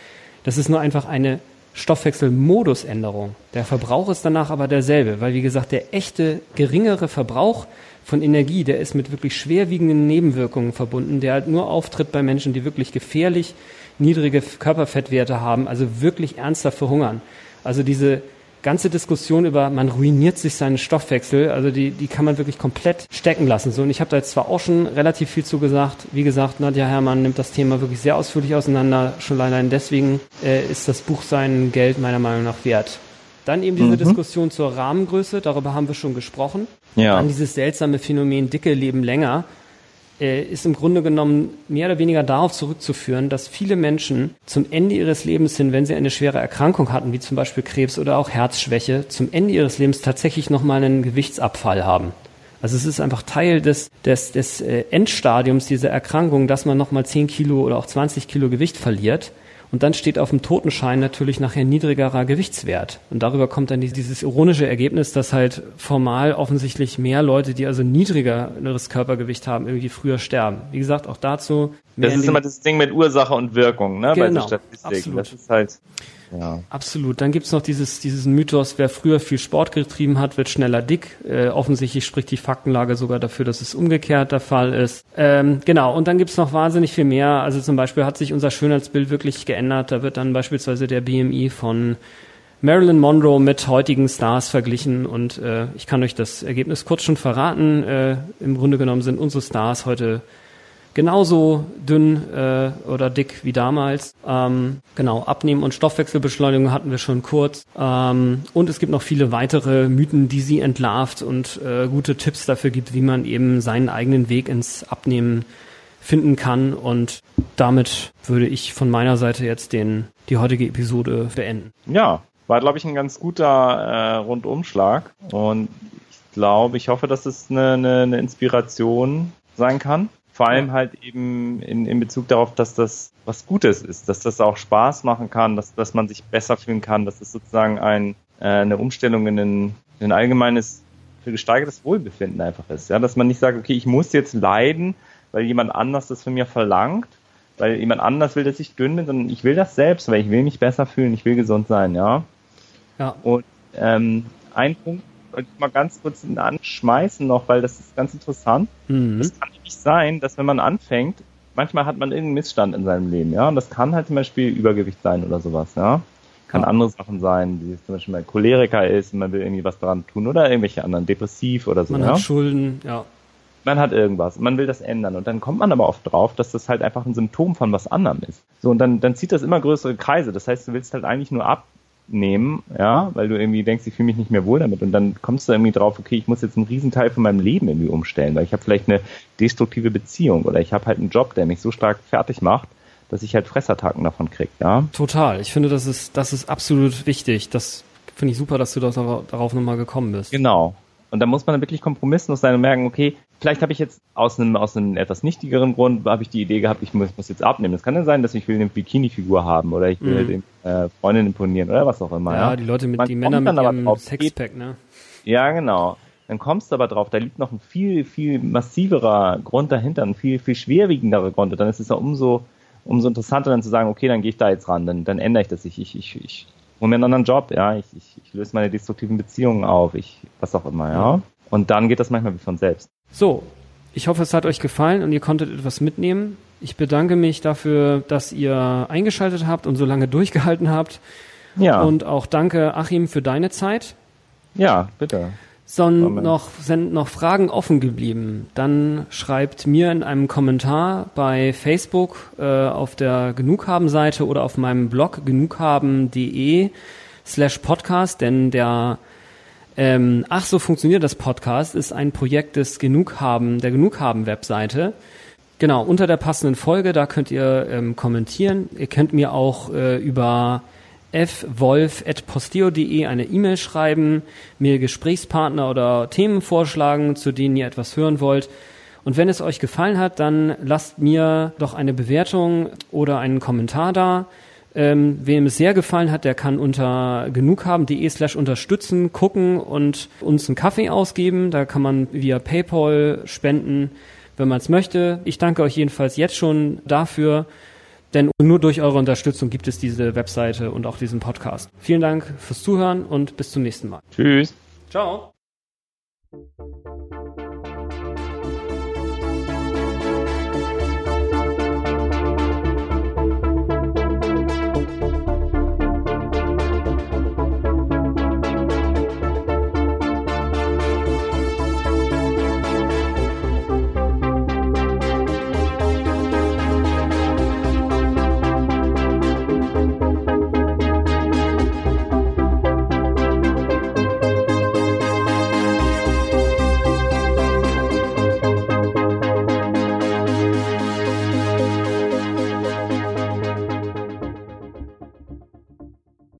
Das ist nur einfach eine Stoffwechselmodusänderung. Der Verbrauch ist danach aber derselbe, weil wie gesagt, der echte geringere Verbrauch von Energie, der ist mit wirklich schwerwiegenden Nebenwirkungen verbunden, der halt nur auftritt bei Menschen, die wirklich gefährlich niedrige Körperfettwerte haben, also wirklich ernsthaft verhungern. Also diese ganze Diskussion über, man ruiniert sich seinen Stoffwechsel, also die, die kann man wirklich komplett stecken lassen. So, und ich habe da jetzt zwar auch schon relativ viel zu gesagt. Wie gesagt, Nadja Herrmann nimmt das Thema wirklich sehr ausführlich auseinander. Schon allein deswegen äh, ist das Buch sein Geld meiner Meinung nach wert. Dann eben diese mhm. Diskussion zur Rahmengröße, darüber haben wir schon gesprochen. Ja. Dann dieses seltsame Phänomen dicke leben länger äh, ist im Grunde genommen mehr oder weniger darauf zurückzuführen, dass viele Menschen zum Ende ihres Lebens hin, wenn sie eine schwere Erkrankung hatten, wie zum Beispiel Krebs oder auch Herzschwäche, zum Ende ihres Lebens tatsächlich nochmal einen Gewichtsabfall haben. Also es ist einfach Teil des, des, des äh, Endstadiums dieser Erkrankung, dass man nochmal 10 Kilo oder auch 20 Kilo Gewicht verliert. Und dann steht auf dem Totenschein natürlich nachher niedrigerer Gewichtswert. Und darüber kommt dann dieses ironische Ergebnis, dass halt formal offensichtlich mehr Leute, die also niedrigeres Körpergewicht haben, irgendwie früher sterben. Wie gesagt, auch dazu. Das ist immer das Ding mit Ursache und Wirkung, ne? Genau, bei so Statistiken. Das ist halt ja. Absolut. Dann gibt's noch dieses, dieses Mythos, wer früher viel Sport getrieben hat, wird schneller dick. Äh, offensichtlich spricht die Faktenlage sogar dafür, dass es umgekehrt der Fall ist. Ähm, genau, und dann gibt's noch wahnsinnig viel mehr. Also zum Beispiel hat sich unser Schönheitsbild wirklich geändert. Da wird dann beispielsweise der BMI von Marilyn Monroe mit heutigen Stars verglichen und äh, ich kann euch das Ergebnis kurz schon verraten. Äh, Im Grunde genommen sind unsere Stars heute genauso dünn äh, oder dick wie damals. Ähm, genau, Abnehmen und Stoffwechselbeschleunigung hatten wir schon kurz. Ähm, und es gibt noch viele weitere Mythen, die sie entlarvt und äh, gute Tipps dafür gibt, wie man eben seinen eigenen Weg ins Abnehmen finden kann. Und damit würde ich von meiner Seite jetzt den, die heutige Episode beenden. Ja, war, glaube ich, ein ganz guter äh, Rundumschlag. Und ich glaube, ich hoffe, dass es eine, eine, eine Inspiration sein kann vor allem halt eben in, in Bezug darauf, dass das was Gutes ist, dass das auch Spaß machen kann, dass, dass man sich besser fühlen kann, dass es sozusagen ein, äh, eine Umstellung in ein, in ein allgemeines, für gesteigertes Wohlbefinden einfach ist. Ja, dass man nicht sagt, okay, ich muss jetzt leiden, weil jemand anders das von mir verlangt, weil jemand anders will, dass ich dünn bin, sondern ich will das selbst, weil ich will mich besser fühlen, ich will gesund sein, ja. Ja. Und ähm, ein Punkt, mal ganz kurz anschmeißen noch, weil das ist ganz interessant. Mhm. Es kann nämlich sein, dass wenn man anfängt, manchmal hat man irgendeinen Missstand in seinem Leben, ja, und das kann halt zum Beispiel Übergewicht sein oder sowas, ja. Kann ja. andere Sachen sein, wie zum Beispiel mal Choleriker ist und man will irgendwie was daran tun oder irgendwelche anderen, depressiv oder so. Man ja? hat Schulden, ja. Man hat irgendwas, man will das ändern und dann kommt man aber oft drauf, dass das halt einfach ein Symptom von was anderem ist. So, und dann, dann zieht das immer größere Kreise. Das heißt, du willst halt eigentlich nur ab, nehmen, ja, weil du irgendwie denkst, ich fühle mich nicht mehr wohl damit und dann kommst du irgendwie drauf, okay, ich muss jetzt einen Riesenteil von meinem Leben irgendwie umstellen, weil ich habe vielleicht eine destruktive Beziehung oder ich habe halt einen Job, der mich so stark fertig macht, dass ich halt Fressattacken davon krieg, ja. Total. Ich finde, das ist, das ist absolut wichtig. Das finde ich super, dass du das darauf nochmal gekommen bist. Genau. Und da muss man dann wirklich kompromisslos sein und merken, okay, vielleicht habe ich jetzt aus einem, aus einem etwas nichtigeren Grund, habe ich die Idee gehabt, ich muss, muss jetzt abnehmen. Es kann ja sein, dass ich will eine Bikini-Figur haben oder ich will mhm. den äh, Freundin imponieren oder was auch immer. Ja, ja. die Leute mit, man die Männer mit ihrem drauf, Sexpack, ne? Ja, genau. Dann kommst du aber drauf, da liegt noch ein viel, viel massiverer Grund dahinter, ein viel, viel schwerwiegenderer Grund. Und dann ist es ja umso, umso interessanter dann zu sagen, okay, dann gehe ich da jetzt ran, dann, dann ändere ich das. Ich, ich, ich, ich hole mir einen anderen Job, ja, ich, ich, ich löse meine destruktiven Beziehungen auf, ich, was auch immer, ja. Und dann geht das manchmal wie von selbst. So, ich hoffe, es hat euch gefallen und ihr konntet etwas mitnehmen. Ich bedanke mich dafür, dass ihr eingeschaltet habt und so lange <laughs> durchgehalten habt. Ja. Und auch danke, Achim, für deine Zeit. Ja, bitte. Son noch, sind noch Fragen offen geblieben, dann schreibt mir in einem Kommentar bei Facebook äh, auf der Genughaben-Seite oder auf meinem Blog genughaben.de slash podcast, denn der ähm, Ach so funktioniert das Podcast ist ein Projekt des Genughaben, der Genughaben-Webseite. Genau, unter der passenden Folge, da könnt ihr ähm, kommentieren. Ihr könnt mir auch äh, über fwolf.posteo.de eine E-Mail schreiben, mir Gesprächspartner oder Themen vorschlagen, zu denen ihr etwas hören wollt. Und wenn es euch gefallen hat, dann lasst mir doch eine Bewertung oder einen Kommentar da. Ähm, wem es sehr gefallen hat, der kann unter genughaben.de slash unterstützen gucken und uns einen Kaffee ausgeben. Da kann man via PayPal spenden, wenn man es möchte. Ich danke euch jedenfalls jetzt schon dafür. Denn nur durch eure Unterstützung gibt es diese Webseite und auch diesen Podcast. Vielen Dank fürs Zuhören und bis zum nächsten Mal. Tschüss. Ciao.